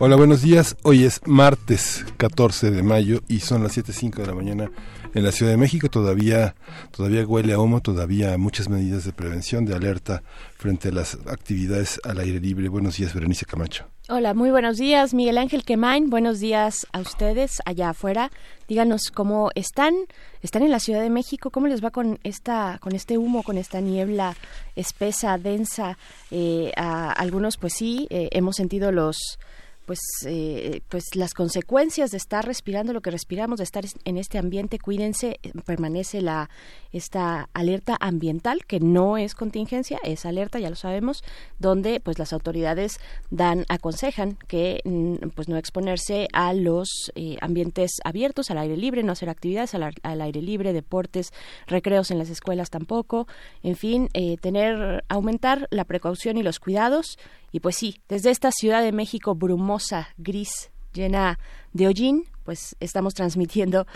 Hola, buenos días. Hoy es martes 14 de mayo y son las 7.05 de la mañana en la Ciudad de México. Todavía, todavía huele a humo, todavía muchas medidas de prevención, de alerta frente a las actividades al aire libre. Buenos días, Berenice Camacho. Hola, muy buenos días, Miguel Ángel Quemain. Buenos días a ustedes allá afuera. Díganos cómo están, están en la Ciudad de México, cómo les va con esta, con este humo, con esta niebla espesa, densa. Eh, a algunos, pues sí, eh, hemos sentido los pues, eh, pues las consecuencias de estar respirando lo que respiramos, de estar en este ambiente, cuídense, eh, permanece la esta alerta ambiental que no es contingencia, es alerta, ya lo sabemos, donde pues las autoridades dan aconsejan que mm, pues no exponerse a los eh, ambientes abiertos, al aire libre, no hacer actividades al, al, aire libre, deportes, recreos en las escuelas tampoco, en fin, tener aumentar la precaución y los cuidados y pues sí, desde esta Ciudad de México brumosa, gris, llena de hollín, pues estamos transmitiendo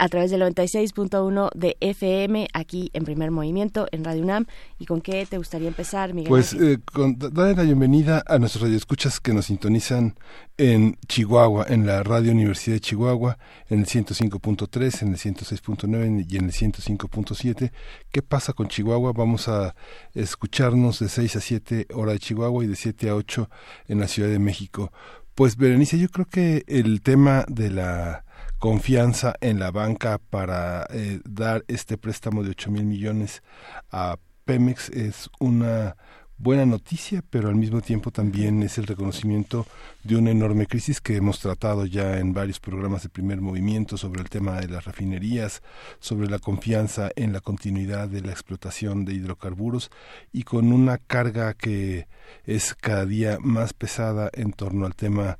a través del 96.1 de FM aquí en Primer Movimiento en Radio UNAM. ¿Y con qué te gustaría empezar, Miguel? Pues eh, con, darle la bienvenida a nuestros radioescuchas que nos sintonizan en Chihuahua, en la Radio Universidad de Chihuahua, en el 105.3, en el 106.9 y en el 105.7. ¿Qué pasa con Chihuahua? Vamos a escucharnos de 6 a 7 hora de Chihuahua y de 7 a 8 en la Ciudad de México. Pues Berenice, yo creo que el tema de la confianza en la banca para eh, dar este préstamo de 8 mil millones a Pemex es una buena noticia, pero al mismo tiempo también es el reconocimiento de una enorme crisis que hemos tratado ya en varios programas de primer movimiento sobre el tema de las refinerías, sobre la confianza en la continuidad de la explotación de hidrocarburos y con una carga que es cada día más pesada en torno al tema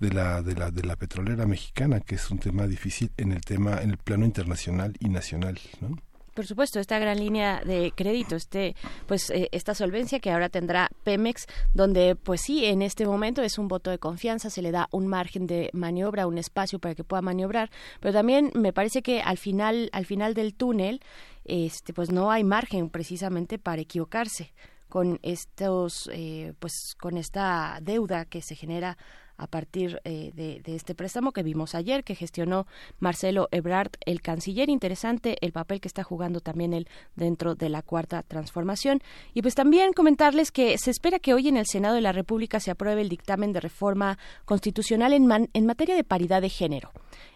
de la, de la, de la petrolera mexicana, que es un tema difícil en el tema, en el plano internacional y nacional, ¿no? Por supuesto, esta gran línea de crédito, este, pues eh, esta solvencia que ahora tendrá Pemex, donde pues sí, en este momento es un voto de confianza, se le da un margen de maniobra, un espacio para que pueda maniobrar, pero también me parece que al final, al final del túnel, este, pues no hay margen precisamente para equivocarse con estos, eh, pues con esta deuda que se genera a partir eh, de, este préstamo que vimos ayer, que gestionó Marcelo Ebrard, el canciller. Interesante el papel que está jugando también él dentro de la cuarta transformación. Y pues también comentarles que se espera que hoy en el Senado de la República se apruebe el dictamen de reforma constitucional en, en materia de paridad de género.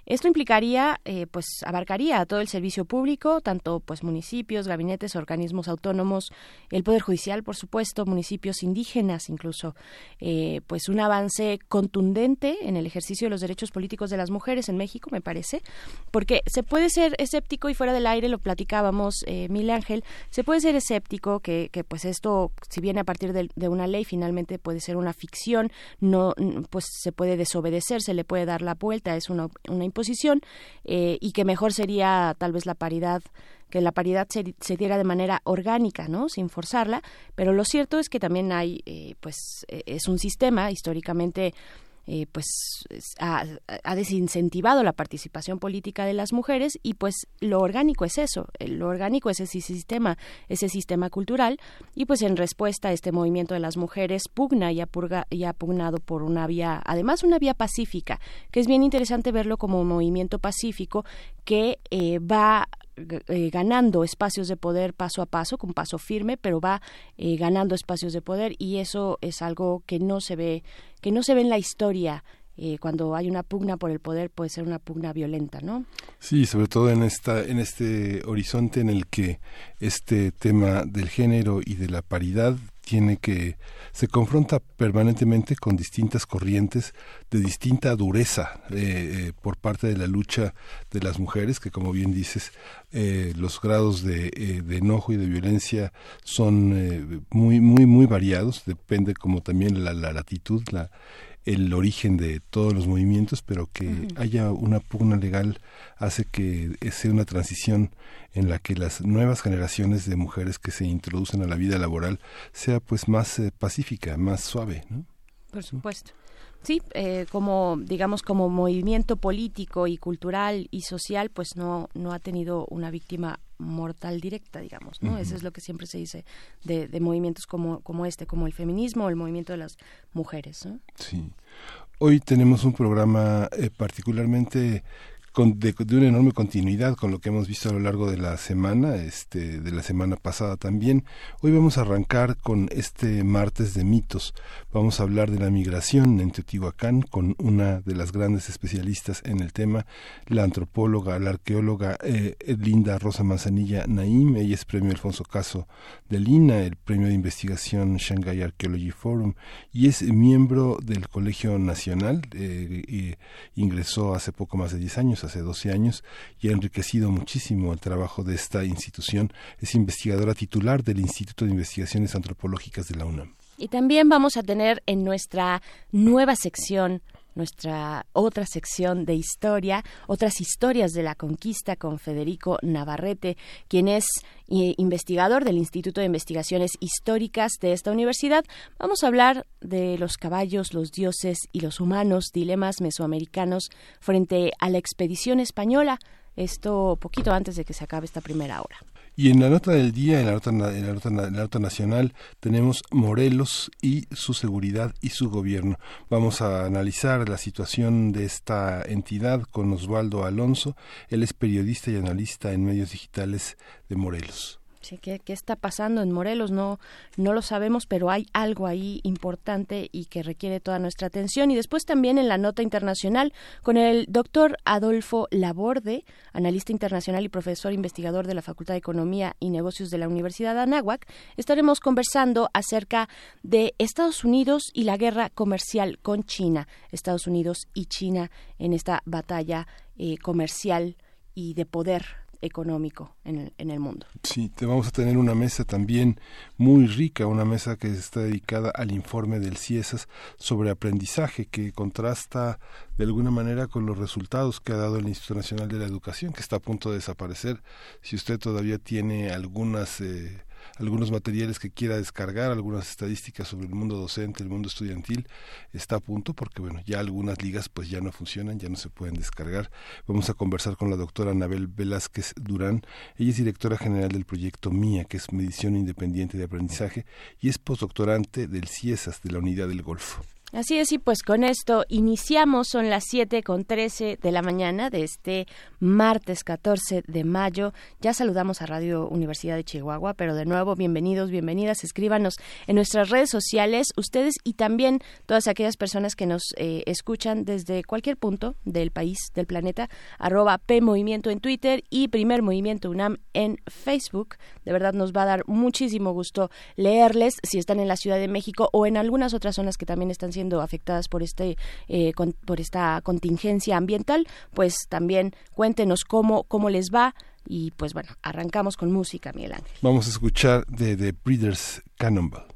Esto implicaría, eh, pues, abarcaría a todo el servicio público, tanto pues municipios, gabinetes, organismos autónomos, el poder judicial, por supuesto, municipios indígenas, incluso, eh, pues, un avance contundente en el ejercicio de los derechos políticos de las mujeres en México, me parece, porque se puede ser escéptico y fuera del aire lo platicábamos, eh, Mil Ángel, se puede ser escéptico que, que pues esto, si viene a partir de, de una ley, finalmente puede ser una ficción, no, pues se puede desobedecer, se le puede dar la vuelta, es una, una posición eh, y que mejor sería tal vez la paridad que la paridad se, se, diera de manera orgánica, ¿no? Sin forzarla, pero lo cierto es que también hay, eh, pues, eh, es un sistema históricamente eh, pues ha, desincentivado la participación política de las mujeres y pues lo orgánico es eso, eh, lo orgánico es ese sistema, ese sistema cultural y pues en respuesta a este movimiento de las mujeres pugna y ha, y pugnado por una vía, además una vía pacífica, que es bien interesante verlo como movimiento pacífico que eh, va eh, ganando espacios de poder paso a paso, con paso firme, pero va eh, ganando espacios de poder y eso es algo que no se ve, que no se ve en la historia. Eh, cuando hay una pugna por el poder puede ser una pugna violenta, ¿no? Sí, sobre todo en esta, en este horizonte en el que este tema del género y de la paridad tiene que se confronta permanentemente con distintas corrientes de distinta dureza eh, eh, por parte de la lucha de las mujeres, que como bien dices, eh, los grados de, de, enojo y de violencia son muy, muy, muy variados, depende como también la latitud, la el origen de todos los movimientos, pero que haya una pugna legal hace que sea una transición en la que las nuevas generaciones de mujeres que se introducen a la vida laboral sea pues más eh, pacífica, más suave, ¿no? Por supuesto. Sí, eh, como digamos como movimiento político y cultural y social, pues no no ha tenido una víctima mortal directa, digamos, ¿no? Eso es lo que siempre se dice de, de, movimientos como como este, como el feminismo o el movimiento de las mujeres, ¿no? Sí. Hoy tenemos un programa eh, particularmente de, una enorme continuidad con lo que hemos visto a lo largo de la semana, este, de la semana pasada también. Hoy vamos a arrancar con este martes de mitos. Vamos a hablar de la migración en Teotihuacán con una de las grandes especialistas en el tema, la antropóloga, la arqueóloga eh, Linda Rosa Manzanilla Naim. Ella es premio Alfonso Caso de Lina, el premio de investigación Shanghai Archaeology Forum y es miembro del Colegio Nacional. Eh, ingresó hace poco más de 10 años hace 12 años y ha enriquecido muchísimo el trabajo de esta institución. Es investigadora titular del Instituto de Investigaciones Antropológicas de la UNAM. Y también vamos a tener en nuestra nueva sección nuestra otra sección de historia, otras historias de la conquista con Federico Navarrete, quien es eh, investigador del Instituto de Investigaciones Históricas de esta universidad. Vamos a hablar de los caballos, los dioses y los humanos, dilemas mesoamericanos frente a la expedición española. Esto poquito antes de que se acabe esta primera hora. Y en la nota del día, en la nota, en la nota, nacional, tenemos Morelos y su seguridad y su gobierno. Vamos a analizar la situación de esta entidad con Osvaldo Alonso. Él es periodista y analista en medios digitales de Morelos. ¿Qué, está pasando en Morelos? No, no lo sabemos, pero hay algo ahí importante y que requiere toda nuestra atención. Y después también en la nota internacional con el doctor Adolfo Laborde, analista internacional y profesor investigador de la Facultad de Economía y Negocios de la Universidad de Anáhuac, estaremos conversando acerca de Estados Unidos y la guerra comercial con China. Estados Unidos y China en esta batalla eh, comercial y de poder económico en el, en el mundo. Sí, te vamos a tener una mesa también muy rica, una mesa que está dedicada al informe del CIESAS sobre aprendizaje, que contrasta de alguna manera con los resultados que ha dado el Instituto Nacional de la Educación, que está a punto de desaparecer. Si usted todavía tiene algunas... Eh, algunos materiales que quiera descargar, algunas estadísticas sobre el mundo docente, el mundo estudiantil, está a punto porque bueno, ya algunas ligas pues ya no funcionan, ya no se pueden descargar. Vamos a conversar con la doctora Anabel Velázquez Durán. Ella es directora general del proyecto MIA, que es Medición Independiente de Aprendizaje, y es postdoctorante del CIESAS de la Unidad del Golfo. Así es, y pues con esto iniciamos, son las 7 con 13 de la mañana de este martes 14 de mayo. Ya saludamos a Radio Universidad de Chihuahua, pero de nuevo, bienvenidos, bienvenidas, escríbanos en nuestras redes sociales, ustedes y también todas aquellas personas que nos eh, escuchan desde cualquier punto del país, del planeta, arroba P Movimiento en Twitter y Primer Movimiento UNAM en Facebook. De verdad nos va a dar muchísimo gusto leerles si están en la Ciudad de México o en algunas otras zonas que también están siendo afectadas por este eh, por esta contingencia ambiental, pues también cuéntenos cómo cómo les va y pues bueno, arrancamos con música, Miguel Ángel. Vamos a escuchar de The Breeders Cannonball.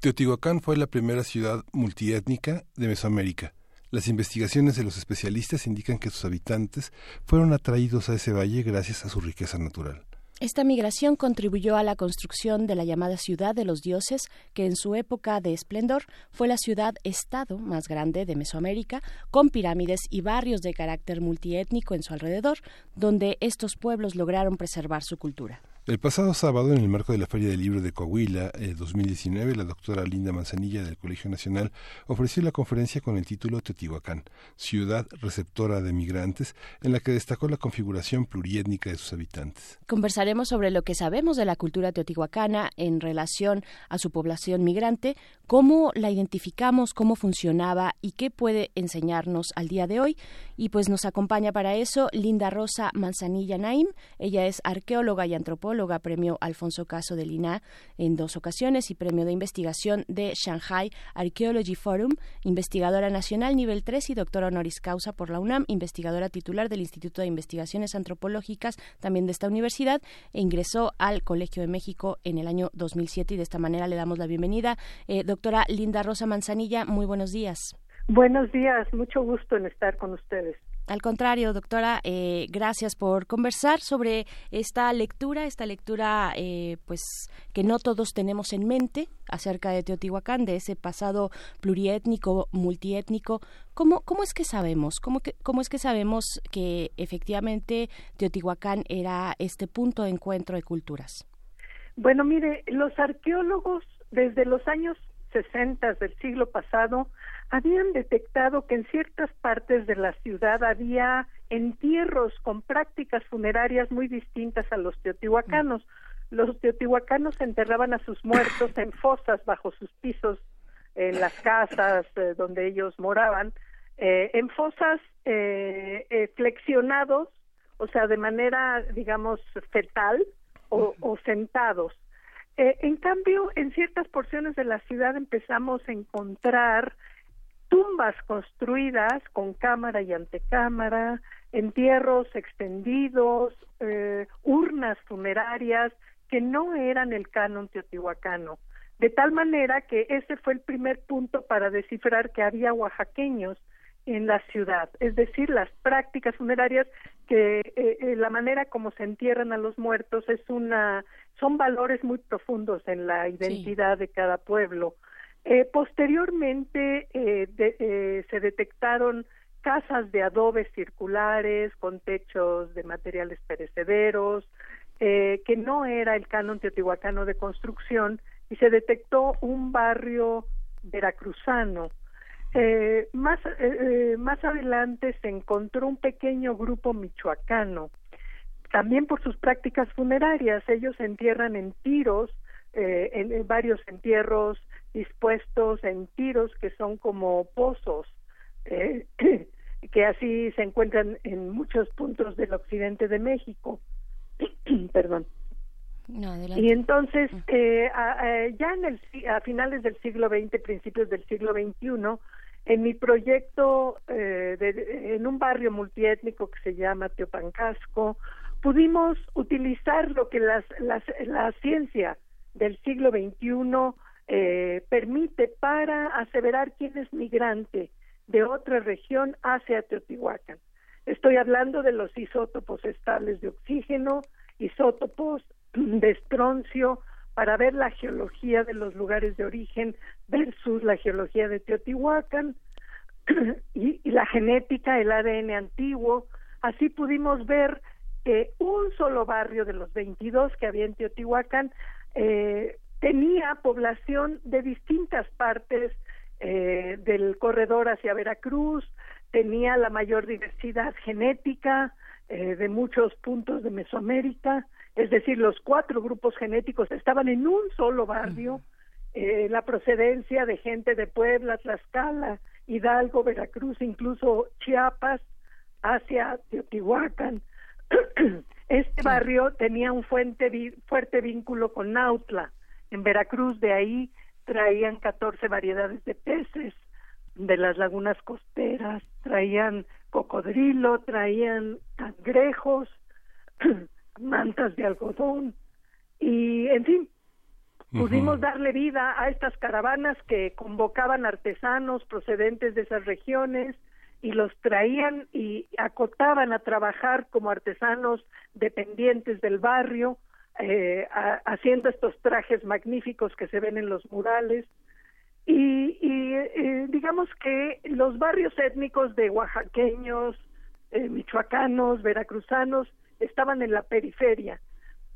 Teotihuacán fue la primera ciudad multiétnica de Mesoamérica. Las investigaciones de los especialistas indican que sus habitantes fueron atraídos a ese valle gracias a su riqueza natural. Esta migración contribuyó a la construcción de la llamada ciudad de los dioses, que en su época de esplendor fue la ciudad-estado más grande de Mesoamérica, con pirámides y barrios de carácter multiétnico en su alrededor, donde estos pueblos lograron preservar su cultura. El pasado sábado, en el marco de la Feria del Libro de Coahuila 2019, eh, la doctora Linda Manzanilla del Colegio Nacional ofreció la conferencia con el título Teotihuacán, ciudad receptora de migrantes, en la que destacó la configuración pluriétnica de sus habitantes. Conversaremos sobre lo que sabemos de la cultura teotihuacana en relación a su población migrante, cómo la identificamos, cómo funcionaba y qué puede enseñarnos al día de hoy. Y pues nos acompaña para eso Linda Rosa Manzanilla Naim. Ella es arqueóloga y antropóloga premio Alfonso Caso de Lina en dos ocasiones y premio de investigación de Shanghai Archaeology Forum, investigadora nacional nivel 3 y doctora honoris causa por la UNAM, investigadora titular del Instituto de Investigaciones Antropológicas también de esta universidad e ingresó al Colegio de México en el año 2007 y de esta manera le damos la bienvenida. Eh, doctora Linda Rosa Manzanilla, muy buenos días. Buenos días, mucho gusto en estar con ustedes. Al contrario, doctora, eh, gracias por conversar sobre esta lectura, esta lectura eh, pues que no todos tenemos en mente acerca de Teotihuacán, de ese pasado pluriétnico, multiétnico. ¿Cómo, cómo es que sabemos? ¿Cómo, que, ¿Cómo es que sabemos que efectivamente Teotihuacán era este punto de encuentro de culturas? Bueno, mire, los arqueólogos desde los años 60 del siglo pasado habían detectado que en ciertas partes de la ciudad había entierros con prácticas funerarias muy distintas a los teotihuacanos. Los teotihuacanos enterraban a sus muertos en fosas bajo sus pisos, en las casas eh, donde ellos moraban, eh, en fosas eh, flexionados, o sea, de manera, digamos, fetal o, o sentados. En cambio, en ciertas porciones de la ciudad empezamos a encontrar tumbas construidas con cámara y antecámara, entierros extendidos, eh, urnas funerarias que no eran el canon teotihuacano. De tal manera que ese fue el primer punto para descifrar que había oaxaqueños en la ciudad, es decir, las prácticas funerarias que eh, eh, la manera como se entierran a los muertos es una son valores muy profundos en la identidad de cada pueblo. Eh, posteriormente eh, eh, se detectaron casas de adobe circulares con techos de materiales perecederos, que no era el canon teotihuacano de construcción, y se detectó un barrio veracruzano. Más, más adelante se encontró un pequeño grupo michoacano, también por sus prácticas funerarias. Ellos se entierran en tiros, en varios entierros dispuestos en tiros que son como pozos, eh, que así se encuentran en muchos puntos del occidente de México. Perdón. y entonces, mm. eh, ya en el, a finales del siglo XX, principios del siglo XXI, en mi proyecto eh, en un barrio multiétnico que se llama Teopancasco, pudimos utilizar lo que las, las, la ciencia del siglo XXI eh, permite para aseverar quién es migrante de otra región hacia Teotihuacán. Estoy hablando de los isótopos estables de oxígeno, isótopos de estroncio, para ver la geología de los lugares de origen versus la geología de Teotihuacán y, la genética, el ADN antiguo. Así pudimos ver que un solo barrio de los 22 que había en Teotihuacán eh, tenía población de distintas partes eh, del corredor hacia Veracruz, tenía la mayor diversidad genética eh, de muchos puntos de Mesoamérica, es decir, los cuatro grupos genéticos estaban en un solo barrio, eh, la procedencia de gente de Puebla, Tlaxcala, Hidalgo, Veracruz, incluso Chiapas, hacia Teotihuacán. Este barrio tenía un fuente, fuerte vínculo con Nautla, en Veracruz, de ahí traían 14 variedades de peces, de las lagunas costeras, traían cocodrilo, traían cangrejos, mantas de algodón y, en fin, pudimos darle vida a estas caravanas que convocaban artesanos procedentes de esas regiones y los traían y acotaban a trabajar como artesanos dependientes del barrio, eh, haciendo estos trajes magníficos que se ven en los murales. Y, eh, digamos que los barrios étnicos de oaxaqueños, eh, michoacanos, veracruzanos, estaban en la periferia.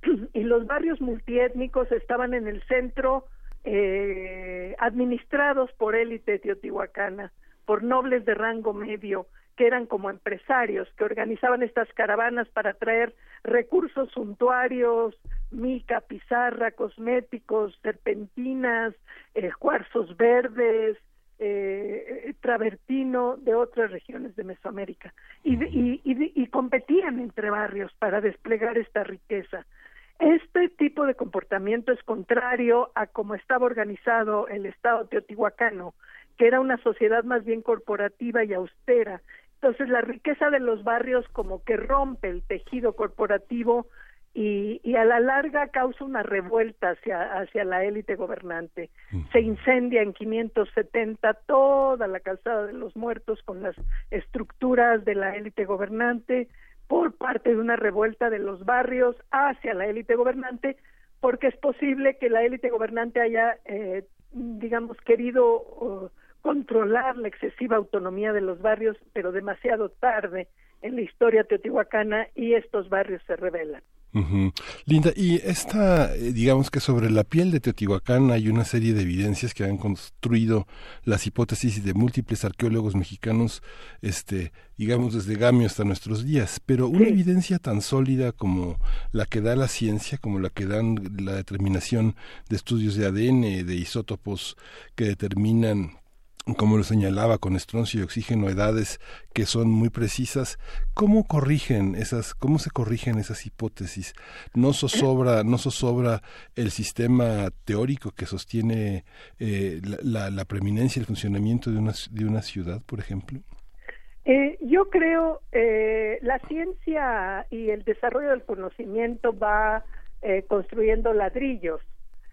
Y los barrios multiétnicos estaban en el centro eh, administrados por élite teotihuacana, por nobles de rango medio, que eran como empresarios, que organizaban estas caravanas para traer recursos suntuarios, mica, pizarra, cosméticos, serpentinas, eh, cuarzos verdes, eh, travertino de otras regiones de Mesoamérica y, y, y, competían entre barrios para desplegar esta riqueza. Este tipo de comportamiento es contrario a cómo estaba organizado el Estado teotihuacano, que era una sociedad más bien corporativa y austera. Entonces la riqueza de los barrios como que rompe el tejido corporativo y, y, a la larga causa una revuelta hacia, hacia la élite gobernante. Se incendia en 570 toda la calzada de los muertos con las estructuras de la élite gobernante por parte de una revuelta de los barrios hacia la élite gobernante, porque es posible que la élite gobernante haya, eh, digamos, querido controlar la excesiva autonomía de los barrios, pero demasiado tarde en la historia teotihuacana y estos barrios se rebelan. Linda, y esta, eh, digamos que sobre la piel de Teotihuacán hay una serie de evidencias que han construido las hipótesis de múltiples arqueólogos mexicanos, este, digamos desde Gamio hasta nuestros días, pero una evidencia tan sólida como la que da la ciencia, como la que dan la determinación de estudios de ADN, de isótopos que determinan como lo señalaba con estroncio y oxígeno, edades que son muy precisas. ¿Cómo corrigen esas, cómo se corrigen esas hipótesis? No zozobra, no zozobra el sistema teórico que sostiene eh, la, la, preeminencia y el funcionamiento de una, de una ciudad, por ejemplo. Eh, yo creo eh, la ciencia y el desarrollo del conocimiento va eh, construyendo ladrillos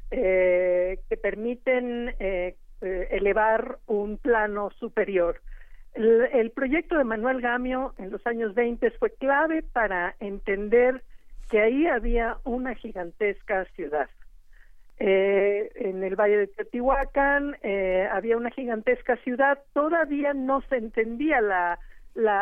eh, que permiten eh, elevar un plano superior. El, proyecto de Manuel Gamio en los años 20 fue clave para entender que ahí había una gigantesca ciudad. Eh, en el Valle de Teotihuacán eh, había una gigantesca ciudad, todavía no se entendía la,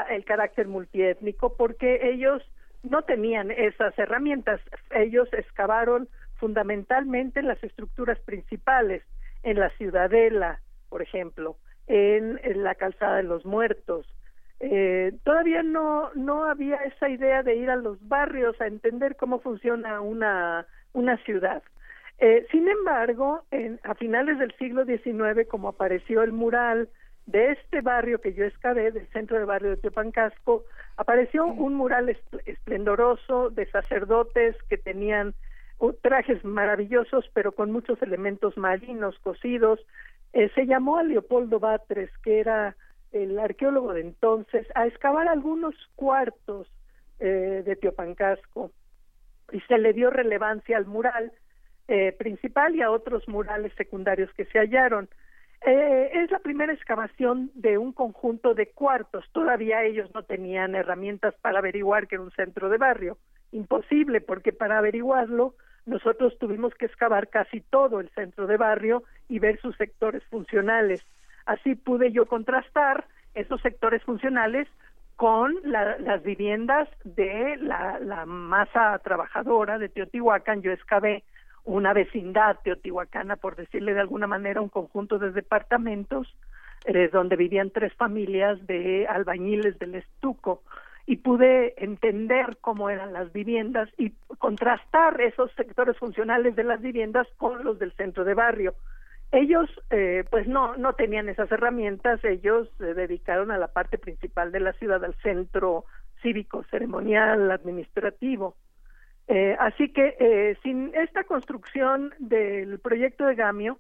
el carácter multiétnico porque ellos no tenían esas herramientas, ellos excavaron fundamentalmente las estructuras principales, en la Ciudadela, por ejemplo, en, la Calzada de los Muertos. Eh, todavía no, no había esa idea de ir a los barrios a entender cómo funciona una, una ciudad. Eh, sin embargo, en, a finales del siglo XIX, como apareció el mural de este barrio que yo excavé, del centro del barrio de Teopancasco, apareció un mural esplendoroso de sacerdotes que tenían trajes maravillosos, pero con muchos elementos marinos cosidos. Eh, se llamó a Leopoldo Batres, que era el arqueólogo de entonces, a excavar algunos cuartos eh, de Teopancasco y se le dio relevancia al mural eh, principal y a otros murales secundarios que se hallaron. es la primera excavación de un conjunto de cuartos. Todavía ellos no tenían herramientas para averiguar que era un centro de barrio. Imposible, porque para averiguarlo nosotros tuvimos que excavar casi todo el centro de barrio y ver sus sectores funcionales. Así pude yo contrastar esos sectores funcionales con las viviendas de la, masa trabajadora de Teotihuacán. Yo excavé una vecindad teotihuacana, por decirle de alguna manera, un conjunto de departamentos eh, donde vivían tres familias de albañiles del estuco y pude entender cómo eran las viviendas y contrastar esos sectores funcionales de las viviendas con los del centro de barrio. Ellos, eh, pues no, no tenían esas herramientas, ellos se dedicaron a la parte principal de la ciudad, al centro cívico, ceremonial, administrativo. Eh, así que eh, sin esta construcción del proyecto de Gamio,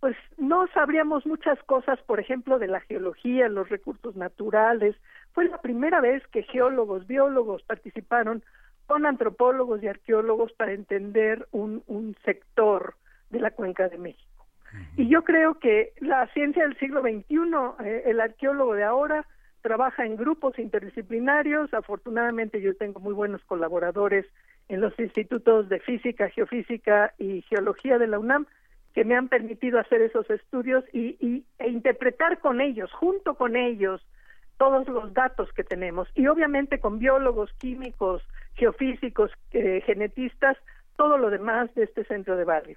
pues no sabríamos muchas cosas, por ejemplo, de la geología, los recursos naturales. Fue la primera vez que geólogos, biólogos participaron con antropólogos y arqueólogos para entender un, un sector de la cuenca de México. Y yo creo que la ciencia del siglo XXI, eh, el arqueólogo de ahora, trabaja en grupos interdisciplinarios. Afortunadamente yo tengo muy buenos colaboradores en los institutos de física, geofísica y geología de la UNAM que me han permitido hacer esos estudios y, e interpretar con ellos, junto con ellos, todos los datos que tenemos. Y obviamente con biólogos, químicos, geofísicos, eh, genetistas, todo lo demás de este centro de barrio.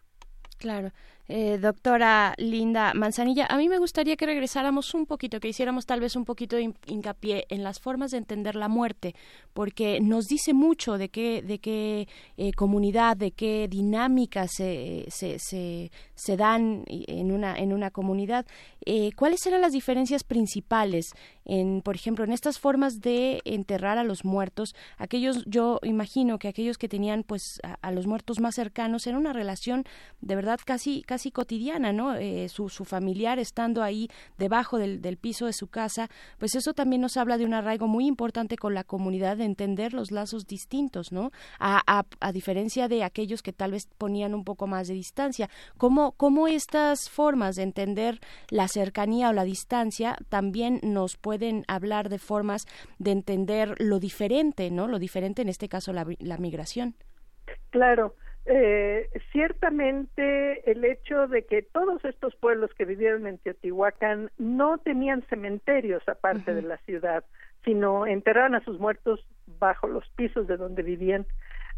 Claro. Eh, doctora Linda Manzanilla, a mí me gustaría que regresáramos un poquito, que hiciéramos tal vez un poquito de hincapié en las formas de entender la muerte, porque nos dice mucho de qué, de qué eh, comunidad, de qué dinámicas se, se, se, dan en una, en una comunidad. Eh, ¿Cuáles eran las diferencias principales en, por ejemplo, en estas formas de enterrar a los muertos? Aquellos, yo imagino que aquellos que tenían pues a, a los muertos más cercanos era una relación de verdad casi casi cotidiana, ¿no? Eh, su, su, familiar estando ahí debajo del, del, piso de su casa, pues eso también nos habla de un arraigo muy importante con la comunidad, de entender los lazos distintos, ¿no? A, a, diferencia de aquellos que tal vez ponían un poco más de distancia. ¿Cómo, ¿Cómo estas formas de entender la cercanía o la distancia también nos pueden hablar de formas de entender lo diferente, ¿no? Lo diferente en este caso la migración. Claro, eh, ciertamente el hecho de que todos estos pueblos que vivieron en Teotihuacán no tenían cementerios aparte de la ciudad, sino enterraban a sus muertos bajo los pisos de donde vivían.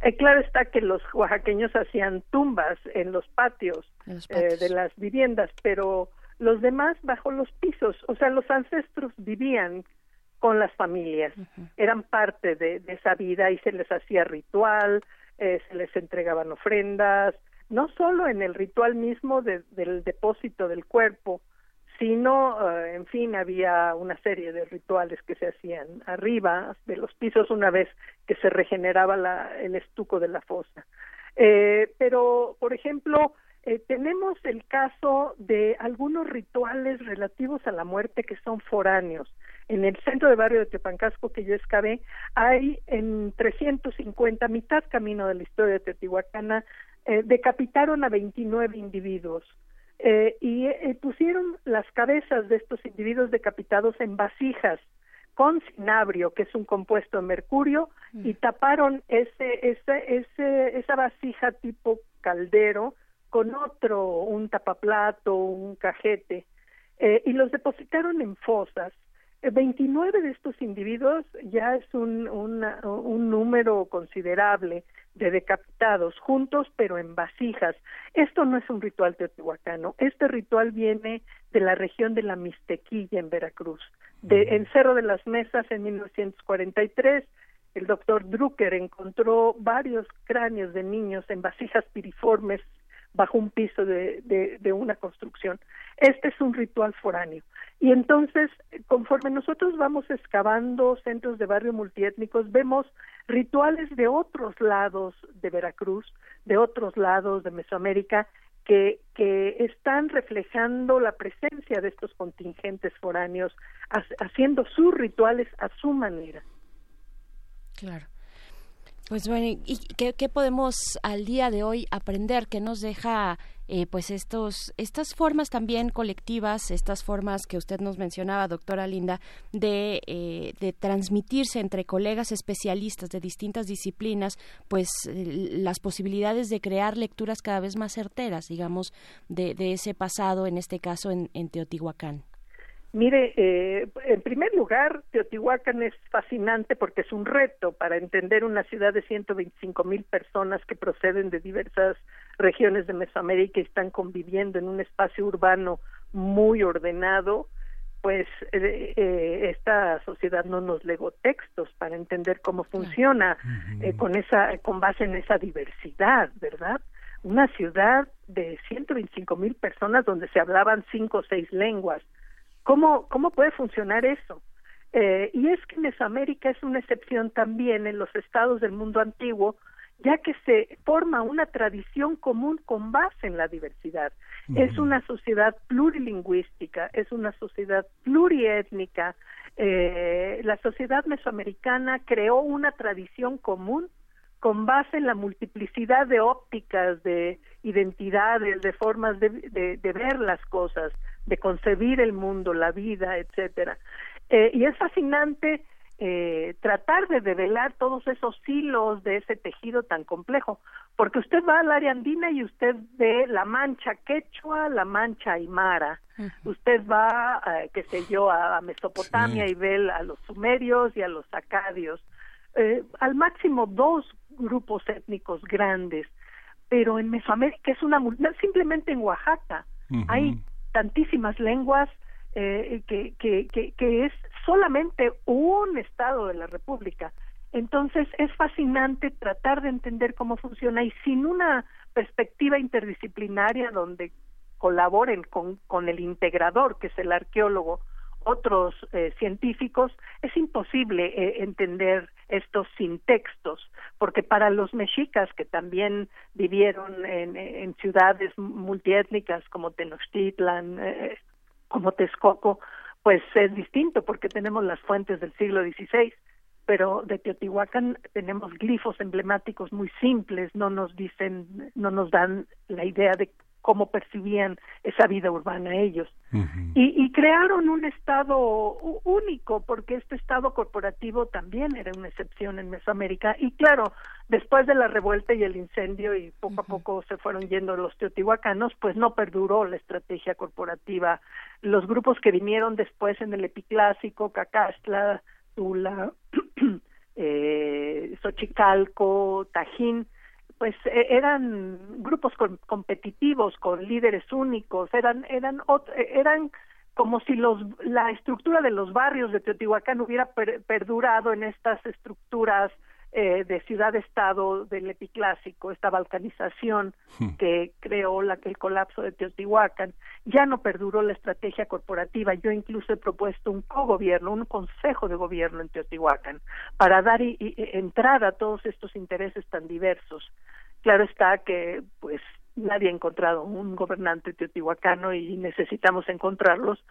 Eh, claro está que los oaxaqueños hacían tumbas en los patios, eh, de las viviendas, pero los demás bajo los pisos, o sea, los ancestros vivían con las familias, eran parte de, de esa vida y se les hacía ritual, eh, se les entregaban ofrendas, no solo en el ritual mismo del depósito del cuerpo, sino, eh, en fin, había una serie de rituales que se hacían arriba de los pisos una vez que se regeneraba la, el estuco de la fosa. Eh, pero, por ejemplo, eh, tenemos el caso de algunos rituales relativos a la muerte que son foráneos. En el centro de barrio de Tepancasco que yo excavé, hay en 350, mitad camino de la historia de Teotihuacana, eh, decapitaron a 29 individuos. Eh, y eh, pusieron las cabezas de estos individuos decapitados en vasijas con cinabrio, que es un compuesto de mercurio, y mm. taparon ese, ese, ese, esa vasija tipo caldero con otro, un tapaplato, un cajete, eh, y los depositaron en fosas. 29 eh, de estos individuos ya es un, un número considerable de decapitados juntos pero en vasijas. Esto no es un ritual teotihuacano, este ritual viene de la región de la Mixtequilla en Veracruz. De, en Cerro de las Mesas en 1943 el doctor Drucker encontró varios cráneos de niños en vasijas piriformes bajo un piso de, de, una construcción. Este es un ritual foráneo. Y entonces, conforme nosotros vamos excavando centros de barrio multiétnicos, vemos rituales de otros lados de Veracruz, de otros lados de Mesoamérica, que, que están reflejando la presencia de estos contingentes foráneos, haciendo sus rituales a su manera. Claro. Pues bueno, ¿y qué, podemos al día de hoy aprender? que nos deja eh, pues estos, estas formas también colectivas, estas formas que usted nos mencionaba, doctora Linda, de, eh, de transmitirse entre colegas especialistas de distintas disciplinas, pues las posibilidades de crear lecturas cada vez más certeras, digamos, de ese pasado, en este caso en Teotihuacán? Mire, eh, en primer lugar, Teotihuacán es fascinante porque es un reto para entender una ciudad de 125 mil personas que proceden de diversas regiones de Mesoamérica y están conviviendo en un espacio urbano muy ordenado. Pues eh, eh, esta sociedad no nos legó textos para entender cómo funciona con esa, con base en esa diversidad, ¿verdad? Una ciudad de 125 mil personas donde se hablaban cinco o seis lenguas ¿Cómo, cómo puede funcionar eso? Eh, y es que Mesoamérica es una excepción también en los estados del mundo antiguo ya que se forma una tradición común con base en la diversidad. Es una sociedad plurilingüística, es una sociedad pluriétnica. Eh, la sociedad mesoamericana creó una tradición común con base en la multiplicidad de ópticas, de identidades, de formas de, de, ver las cosas, de concebir el mundo, la vida, etcétera. Eh, y es fascinante eh, tratar de develar todos esos hilos de ese tejido tan complejo, porque usted va al área andina y usted ve la mancha quechua, la mancha aymara, usted va, eh, qué sé yo, a, Mesopotamia y ve a los sumerios y a los acadios, eh, al máximo dos grupos étnicos grandes, pero en Mesoamérica es una simplemente en Oaxaca. Hay tantísimas lenguas eh, que, que, que, que es solamente un estado de la República. Entonces es fascinante tratar de entender cómo funciona y sin una perspectiva interdisciplinaria donde colaboren con, con el integrador, que es el arqueólogo, otros eh, científicos, es imposible eh, entender estos sin textos, porque para los mexicas que también vivieron en, en ciudades multiétnicas como Tenochtitlan, eh, como Texcoco, pues es distinto porque tenemos las fuentes del siglo XVI, pero de Teotihuacán tenemos glifos emblemáticos muy simples, no nos dicen, no nos dan la idea de cómo percibían esa vida urbana ellos. y, y, crearon un estado único, porque este estado corporativo también era una excepción en Mesoamérica. Y claro, después de la revuelta y el incendio, y poco a poco se fueron yendo los teotihuacanos, pues no perduró la estrategia corporativa. Los grupos que vinieron después en el epiclásico, Cacastla, Tula, eh, Xochicalco, Tajín, pues e, eran grupos competitivos con líderes únicos, eran eran eran como si los la estructura de los barrios de Teotihuacán hubiera perdurado en estas estructuras eh, de ciudad-estado del epiclásico, esta balcanización hmm. que creó la, el colapso de Teotihuacán, ya no perduró la estrategia corporativa. Yo incluso he propuesto un cogobierno, un consejo de gobierno en Teotihuacán, para dar y, entrada a todos estos intereses tan diversos. Claro está que, pues, nadie ha encontrado un gobernante teotihuacano y necesitamos encontrarlos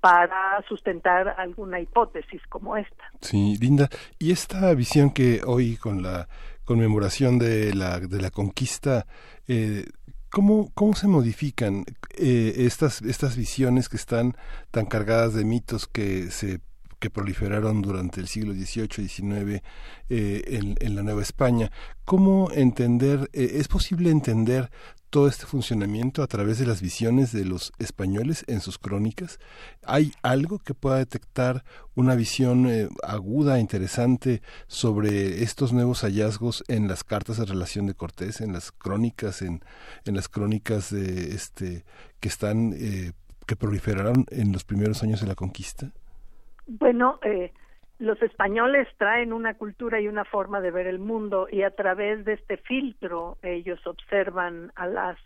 para sustentar alguna hipótesis como esta. Sí, Linda. Y esta visión que hoy con la conmemoración de la, de la conquista, eh, ¿cómo, ¿cómo se modifican eh, estas, estas visiones que están tan cargadas de mitos que se que proliferaron durante el siglo XVIII, XIX eh, en, en, la Nueva España. ¿Cómo entender, eh, es posible entender todo este funcionamiento a través de las visiones de los españoles en sus crónicas? ¿Hay algo que pueda detectar una visión eh, aguda, interesante sobre estos nuevos hallazgos en las cartas de relación de Cortés, en las crónicas, en, en las crónicas de este que están eh, que proliferaron en los primeros años de la conquista? Bueno, eh, los españoles traen una cultura y una forma de ver el mundo y a través de este filtro ellos observan a las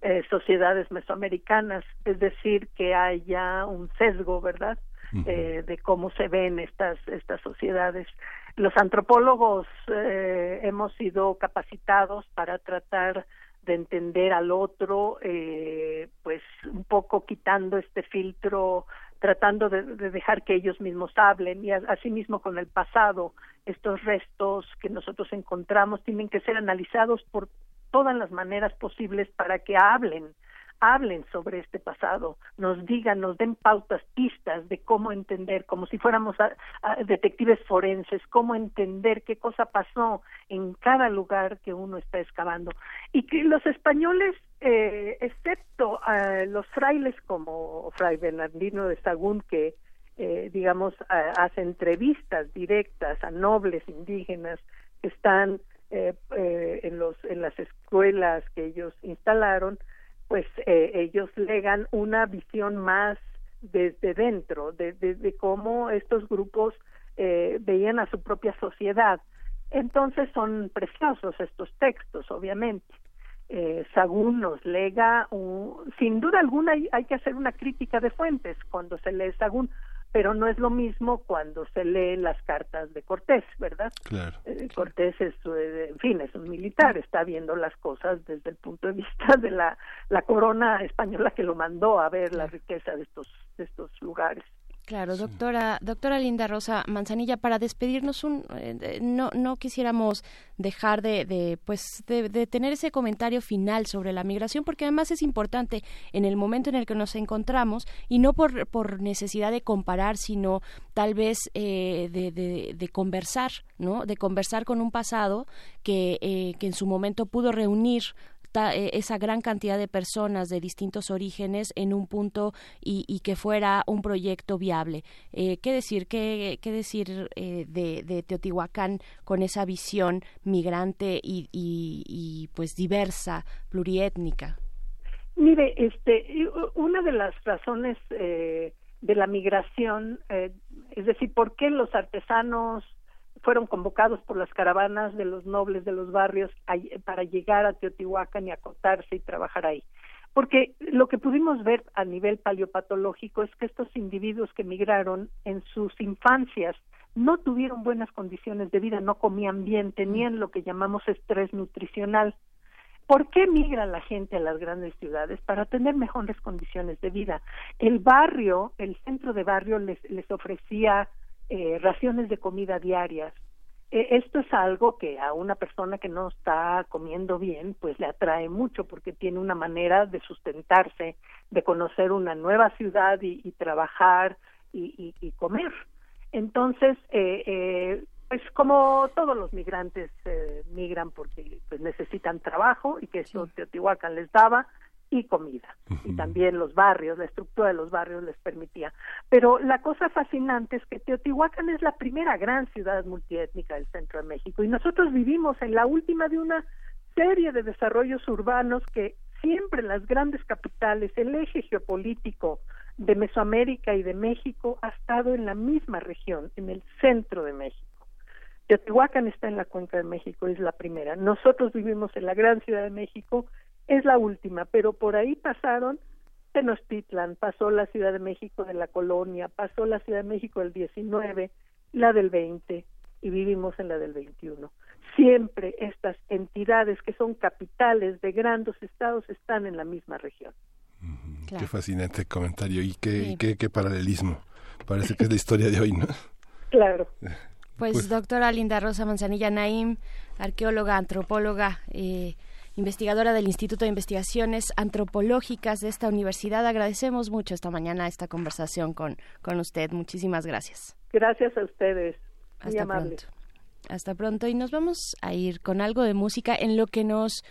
eh, sociedades mesoamericanas, es decir, que haya un sesgo, ¿verdad? eh, de cómo se ven estas estas sociedades. Los antropólogos eh, hemos sido capacitados para tratar de entender al otro, eh, pues un poco quitando este filtro tratando de, dejar que ellos mismos hablen y asimismo con el pasado estos restos que nosotros encontramos tienen que ser analizados por todas las maneras posibles para que hablen hablen sobre este pasado, nos digan, nos den pautas, pistas de cómo entender, como si fuéramos detectives forenses, cómo entender qué cosa pasó en cada lugar que uno está excavando. Y que los españoles, eh, excepto los frailes como Fray Bernardino de Sagún, que eh, digamos, hace entrevistas directas a nobles indígenas que están eh, en, los, en las escuelas que ellos instalaron, pues eh, ellos legan una visión más desde dentro, de, de, cómo estos grupos eh, veían a su propia sociedad. Entonces son preciosos estos textos, obviamente. Eh, Sagún nos lega, sin duda alguna hay, hay, que hacer una crítica de fuentes cuando se lee Sagún, pero no es lo mismo cuando se lee las cartas de Cortés, ¿verdad? Claro. Eh, Cortés es, eh, en fin, es un militar, está viendo las cosas desde el punto de vista de la, la corona española que lo mandó a ver la riqueza de estos, de estos lugares. Claro, doctora, doctora Linda Rosa Manzanilla, para despedirnos un, eh, no, no quisiéramos dejar de, de pues, de, tener ese comentario final sobre la migración, porque además es importante en el momento en el que nos encontramos y no por, por necesidad de comparar, sino tal vez eh, de, de, de, conversar, ¿no? De conversar con un pasado que, eh, que en su momento pudo reunir eh, esa gran cantidad de personas de distintos orígenes en un punto y, que fuera un proyecto viable. Eh, ¿Qué decir, qué, decir eh, de, Teotihuacán con esa visión migrante y, pues diversa, pluriétnica? Mire, este, una de las razones de la migración, es decir, por qué los artesanos fueron convocados por las caravanas de los nobles de los barrios para llegar a Teotihuacán y acotarse y trabajar ahí. Porque lo que pudimos ver a nivel paleopatológico es que estos individuos que migraron en sus infancias no tuvieron buenas condiciones de vida, no comían bien, tenían lo que llamamos estrés nutricional. ¿Por qué migra la gente a las grandes ciudades? Para tener mejores condiciones de vida. El barrio, el centro de barrio les, les ofrecía eh, raciones de comida diarias. E, esto es algo que a una persona que no está comiendo bien, pues le atrae mucho porque tiene una manera de sustentarse, de conocer una nueva ciudad y, trabajar y, y, comer. Entonces, eh, eh, pues como todos los migrantes eh, migran porque pues necesitan trabajo y que eso Teotihuacán les daba, y comida. Y también los barrios, la estructura de los barrios les permitía. Pero la cosa fascinante es que Teotihuacán es la primera gran ciudad multiétnica del centro de México y nosotros vivimos en la última de una serie de desarrollos urbanos que siempre las grandes capitales, el eje geopolítico de Mesoamérica y de México ha estado en la misma región, en el centro de México. Teotihuacán está en la cuenca de México, es la primera. Nosotros vivimos en la gran ciudad de México es la última, pero por ahí pasaron Tenochtitlan, pasó la Ciudad de México de la colonia, pasó la Ciudad de México del 19, la del 20 y vivimos en la del 21. Siempre estas entidades que son capitales de grandes estados están en la misma región. Qué fascinante comentario y qué, qué, qué, paralelismo. Parece que es la historia de hoy, ¿no? Claro. Pues, pues doctora Linda Rosa Manzanilla Naim, arqueóloga, antropóloga, eh, investigadora del Instituto de Investigaciones Antropológicas de esta universidad. Agradecemos mucho esta mañana esta conversación con, con usted. Muchísimas gracias. Gracias a ustedes. Muy Hasta pronto. Hasta pronto. Y nos vamos a ir con algo de música en lo que nos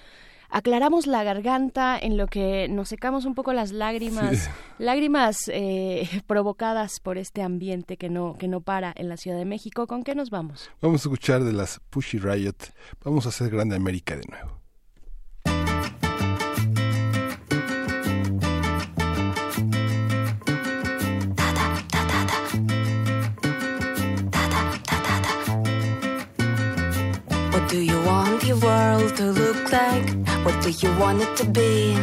aclaramos la garganta, en lo que nos secamos un poco las lágrimas, lágrimas eh, provocadas por este ambiente que no, que no para en la Ciudad de México. ¿Con qué nos vamos? Vamos a escuchar de las Pushy Riot. Vamos a hacer Grande América de nuevo. Do you want your world to look like? What do you want it to be?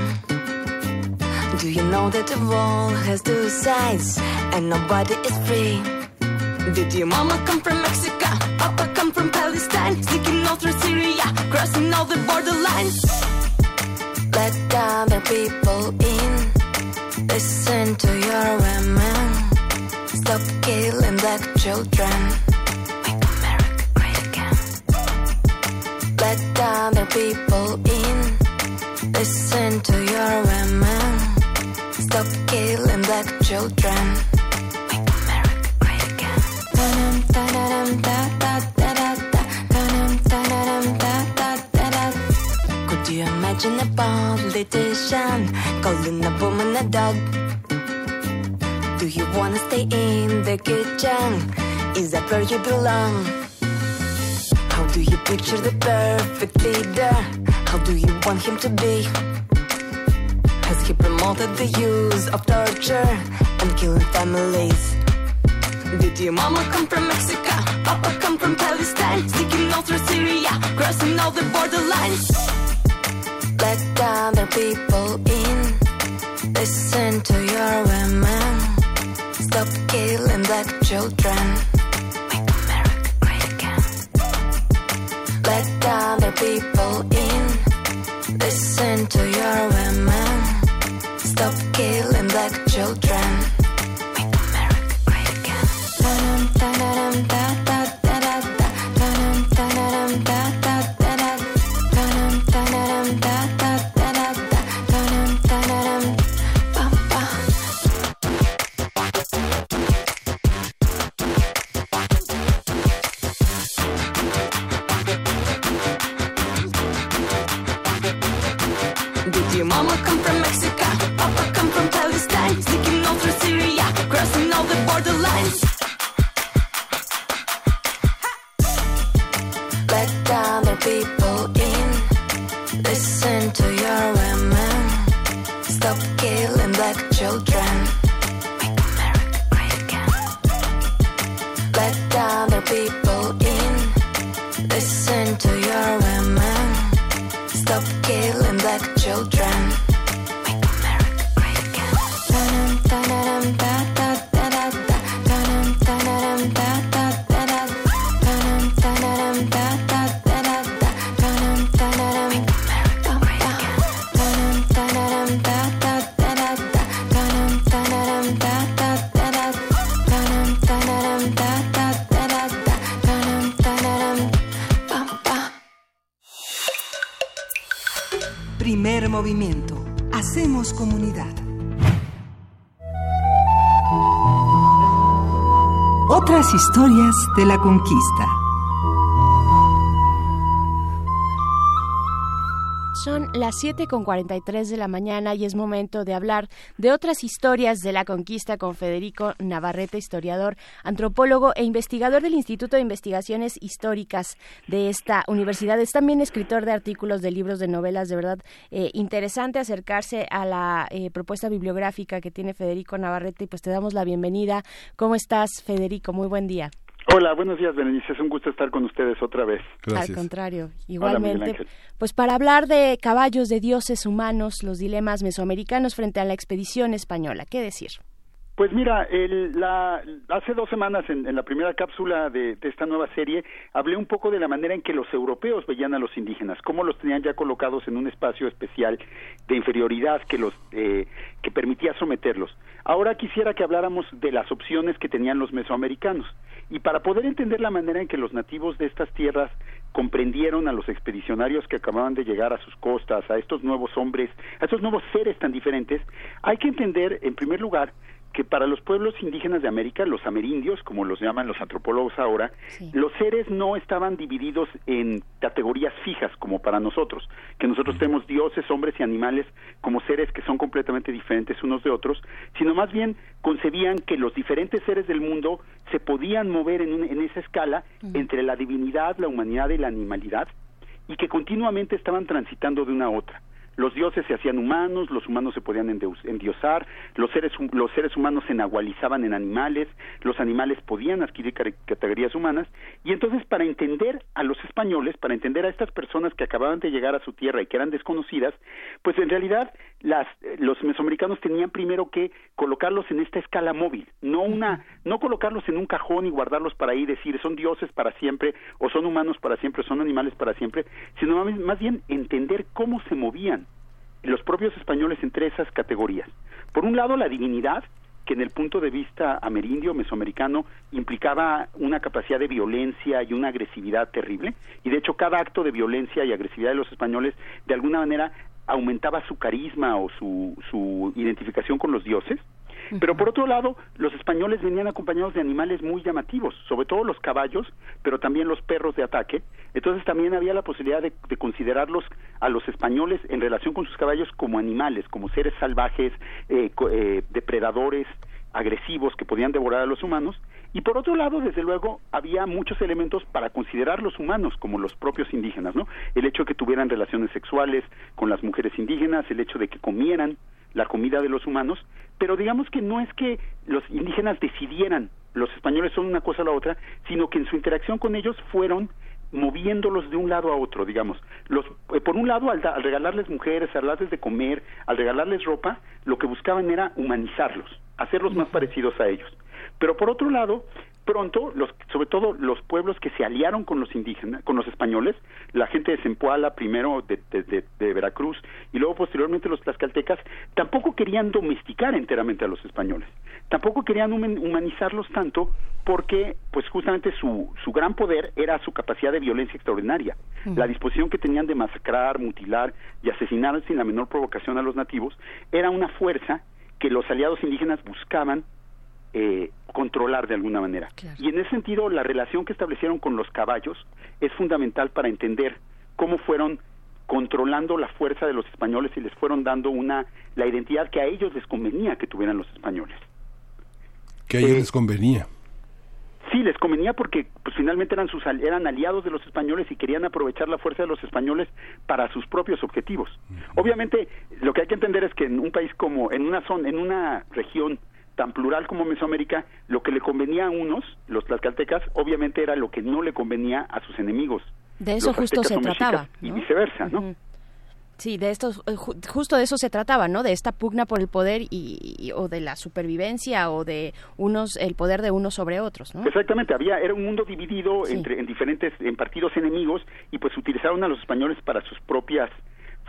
Do you know that the wall has two sides and nobody is free? Did your mama come from Mexico? Papa come from Palestine? Sneaking all through Syria, crossing all the borderlines. Let other people in. Listen to your women. Stop killing black children. People in. Listen to your women. Stop killing black children. Make America great again. Could you imagine a politician calling a woman a dog? Do you wanna stay in the kitchen? Is that where you belong? How do you picture the perfect leader? How do you want him to be? Has he promoted the use of torture and killing families? Did your mama come from Mexico? Papa come from Palestine? Sneaking all through Syria, crossing all the borderlines. Let other people in. Listen to your women. Stop killing black children. People in. Listen to your women. De la conquista. Son las 7 con 43 de la mañana y es momento de hablar de otras historias de la conquista con Federico Navarrete, historiador, antropólogo e investigador del Instituto de Investigaciones Históricas de esta universidad. Es también escritor de artículos, de libros, de novelas. De verdad, eh, interesante acercarse a la eh, propuesta bibliográfica que tiene Federico Navarrete y pues te damos la bienvenida. ¿Cómo estás, Federico? Muy buen día. Hola, buenos días, Berenice. Es un gusto estar con ustedes otra vez. Al contrario, igualmente. Pues para hablar de caballos, de dioses humanos, los dilemas mesoamericanos frente a la expedición española, ¿qué decir? Pues mira, el- la- hace dos semanas en, la primera cápsula de, de esta nueva serie hablé un poco de la manera en que los europeos veían a los indígenas, cómo los tenían ya colocados en un espacio especial de inferioridad que los eh, que permitía someterlos. Ahora quisiera que habláramos de las opciones que tenían los mesoamericanos y para poder entender la manera en que los nativos de estas tierras comprendieron a los expedicionarios que acababan de llegar a sus costas, a estos nuevos hombres, a estos nuevos seres tan diferentes, hay que entender, en primer lugar, que para los pueblos indígenas de América, los amerindios, como los llaman los antropólogos ahora, los seres no estaban divididos en categorías fijas como para nosotros, que nosotros tenemos dioses, hombres y animales como seres que son completamente diferentes unos de otros, sino más bien concebían que los diferentes seres del mundo se podían mover en, un- en esa escala entre la divinidad, la humanidad y la animalidad, y que continuamente estaban transitando de una a otra. Los dioses se hacían humanos, los humanos se podían endiosar, los seres, los seres humanos se nahualizaban en animales, los animales podían adquirir categorías humanas, y entonces para entender a los españoles, para entender a estas personas que acababan de llegar a su tierra y que eran desconocidas, pues en realidad las, eh, los mesoamericanos tenían primero que colocarlos en esta escala móvil, no una, no colocarlos en un cajón y guardarlos para ahí, decir son dioses para siempre, o son humanos para siempre, o son animales para siempre, sino más bien- más bien entender cómo se movían los propios españoles entre esas categorías. Por un lado, la divinidad, que en el punto de vista amerindio, mesoamericano, implicaba una capacidad de violencia y una agresividad terrible, y de hecho cada acto de violencia y agresividad de los españoles, de alguna manera, aumentaba su carisma o su, su identificación con los dioses. Pero por otro lado, los españoles venían acompañados de animales muy llamativos, sobre todo los caballos, pero también los perros de ataque. Entonces también había la posibilidad de, de considerarlos a los españoles en relación con sus caballos como animales, como seres salvajes, eh, eh, depredadores, agresivos que podían devorar a los humanos. Y por otro lado, desde luego, había muchos elementos para considerar los humanos como los propios indígenas, ¿no? El hecho de que tuvieran relaciones sexuales con las mujeres indígenas, el hecho de que comieran la comida de los humanos, pero digamos que no es que los indígenas decidieran los españoles son una cosa o la otra, sino que en su interacción con ellos fueron moviéndolos de un lado a otro, digamos. Los, eh, por un lado, al, da- al regalarles mujeres, al darles de comer, al regalarles ropa, lo que buscaban era humanizarlos, hacerlos más parecidos a ellos. Pero por otro lado, pronto, los, sobre todo los pueblos que se aliaron con los indígenas, con los españoles, la gente de Zempoala, primero de, de, Veracruz y luego posteriormente los tlaxcaltecas, tampoco querían domesticar enteramente a los españoles, tampoco querían humanizarlos tanto porque, pues justamente su, su gran poder era su capacidad de violencia extraordinaria, la disposición que tenían de masacrar, mutilar y asesinar sin la menor provocación a los nativos, era una fuerza que los aliados indígenas buscaban eh, controlar de alguna manera. Y en ese sentido, la relación que establecieron con los caballos es fundamental para entender cómo fueron controlando la fuerza de los españoles y les fueron dando una la identidad que a ellos les convenía que tuvieran los españoles. Que a ellos eh, les convenía. Sí, les convenía porque pues finalmente eran sus eran aliados de los españoles y querían aprovechar la fuerza de los españoles para sus propios objetivos. Obviamente, lo que hay que entender es que en un país como en una zona en una región tan plural como Mesoamérica, lo que le convenía a unos, los tlaxcaltecas, obviamente era lo que no le convenía a sus enemigos. De eso justo se trataba. Y viceversa, ¿no? Sí, de esto, eh, justo de eso se trataba, ¿no? De esta pugna por el poder y, o de la supervivencia o de unos, el poder de unos sobre otros, ¿no? Exactamente, había, era un mundo dividido entre, en diferentes, en partidos enemigos y pues utilizaron a los españoles para sus propias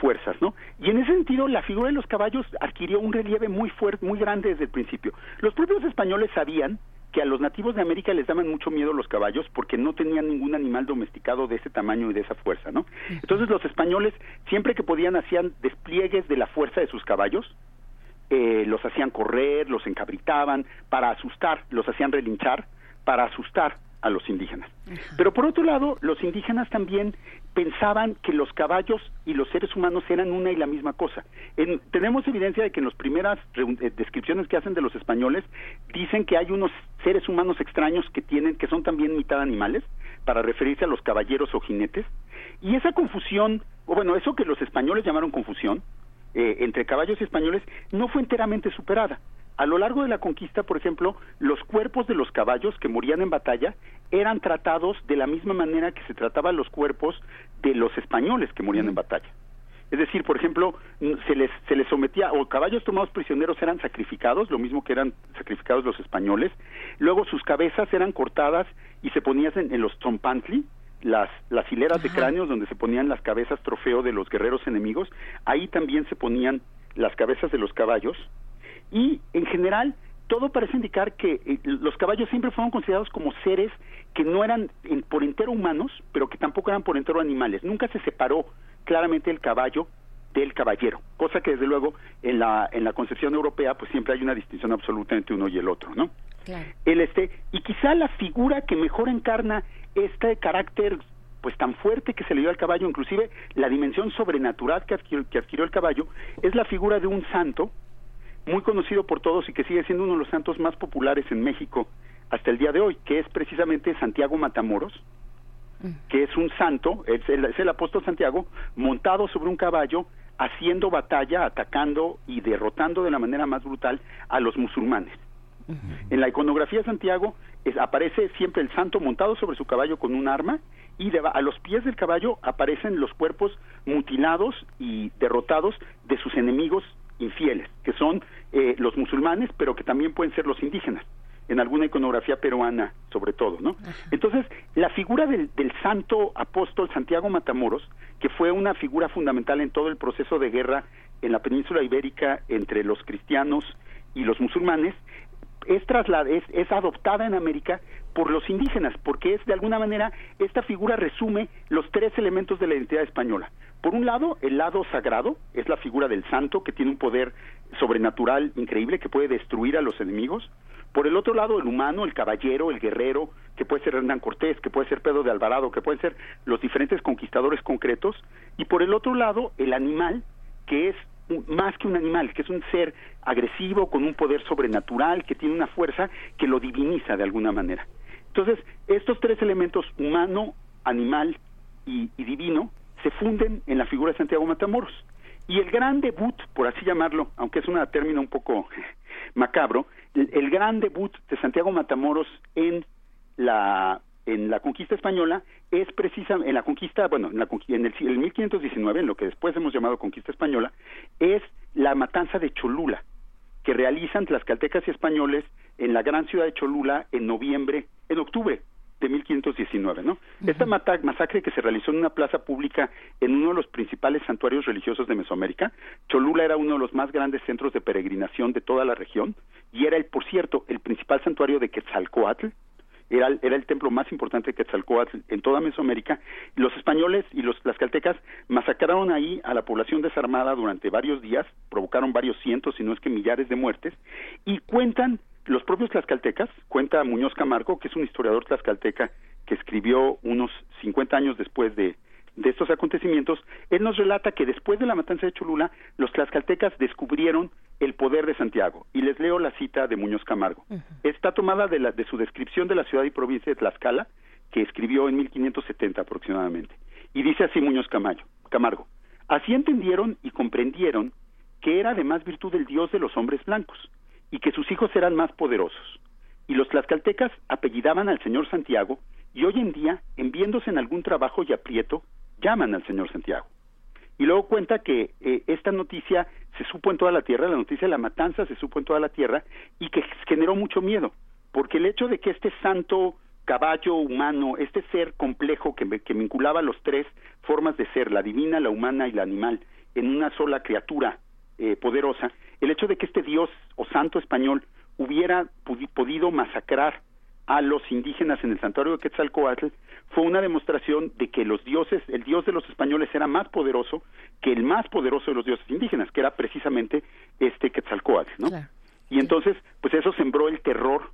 fuerzas, ¿no? Y en ese sentido, la figura de los caballos adquirió un relieve muy fuerte, muy grande desde el principio. Los propios españoles sabían que a los nativos de América les daban mucho miedo los caballos porque no tenían ningún animal domesticado de ese tamaño y de esa fuerza, ¿no? Entonces los españoles siempre que podían hacían despliegues de la fuerza de sus caballos, eh, los hacían correr, los encabritaban para asustar, los hacían relinchar para asustar a los indígenas. Pero por otro lado, los indígenas también pensaban que los caballos y los seres humanos eran una y la misma cosa. tenemos evidencia de que en las primeras eh, descripciones que hacen de los españoles dicen que hay unos seres humanos extraños que tienen que son también mitad animales para referirse a los caballeros o jinetes y esa confusión, o bueno, eso que los españoles llamaron confusión eh, entre caballos y españoles no fue enteramente superada. A lo largo de la conquista, por ejemplo, los cuerpos de los caballos que morían en batalla eran tratados de la misma manera que se trataban los cuerpos de los españoles que morían en batalla. Es decir, por ejemplo, se les, se les sometía, o caballos tomados prisioneros eran sacrificados, lo mismo que eran sacrificados los españoles, luego sus cabezas eran cortadas y se ponían en, los trompantli, las, las hileras de cráneos donde se ponían las cabezas trofeo de los guerreros enemigos, ahí también se ponían las cabezas de los caballos, y en general todo parece indicar que eh, los caballos siempre fueron considerados como seres que no eran por entero humanos, pero que tampoco eran por entero animales. Nunca se separó claramente el caballo del caballero, cosa que desde luego en la en la concepción europea pues siempre hay una distinción absoluta entre uno y el otro, ¿no? El este y quizá la figura que mejor encarna este carácter pues tan fuerte que se le dio al caballo, inclusive la dimensión sobrenatural que que adquirió el caballo, es la figura de un santo muy conocido por todos y que sigue siendo uno de los santos más populares en México hasta el día de hoy, que es precisamente Santiago Matamoros, mm. que es un santo, es el, apóstol Santiago, montado sobre un caballo, haciendo batalla, atacando y derrotando de la manera más brutal a los musulmanes. En la iconografía de Santiago aparece siempre el santo montado sobre su caballo con un arma y a los pies del caballo aparecen los cuerpos mutilados y derrotados de sus enemigos infieles, que son eh, los musulmanes, pero que también pueden ser los indígenas, en alguna iconografía peruana sobre todo, ¿no? Entonces, la figura del, del, santo apóstol Santiago Matamoros, que fue una figura fundamental en todo el proceso de guerra en la península ibérica entre los cristianos y los musulmanes, es, es, es adoptada en América por los indígenas, porque es de alguna manera esta figura resume los tres elementos de la identidad española. Por un lado, el lado sagrado es la figura del santo que tiene un poder sobrenatural increíble que puede destruir a los enemigos. Por el otro lado, el humano, el caballero, el guerrero, que puede ser Hernán Cortés, que puede ser Pedro de Alvarado, que pueden ser los diferentes conquistadores concretos. Y por el otro lado, el animal, que es más que un animal, que es un ser agresivo, con un poder sobrenatural, que tiene una fuerza que lo diviniza de alguna manera. Entonces, estos tres elementos, humano, animal y, divino, se funden en la figura de Santiago Matamoros. Y el gran debut, por así llamarlo, aunque es un término un poco macabro, el, gran debut de Santiago Matamoros en la en la conquista española es precisamente en la conquista, bueno, en, la, en el, el 1519, en lo que después hemos llamado conquista española, es la matanza de Cholula, que realizan tlaxcaltecas y españoles en la gran ciudad de Cholula en noviembre, en octubre de 1519, ¿no? Esta masacre que se realizó en una plaza pública en uno de los principales santuarios religiosos de Mesoamérica, Cholula era uno de los más grandes centros de peregrinación de toda la región y era el, por cierto, el principal santuario de Quetzalcoatl, era, era, el templo más importante de Quetzalcóatl en toda Mesoamérica. Los españoles y los tlaxcaltecas masacraron ahí a la población desarmada durante varios días, provocaron varios cientos, si no es que millares de muertes, y cuentan los propios tlaxcaltecas, cuenta Muñoz Camargo, que es un historiador tlaxcalteca que escribió unos 50 años después de, de estos acontecimientos, él nos relata que después de la matanza de Cholula, los tlaxcaltecas descubrieron el poder de Santiago. Y les leo la cita de Muñoz Camargo. Está tomada de, la, de su descripción de la ciudad y provincia de Tlaxcala, que escribió en 1570 aproximadamente. Y dice así Muñoz Camayo, Camargo, así entendieron y comprendieron que era de más virtud el Dios de los hombres blancos, y que sus hijos eran más poderosos. Y los tlaxcaltecas apellidaban al señor Santiago, y hoy en día, en viéndose en algún trabajo y aprieto, llaman al señor Santiago. Y luego cuenta que eh, esta noticia se supo en toda la tierra, la noticia de la matanza se supo en toda la tierra y que generó mucho miedo, porque el hecho de que este santo caballo humano, este ser complejo que, que vinculaba los tres formas de ser, la divina, la humana y la animal, en una sola criatura eh, poderosa, el hecho de que este dios o santo español hubiera podido masacrar a los indígenas en el santuario de Quetzalcoatl fue una demostración de que los dioses, el dios de los españoles era más poderoso que el más poderoso de los dioses indígenas, que era precisamente este Quetzalcoatl, ¿no? Y entonces, pues eso sembró el terror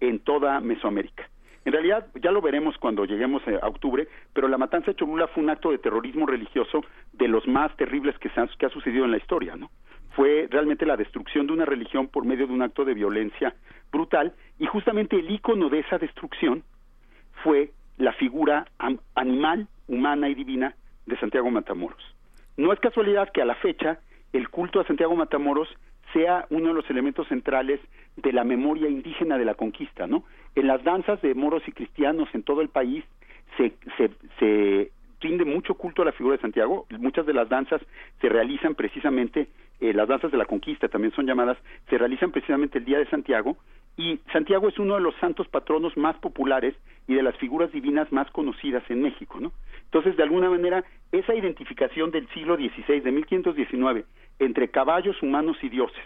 en toda Mesoamérica. En realidad, ya lo veremos cuando lleguemos a octubre, pero la matanza de Cholula fue un acto de terrorismo religioso de los más terribles que, se que ha sucedido en la historia, ¿no? Fue realmente la destrucción de una religión por medio de un acto de violencia brutal y justamente el icono de esa destrucción fue la figura animal, humana y divina de Santiago Matamoros. No es casualidad que a la fecha el culto a Santiago Matamoros sea uno de los elementos centrales de la memoria indígena de la conquista, ¿no? En las danzas de moros y cristianos en todo el país se, se, se rinde mucho culto a la figura de Santiago. Muchas de las danzas se realizan precisamente, eh, las danzas de la conquista también son llamadas, se realizan precisamente el día de Santiago y Santiago es uno de los santos patronos más populares y de las figuras divinas más conocidas en México, ¿no? Entonces, de alguna manera, esa identificación del siglo XVI, de 1519, entre caballos, humanos y dioses,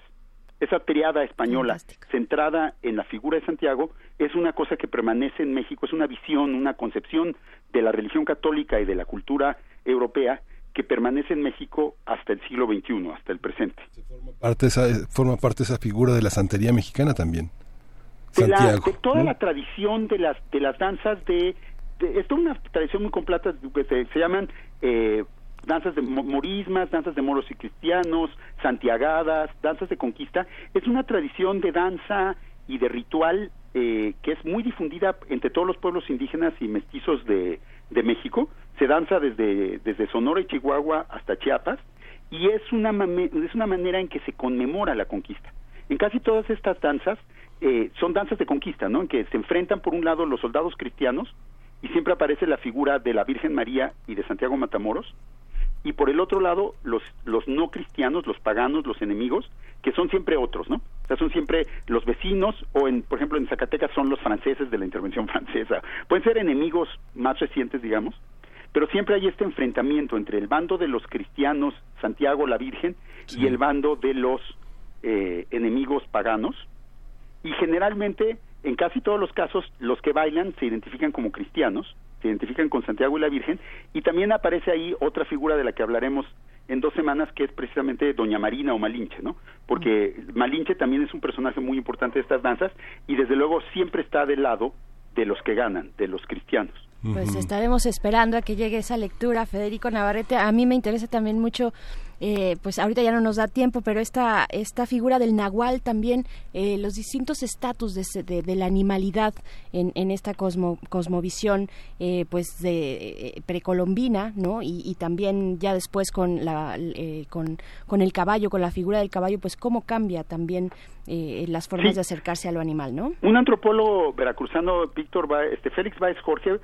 esa triada española centrada en la figura de Santiago es una cosa que permanece en México, es una visión, una concepción de la religión católica y de la cultura europea que permanece en México hasta el siglo XXI, hasta el presente. Forma parte esa, forma parte esa figura de la santería mexicana también. De, toda la tradición de las de las danzas de, de es una tradición muy completa que se, se llaman eh, danzas de morismas, danzas de moros y cristianos, santiagadas, danzas de conquista, es una tradición de danza y de ritual eh, que es muy difundida entre todos los pueblos indígenas y mestizos de, de México. Se danza desde, desde Sonora y Chihuahua hasta Chiapas y es una, es una manera en que se conmemora la conquista. En casi todas estas danzas eh, son danzas de conquista, ¿no? En que se enfrentan por un lado los soldados cristianos y siempre aparece la figura de la Virgen María y de Santiago Matamoros y por el otro lado los los no cristianos, los paganos, los enemigos, que son siempre otros, ¿no? O sea, son siempre los vecinos o en por ejemplo en Zacatecas son los franceses de la intervención francesa. Pueden ser enemigos más recientes, digamos, pero siempre hay este enfrentamiento entre el bando de los cristianos, Santiago la Virgen, y el bando de los eh, enemigos paganos. Y generalmente, en casi todos los casos, los que bailan se identifican como cristianos, se identifican con Santiago y la Virgen, y también aparece ahí otra figura de la que hablaremos en dos semanas, que es precisamente Doña Marina o Malinche, ¿no? Porque Malinche también es un personaje muy importante de estas danzas, y desde luego siempre está del lado de los que ganan, de los cristianos. Pues estaremos esperando a que llegue esa lectura, Federico Navarrete. A mí me interesa también mucho eh, pues ahorita ya no nos da tiempo, pero esta, esta figura del nahual también, eh, los distintos estatus de, de, la animalidad en, en esta cosmo, cosmovisión eh, pues de precolombina, ¿no? Y, también ya después con, la, con, con el caballo, con la figura del caballo, pues cómo cambia también las formas de acercarse a lo animal, ¿no? Un antropólogo veracruzano, Víctor este, Félix Báez Jorge,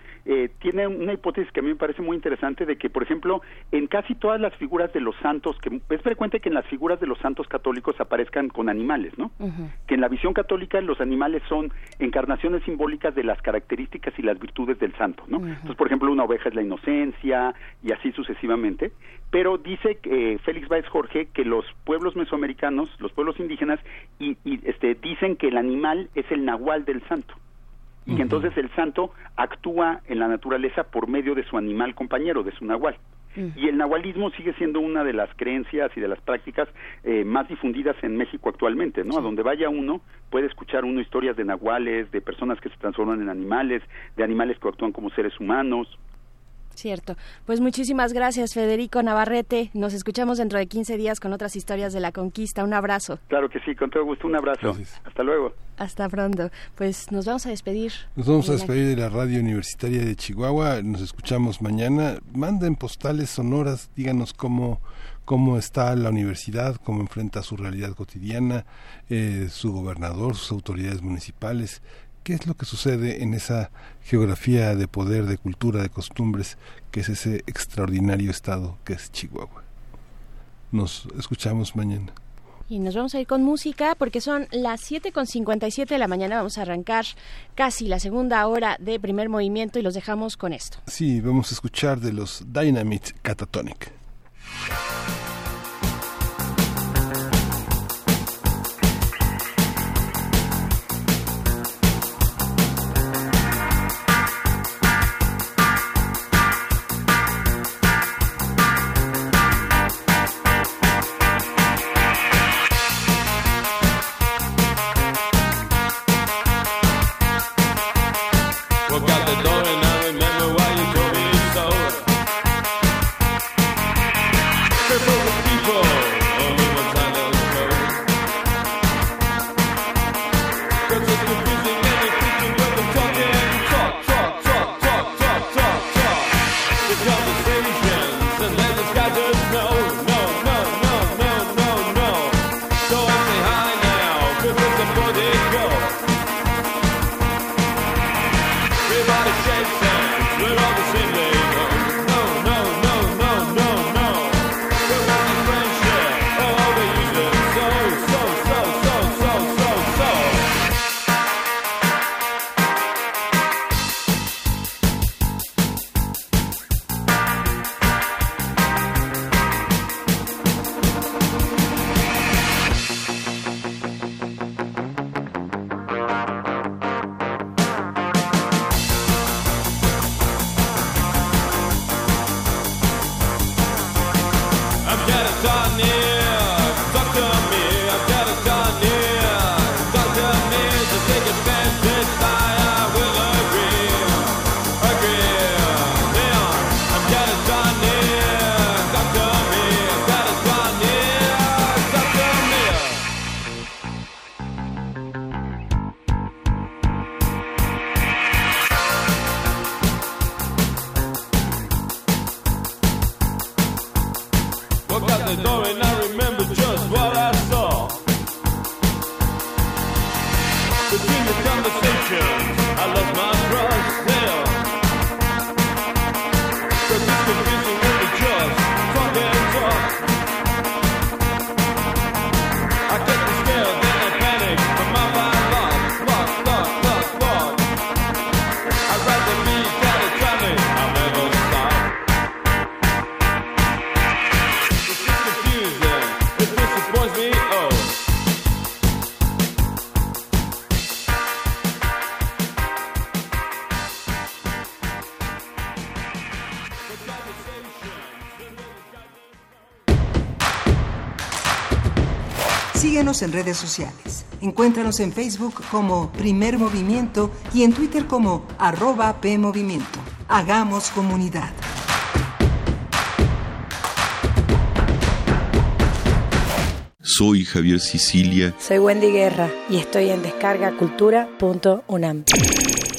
tiene una hipótesis que a mí me parece muy interesante de que, por ejemplo, en casi todas las figuras de los santos que es frecuente que en las figuras de los santos católicos aparezcan con animales, ¿no? Que en la visión católica los animales son encarnaciones simbólicas de las características y las virtudes del santo, ¿no? Entonces, por ejemplo, una oveja es la inocencia y así sucesivamente. Pero dice eh, Félix Baez Jorge que los pueblos mesoamericanos, los pueblos indígenas, y, este, dicen que el animal es el nahual del santo y que entonces el santo actúa en la naturaleza por medio de su animal compañero, de su nahual. Y el nahualismo sigue siendo una de las creencias y de las prácticas eh, más difundidas en México actualmente, ¿no? A donde vaya uno puede escuchar uno historias de nahuales, de personas que se transforman en animales, de animales que actúan como seres humanos. Cierto. Pues muchísimas gracias, Federico Navarrete. Nos escuchamos dentro de 15 días con otras historias de la conquista. Un abrazo. Claro que sí, con todo gusto. Un abrazo. Hasta luego. Hasta pronto. Pues nos vamos a despedir. Nos vamos a despedir de la radio universitaria de Chihuahua. Nos escuchamos mañana. Manden postales sonoras. Díganos cómo cómo está la universidad, cómo enfrenta su realidad cotidiana, eh, su gobernador, sus autoridades municipales, qué es lo que sucede en esa geografía de poder, de cultura, de costumbres, que es ese extraordinario estado que es Chihuahua. Nos escuchamos mañana. Y nos vamos a ir con música porque son las 7.57 de la mañana. Vamos a arrancar casi la segunda hora de primer movimiento y los dejamos con esto. Sí, vamos a escuchar de los Dynamite Catatonic. the door and I remember just what I en redes sociales. Encuéntranos en Facebook como Primer Movimiento y en Twitter como arroba PMovimiento. Hagamos comunidad. Soy Javier Sicilia. Soy Wendy Guerra y estoy en descargacultura.unam.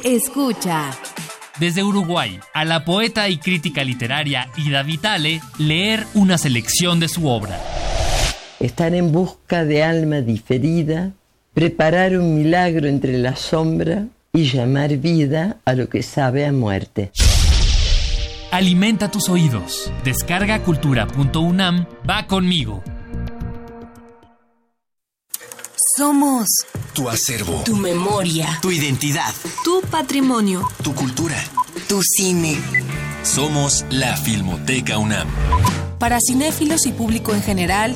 Escucha. Desde Uruguay, a la poeta y crítica literaria Ida Vitale, leer una selección de su obra estar en busca de alma diferida, preparar un milagro entre la sombra y llamar vida a lo que sabe a muerte. Alimenta tus oídos. Descarga cultura.unam. Va conmigo. Somos tu acervo, tu memoria, tu identidad, tu patrimonio, tu cultura, tu cine. Somos la Filmoteca UNAM. Para cinéfilos y público en general,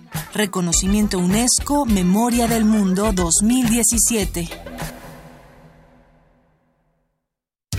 Reconocimiento UNESCO Memoria del Mundo 2017.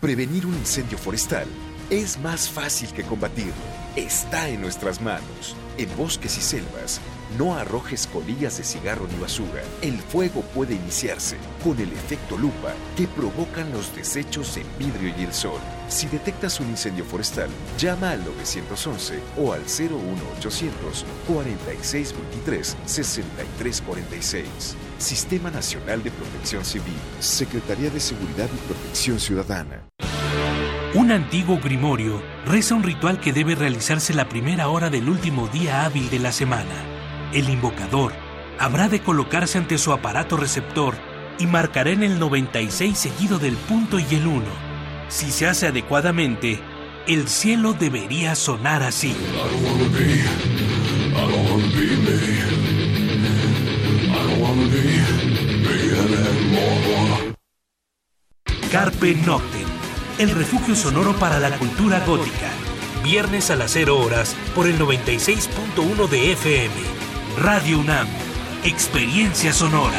Prevenir un incendio forestal es más fácil que combatirlo. Está en nuestras manos. En bosques y selvas, no arrojes colillas de cigarro ni basura. El fuego puede iniciarse con el efecto lupa que provocan los desechos en vidrio y el sol. Si detectas un incendio forestal, llama al 911 o al 01800 4623 6346. Sistema Nacional de Protección Civil, Secretaría de Seguridad y Protección Ciudadana. Un antiguo grimorio reza un ritual que debe realizarse la primera hora del último día hábil de la semana. El invocador habrá de colocarse ante su aparato receptor y marcará en el 96 seguido del punto y el 1. Si se hace adecuadamente, el cielo debería sonar así. Carpe Noctem, el refugio sonoro para la cultura gótica. Viernes a las 0 horas por el 96.1 de FM. Radio UNAM, experiencia sonora.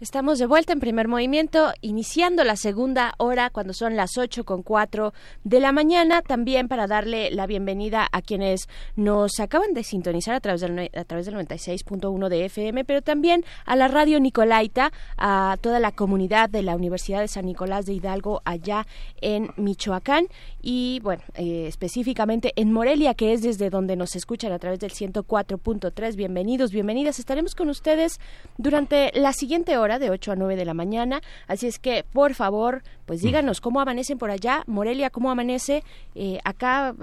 Estamos de vuelta en primer movimiento, iniciando la segunda hora cuando son las 8 con 4 de la mañana, también para darle la bienvenida a quienes nos acaban de sintonizar a través del, a través del 96.1 de FM, pero también a la radio Nicolaita, a toda la comunidad de la Universidad de San Nicolás de Hidalgo allá en Michoacán y bueno, eh, específicamente en Morelia, que es desde donde nos escuchan a través del 104.3. Bienvenidos, bienvenidas. Estaremos con ustedes durante la siguiente hora de 8 a 9 de la mañana. Así es que, por favor, pues díganos cómo amanecen por allá. Morelia, ¿cómo amanece? Eh, acá,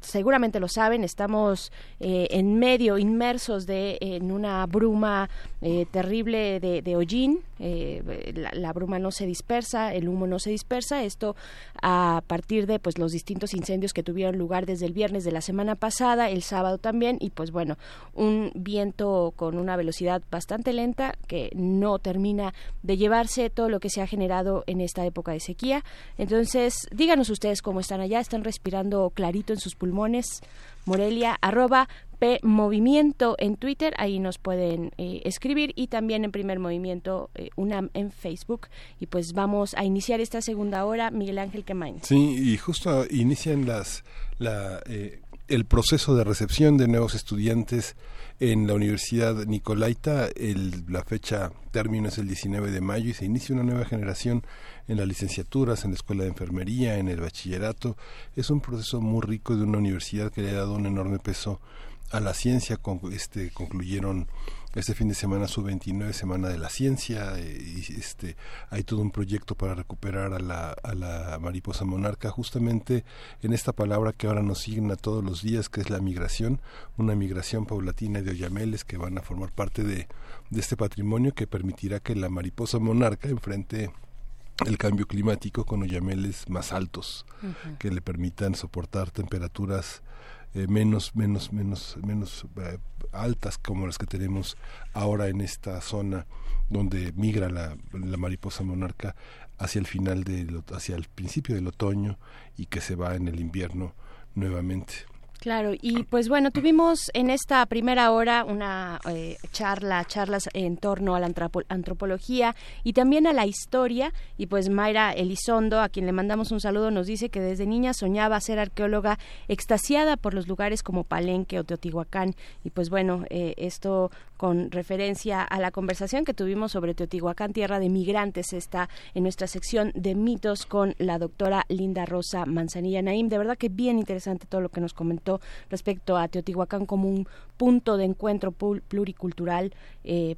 seguramente lo saben, estamos eh, en medio, inmersos de, en una bruma eh, terrible de, de hollín. La, la, bruma no se dispersa, el humo no se dispersa. Esto a partir de pues los distintos incendios que tuvieron lugar desde el viernes de la semana pasada, el sábado también, y pues bueno, un viento con una velocidad bastante lenta que no termina de llevarse todo lo que se ha generado en esta época de Entonces, díganos ustedes cómo están allá, están respirando clarito en sus pulmones. Morelia, arroba P Movimiento en Twitter, ahí nos pueden eh, escribir y también en Primer Movimiento eh, UNAM en Facebook. Y pues vamos a iniciar esta segunda hora, Miguel Ángel Quemain. Sí, y justo inician las la, eh, el proceso de recepción de nuevos estudiantes en la Universidad Nicolaita. El, la fecha término es el 19 de mayo y se inicia una nueva generación en las licenciaturas, en la escuela de enfermería, en el bachillerato. Es un proceso muy rico de una universidad que le ha dado un enorme peso a la ciencia. Con, este, concluyeron este fin de semana su 29 Semana de la Ciencia eh, y este hay todo un proyecto para recuperar a la, a la mariposa monarca. Justamente en esta palabra que ahora nos signa todos los días que es la migración, una migración paulatina de oyameles que van a formar parte de, de este patrimonio que permitirá que la mariposa monarca enfrente el cambio climático con oyameles más altos que le permitan soportar temperaturas eh, menos menos menos menos eh, altas como las que tenemos ahora en esta zona donde migra la, mariposa monarca hacia el final del hacia el principio del otoño y que se va en el invierno nuevamente Claro, y pues bueno, tuvimos en esta primera hora una eh, charla, charlas en torno a la antropo- antropología y también a la historia. Y pues Mayra Elizondo, a quien le mandamos un saludo, nos dice que desde niña soñaba ser arqueóloga extasiada por los lugares como Palenque o Teotihuacán. Y pues bueno, eh, esto con referencia a la conversación que tuvimos sobre Teotihuacán, tierra de migrantes, está en nuestra sección de mitos con la doctora Linda Rosa Manzanilla Naim. De verdad que bien interesante todo lo que nos comentó respecto a Teotihuacán como un punto de encuentro pluricultural, eh.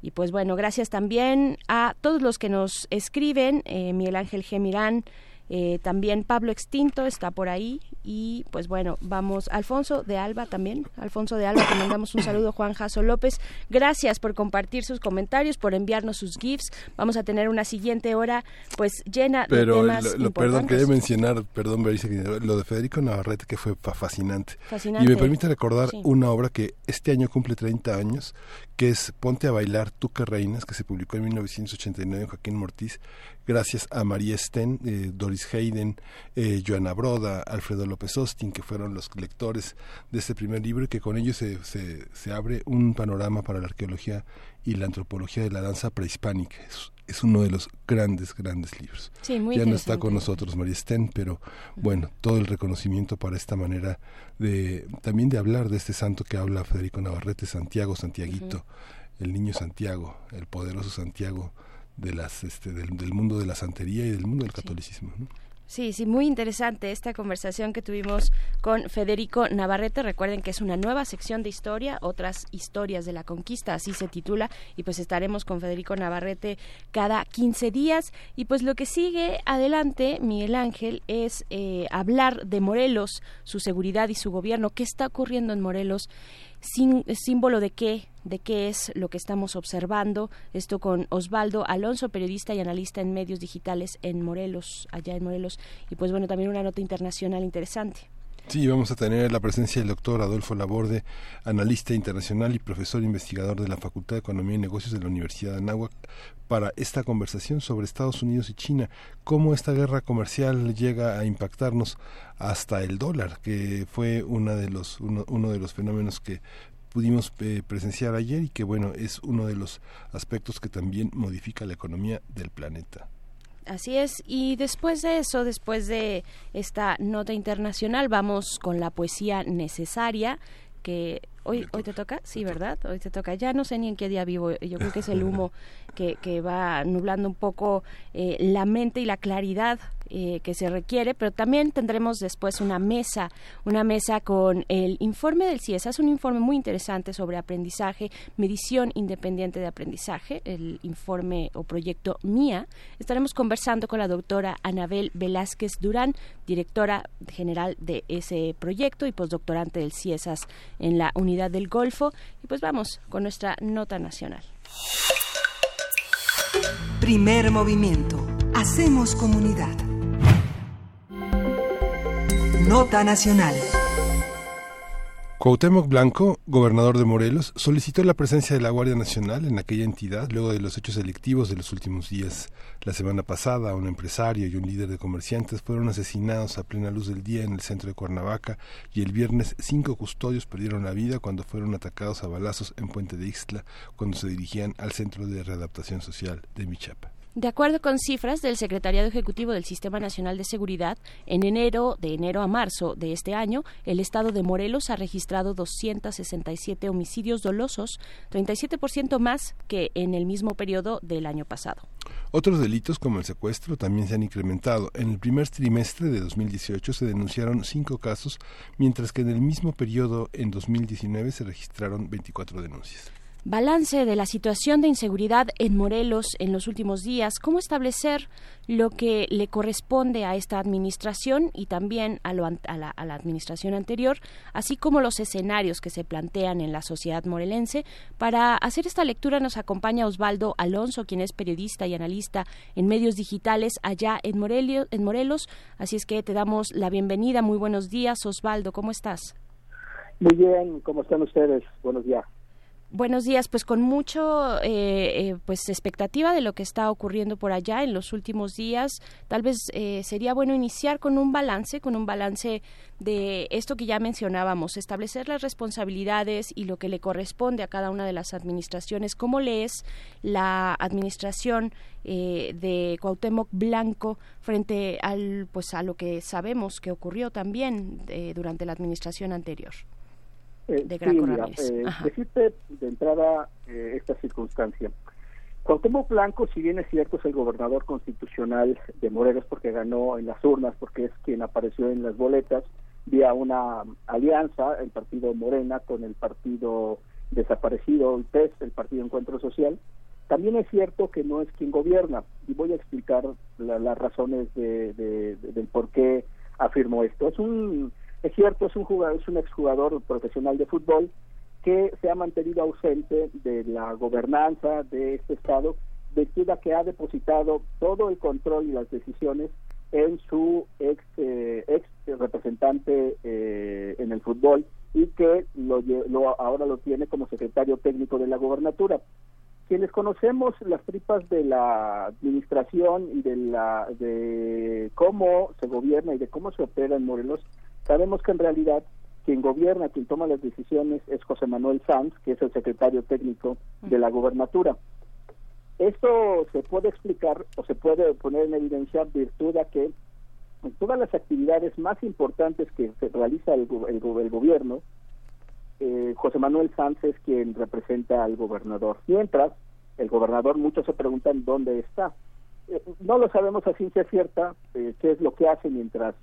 Y pues bueno, gracias también a todos los que nos escriben, eh, Miguel Ángel Gemirán, eh, también Pablo Extinto está por ahí y pues bueno, vamos, Alfonso de Alba también, Alfonso de Alba, te mandamos un saludo, Juan Jaso López, gracias por compartir sus comentarios, por enviarnos sus GIFs, vamos a tener una siguiente hora pues llena de pero temas lo, lo- perdón quería mencionar perdón Berenice, lo de Federico Navarrete que fue fa- fascinante. Fascinante. y me permite recordar Sí. una obra que este año cumple 30 años que es Ponte a bailar tú que reinas que se publicó en 1989 en Joaquín Mortiz gracias a María Sten, eh, Doris Hayden, eh, Joana Broda, Alfredo López Austin, que fueron los lectores de este primer libro y que con ello se, se, se abre un panorama para la arqueología y la antropología de la danza prehispánica. Es, es uno de los grandes, grandes libros. Sí, muy ya no está con nosotros María Sten, pero bueno, todo el reconocimiento para esta manera de también de hablar de este santo que habla Federico Navarrete, Santiago, Santiaguito, el niño Santiago, el poderoso Santiago de las este, del, del mundo de la santería y del mundo del catolicismo. ¿no? Sí, sí, muy interesante esta conversación que tuvimos con Federico Navarrete. Recuerden que es una nueva sección de historia, otras historias de la conquista, así se titula, y pues estaremos con Federico Navarrete cada 15 días. Y pues lo que sigue adelante, Miguel Ángel, es eh, hablar de Morelos, su seguridad y su gobierno. ¿Qué está ocurriendo en Morelos? Sin, símbolo de qué, de qué es lo que estamos observando. Esto con Osvaldo Alonso, periodista y analista en medios digitales en Morelos, allá en Morelos. Y pues bueno, también una nota internacional interesante. Sí, vamos a tener la presencia del doctor Adolfo Laborde, analista internacional y profesor investigador de la Facultad de Economía y Negocios de la Universidad de Anáhuac, para esta conversación sobre Estados Unidos y China, cómo esta guerra comercial llega a impactarnos hasta el dólar, que fue una de los, uno, uno de los fenómenos que pudimos eh, presenciar ayer y que bueno es uno de los aspectos que también modifica la economía del planeta. Así es, y después de eso, después de esta nota internacional, vamos con la poesía necesaria que hoy hoy te toca, sí, ¿verdad? Hoy te toca. Ya no sé ni en qué día vivo. Yo creo que es el humo que, que va nublando un poco eh, la mente y la claridad eh, que se requiere, pero también tendremos después una mesa, una mesa con el informe del CIESA. Es un informe muy interesante sobre aprendizaje, medición independiente de aprendizaje, el informe o proyecto MIA. Estaremos conversando con la doctora Anabel Velázquez Durán, directora general de ese proyecto y postdoctorante del CIESAS en la Unidad del Golfo. Y pues vamos con nuestra nota nacional. Primer movimiento. Hacemos comunidad. Nota nacional. Cuauhtémoc Blanco, gobernador de Morelos, solicitó la presencia de la Guardia Nacional en aquella entidad luego de los hechos delictivos de los últimos días. La semana pasada, un empresario y un líder de comerciantes fueron asesinados a plena luz del día en el centro de Cuernavaca y el viernes cinco custodios perdieron la vida cuando fueron atacados a balazos en Puente de Ixtla cuando se dirigían al Centro de Readaptación Social de Michapa. De acuerdo con cifras del Secretariado Ejecutivo del Sistema Nacional de Seguridad, en enero, de enero a marzo de este año, el estado de Morelos ha registrado 267 homicidios dolosos, 37% más que en el mismo periodo del año pasado. Otros delitos como el secuestro también se han incrementado. En el primer trimestre de 2018 se denunciaron cinco casos, mientras que en el mismo periodo en 2019 se registraron 24 denuncias. Balance de la situación de inseguridad en Morelos en los últimos días, cómo establecer lo que le corresponde a esta administración y también a, la, a, la, administración anterior, así como los escenarios que se plantean en la sociedad morelense. Para hacer esta lectura nos acompaña Osvaldo Alonso, quien es periodista y analista en medios digitales allá en, en Morelos. Así es que te damos la bienvenida. Muy buenos días, Osvaldo. ¿Cómo estás? Muy bien, ¿cómo están ustedes? Buenos días. Buenos días, pues con mucho eh, eh, pues expectativa de lo que está ocurriendo por allá en los últimos días. Tal vez eh, sería bueno iniciar con un balance, con un balance de esto que ya mencionábamos, establecer las responsabilidades y lo que le corresponde a cada una de las administraciones. ¿Cómo lees la administración de Cuauhtémoc Blanco frente al pues a lo que sabemos que ocurrió también durante la administración anterior? Eh, de Graco eh, decirte de entrada eh, esta circunstancia. Cuauhtémoc Blanco, si bien es cierto, es el gobernador constitucional de Morelos porque ganó en las urnas, porque es quien apareció en las boletas, vía una alianza, el partido Morena con el partido desaparecido, el PES, el Partido Encuentro Social, también es cierto que no es quien gobierna, y voy a explicar las razones de, del por qué afirmo esto. Es un es cierto, es un jugador, es un exjugador profesional de fútbol que se ha mantenido ausente de la gobernanza de este estado, de que ha depositado todo el control y las decisiones en su ex, eh, ex representante eh, en el fútbol y que lo, lo, ahora lo tiene como secretario técnico de la gobernatura. Quienes conocemos las tripas de la administración y de la de cómo se gobierna y de cómo se opera en Morelos, Sabemos que en realidad quien gobierna, quien toma las decisiones es José Manuel Sanz, que es el secretario técnico de la gobernatura. Esto se puede explicar o se puede poner en evidencia virtud a que en todas las actividades más importantes que se realiza el, gobierno, eh, José Manuel Sanz es quien representa al gobernador. Mientras, el gobernador, muchos se preguntan dónde está. Eh, no lo sabemos a ciencia cierta eh, qué es lo que hace mientras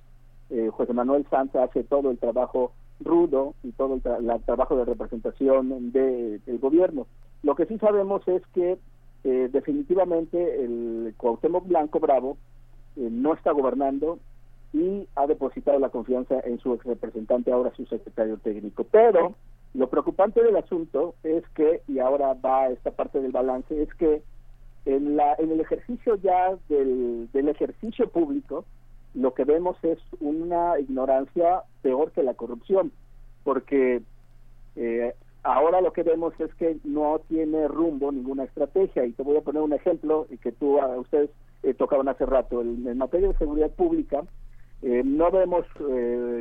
eh, José Manuel Sanz hace todo el trabajo rudo y todo el, trabajo de representación de, del gobierno. Lo que sí sabemos es que eh, definitivamente el Cuauhtémoc Blanco Bravo eh, no está gobernando y ha depositado la confianza en su ex representante, ahora su secretario técnico. Pero lo preocupante del asunto es que, y ahora va esta parte del balance, es que en, la, en el ejercicio ya del, del ejercicio público, lo que vemos es una ignorancia peor que la corrupción, porque eh, ahora lo que vemos es que no tiene rumbo ninguna estrategia. Y te voy a poner un ejemplo que tú, a ustedes eh, tocaban hace rato. En, materia de seguridad pública, eh, no vemos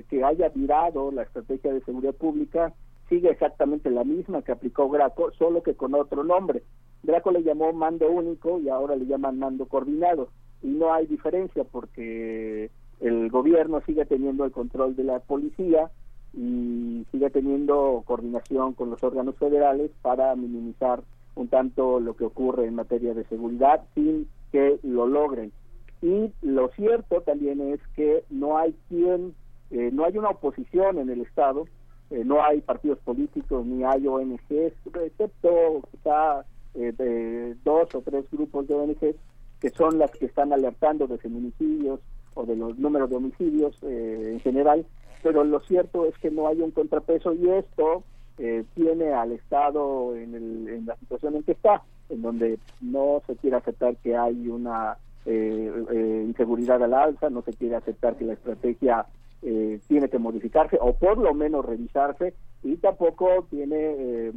que haya virado la estrategia de seguridad pública, sigue exactamente la misma que aplicó Graco, solo que con otro nombre. Graco le llamó mando único y ahora le llaman mando coordinado y no hay diferencia porque el gobierno sigue teniendo el control de la policía y sigue teniendo coordinación con los órganos federales para minimizar un tanto lo que ocurre en materia de seguridad sin que lo logren. Y lo cierto también es que no hay quien, eh, no hay una oposición en el Estado, eh, no hay partidos políticos ni hay ONGs, excepto quizá eh, de dos o tres grupos de ONGs que son las que están alertando de feminicidios o de los números de homicidios eh, en general, pero lo cierto es que no hay un contrapeso y esto eh, tiene al Estado en, el, en la situación en que está, en donde no se quiere aceptar que hay una eh, inseguridad al alza, no se quiere aceptar que la estrategia tiene que modificarse o por lo menos revisarse y tampoco tiene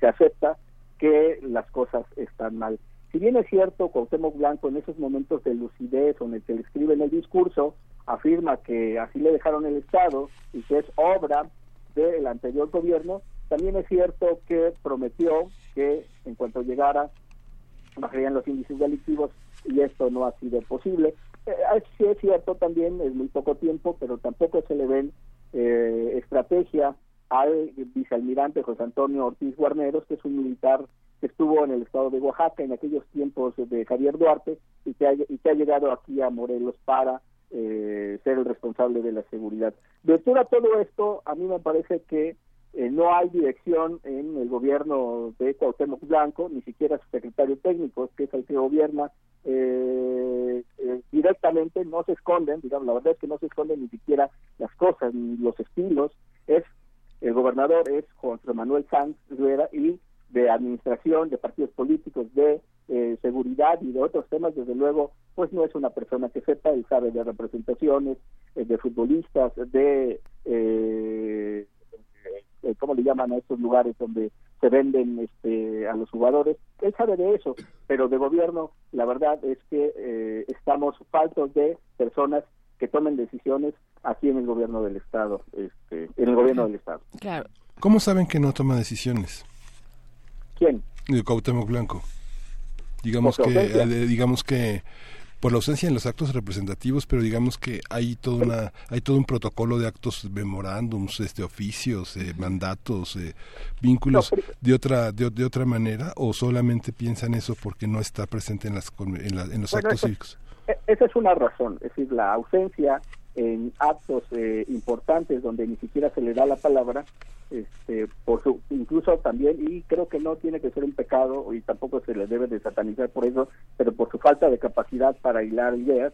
se acepta que las cosas están mal. Si bien es cierto, Cuauhtémoc Blanco en esos momentos de lucidez o en el que le escribe en el discurso, afirma que así le dejaron el Estado y que es obra del anterior gobierno, también es cierto que prometió que en cuanto llegara bajarían los índices delictivos y esto no ha sido posible. Eh, es cierto también, es muy poco tiempo, pero tampoco se le ven eh, estrategia al vicealmirante José Antonio Ortiz Guarneros, que es un militar que estuvo en el estado de Oaxaca en aquellos tiempos de Javier Duarte y que ha, y que ha llegado aquí a Morelos para eh, ser el responsable de la seguridad. De todo esto, a mí me parece que eh, no hay dirección en el gobierno de Cuauhtémoc Blanco, ni siquiera su secretario técnico, que es el que gobierna eh, eh, directamente, no se esconden, digamos, la verdad es que no se esconden ni siquiera las cosas, ni los estilos, es el gobernador es Juan Manuel Sanz Rivera y de administración, de partidos políticos, de seguridad y de otros temas, desde luego, pues no es una persona que sepa, él sabe de representaciones, de futbolistas, de eh, eh, ¿cómo le llaman a estos lugares donde se venden este, a los jugadores? Él sabe de eso, pero de gobierno la verdad es que eh, estamos faltos de personas que tomen decisiones aquí en el gobierno del estado, este, en el gobierno del estado. Claro. ¿Cómo saben que no toma decisiones? ¿Quién? El Cuauhtémoc Blanco. Digamos que, eh, digamos que por la ausencia en los actos representativos, pero digamos que hay toda una, hay todo un protocolo de actos memorándums, este oficios, eh, mandatos, eh, vínculos de otra de, de, otra manera o solamente piensan eso porque no está presente en las en, los actos cívicos. E, esa es una razón, es decir, la ausencia en actos eh, importantes donde ni siquiera se le da la palabra, este, por su, incluso también, y creo que no tiene que ser un pecado y tampoco se le debe de satanizar por eso, pero por su falta de capacidad para hilar ideas,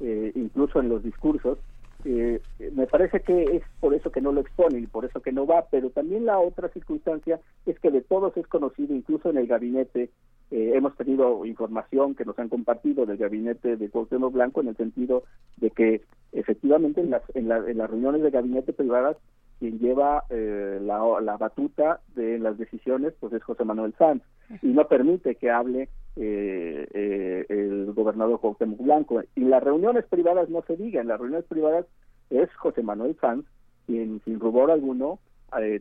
eh, incluso en los discursos, eh, me parece que es por eso que no lo expone y por eso que no va, pero también la otra circunstancia es que de todos es conocido, incluso en el gabinete eh, hemos tenido información que nos han compartido del gabinete de Cuauhtémoc Blanco en el sentido de que efectivamente en las, en, las reuniones de gabinete privadas quien lleva eh, la, batuta de las decisiones pues es José Manuel Sanz y no permite que hable eh, el gobernador Cuauhtémoc Blanco. Y en las reuniones privadas no se diga, en las reuniones privadas es José Manuel Sanz quien sin rubor alguno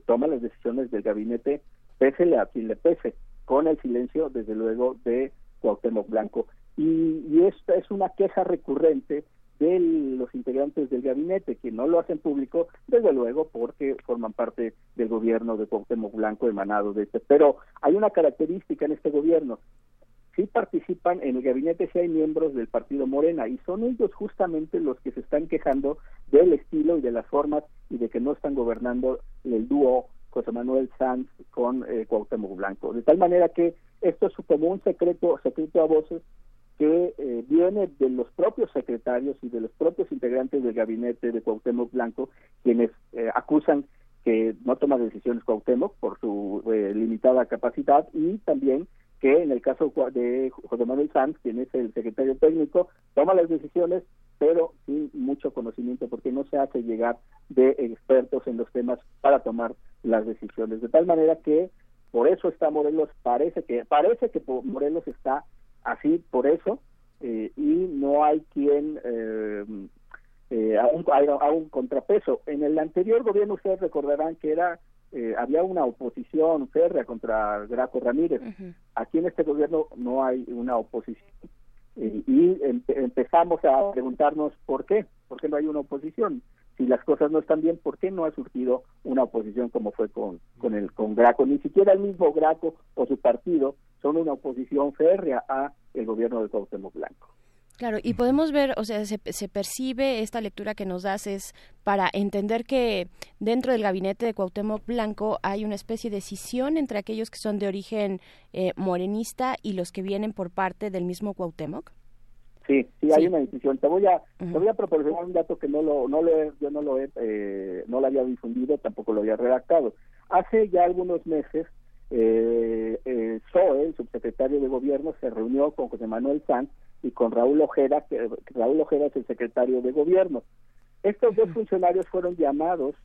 toma las decisiones del gabinete pésele a quien le pese con el silencio, desde luego, de Cuauhtémoc Blanco. Y, esta es una queja recurrente de los integrantes del gabinete, que no lo hacen público, desde luego, porque forman parte del gobierno de Cuauhtémoc Blanco emanado de este. Pero hay una característica en este gobierno. Sí participan en el gabinete, sí hay miembros del partido Morena, y son ellos justamente los que se están quejando del estilo y de las formas y de que no están gobernando el dúo José Manuel Sanz con eh, Cuauhtémoc Blanco. De tal manera que esto es como un secreto, secreto a voces que eh, viene de los propios secretarios y de los propios integrantes del gabinete de Cuauhtémoc Blanco, quienes eh, acusan que no toma decisiones Cuauhtémoc por su eh, limitada capacidad y también que en el caso de José Manuel Sanz, quien es el secretario técnico, toma las decisiones pero sin mucho conocimiento porque no se hace llegar de expertos en los temas para tomar las decisiones. De tal manera que por eso está Morelos, parece que parece que Morelos está así por eso eh, y no hay quien eh, eh, a, un, contrapeso. En el anterior gobierno ustedes recordarán que era eh, había una oposición férrea contra Graco Ramírez. Aquí en este gobierno no hay una oposición y empezamos a preguntarnos por qué, por qué no hay una oposición. Si las cosas no están bien, ¿por qué no ha surgido una oposición como fue con, con el con Graco? Ni siquiera el mismo Graco o su partido son una oposición férrea a el gobierno de Cuauhtémoc Blanco. Claro, y podemos ver, o sea, se, se, percibe esta lectura que nos das es para entender que dentro del gabinete de Cuauhtémoc Blanco hay una especie de decisión entre aquellos que son de origen eh, morenista y los que vienen por parte del mismo Cuauhtémoc. Sí, sí, hay una decisión. Te voy a te voy a proporcionar un dato que no lo no lo he, yo no lo he eh, no lo había difundido, tampoco lo había redactado. Hace ya algunos meses eh, eh, el subsecretario de Gobierno, se reunió con José Manuel Sanz y con Raúl Ojeda, que Raúl Ojeda es el secretario de Gobierno. Estos dos funcionarios fueron llamados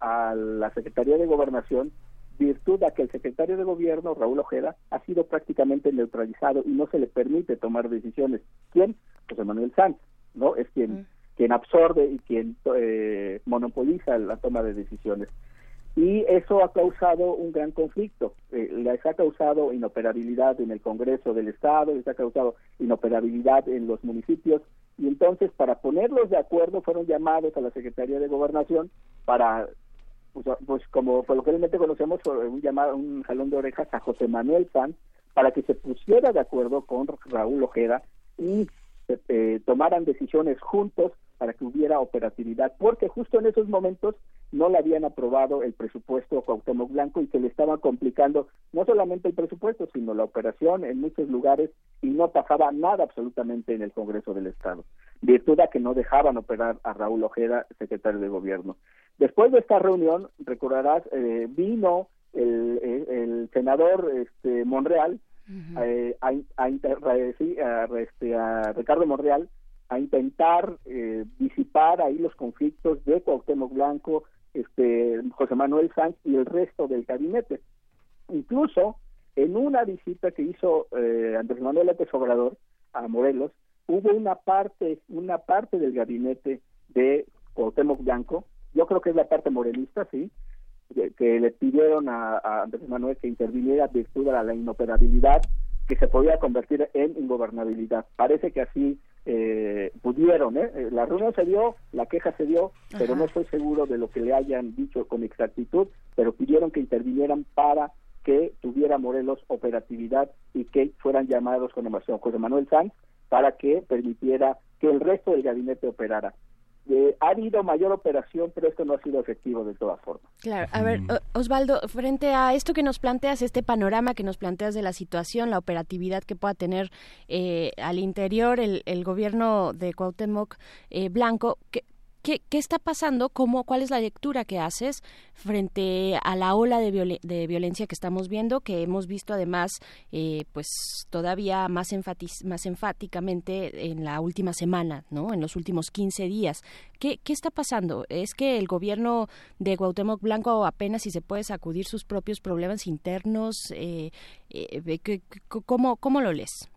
a la Secretaría de Gobernación virtud a que el secretario de Gobierno, Raúl Ojeda, ha sido prácticamente neutralizado y no se le permite tomar decisiones. ¿Quién? José Manuel Sanz, ¿no? Es quien, quien absorbe y quien eh, monopoliza la toma de decisiones y eso ha causado un gran conflicto. Eh, les ha causado inoperabilidad en el Congreso del Estado, les ha causado inoperabilidad en los municipios y entonces para ponerlos de acuerdo fueron llamados a la Secretaría de Gobernación para pues, pues como coloquialmente conocemos un llamado un jalón de orejas a José Manuel Sanz para que se pusiera de acuerdo con Raúl Ojeda y eh, tomaran decisiones juntos para que hubiera operatividad, porque justo en esos momentos no le habían aprobado el presupuesto a Cuauhtémoc Blanco y que le estaba complicando no solamente el presupuesto, sino la operación en muchos lugares y no pasaba nada absolutamente en el Congreso del Estado, virtud a que no dejaban operar a Raúl Ojeda, secretario de Gobierno. Después de esta reunión, recordarás, eh, vino el, el, senador este, Monreal eh, a, a, este, a Ricardo Monreal a intentar eh, disipar ahí los conflictos de Cuauhtémoc Blanco, este, José Manuel Sanz y el resto del gabinete. Incluso en una visita que hizo eh, Andrés Manuel López Obrador a Morelos, hubo una parte, una parte del gabinete de Cuauhtémoc Blanco, yo creo que es la parte morenista, sí, que, le pidieron a, Andrés Manuel que interviniera virtud a la inoperabilidad que se podía convertir en ingobernabilidad. Parece que así eh, pudieron, ¿eh? ¿eh? La reunión se dio, la queja se dio, pero no estoy seguro de lo que le hayan dicho con exactitud, pero pidieron que intervinieran para que tuviera Morelos operatividad y que fueran llamados con José Manuel Sanz para que permitiera que el resto del gabinete operara. Eh, ha habido mayor operación, pero esto no ha sido efectivo de todas formas. Claro, a ver, Osvaldo, frente a esto que nos planteas, este panorama que nos planteas de la situación, la operatividad que pueda tener eh, al interior el, el, gobierno de Cuauhtémoc eh, Blanco, ¿qué, ¿Qué, está pasando? ¿Cómo, ¿Cuál es la lectura que haces frente a la ola de, de violencia que estamos viendo, que hemos visto además eh, pues todavía más, más enfáticamente en la última semana, ¿no? en los últimos 15 días? ¿Qué, ¿Qué está pasando? ¿Es que el gobierno de Cuauhtémoc Blanco apenas si se puede sacudir sus propios problemas internos? Eh, eh, ¿cómo, ¿Cómo lo lees?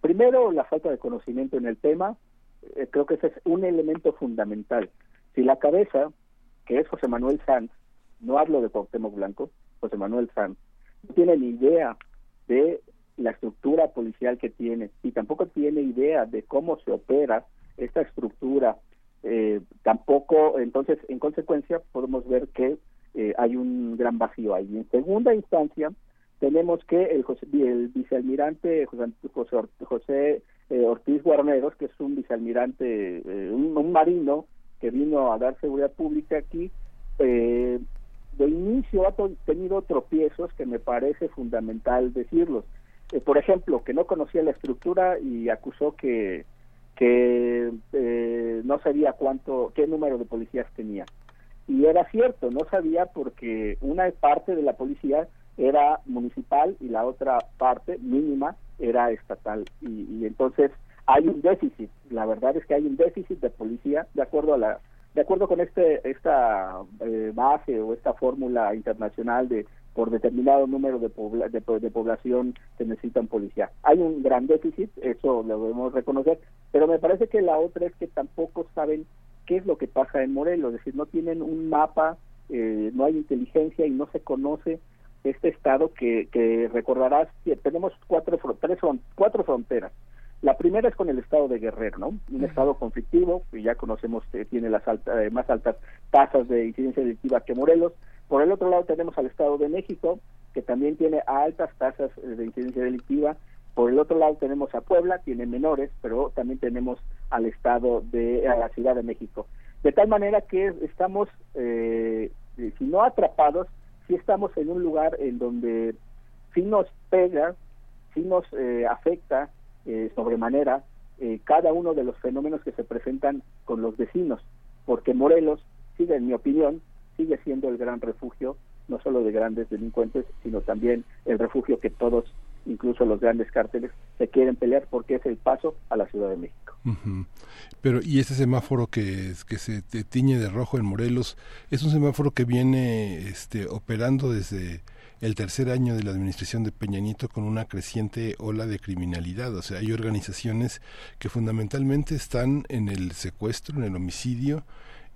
Primero, la falta de conocimiento en el tema eh, creo que ese es un elemento fundamental. Si la cabeza, que es José Manuel Sanz, no hablo de Cuauhtémoc Blanco, José Manuel Sanz, no tiene ni idea de la estructura policial que tiene y tampoco tiene idea de cómo se opera esta estructura, eh, tampoco, entonces, en consecuencia, podemos ver que eh, hay un gran vacío ahí. En segunda instancia, tenemos que el, el vicealmirante José, José eh, Ortiz Guarneros, que es un vicealmirante, eh, un, marino que vino a dar seguridad pública aquí, eh, de inicio ha tenido tropiezos que me parece fundamental decirlos. por ejemplo, que no conocía la estructura y acusó que que no sabía cuánto, qué número de policías tenía. Y era cierto, no sabía porque una parte de la policía era municipal y la otra parte mínima era estatal y, entonces hay un déficit la verdad es que hay un déficit de policía de acuerdo a la de acuerdo con este esta eh, base o esta fórmula internacional de por determinado número de, de, población se necesita un policía. Hay un gran déficit, eso lo debemos reconocer, pero me parece que la otra es que tampoco saben qué es lo que pasa en Morelos, es decir, no tienen un mapa, eh, no hay inteligencia y no se conoce este estado que, que recordarás que tenemos cuatro, tres, cuatro fronteras. La primera es con el estado de Guerrero, ¿no? Un estado conflictivo, que ya conocemos que tiene las eh, más altas tasas de incidencia delictiva que Morelos. Por el otro lado tenemos al estado de México, que también tiene altas tasas eh, de incidencia delictiva. Por el otro lado tenemos a Puebla, tiene menores, pero también tenemos al estado de a la Ciudad de México. De tal manera que estamos, eh, si no atrapados, si estamos en un lugar en donde sí nos pega, sí nos eh, afecta eh, sobremanera eh, cada uno de los fenómenos que se presentan con los vecinos, porque Morelos sigue, en mi opinión, sigue siendo el gran refugio, no solo de grandes delincuentes, sino también el refugio que todos, incluso los grandes cárteles, se quieren pelear porque es el paso a la Ciudad de México. Pero, ¿y ese semáforo que, que se tiñe de rojo en Morelos es un semáforo que viene este, operando desde el tercer año de la administración de Peña Nieto con una creciente ola de criminalidad. O sea, hay organizaciones que fundamentalmente están en el secuestro, en el homicidio,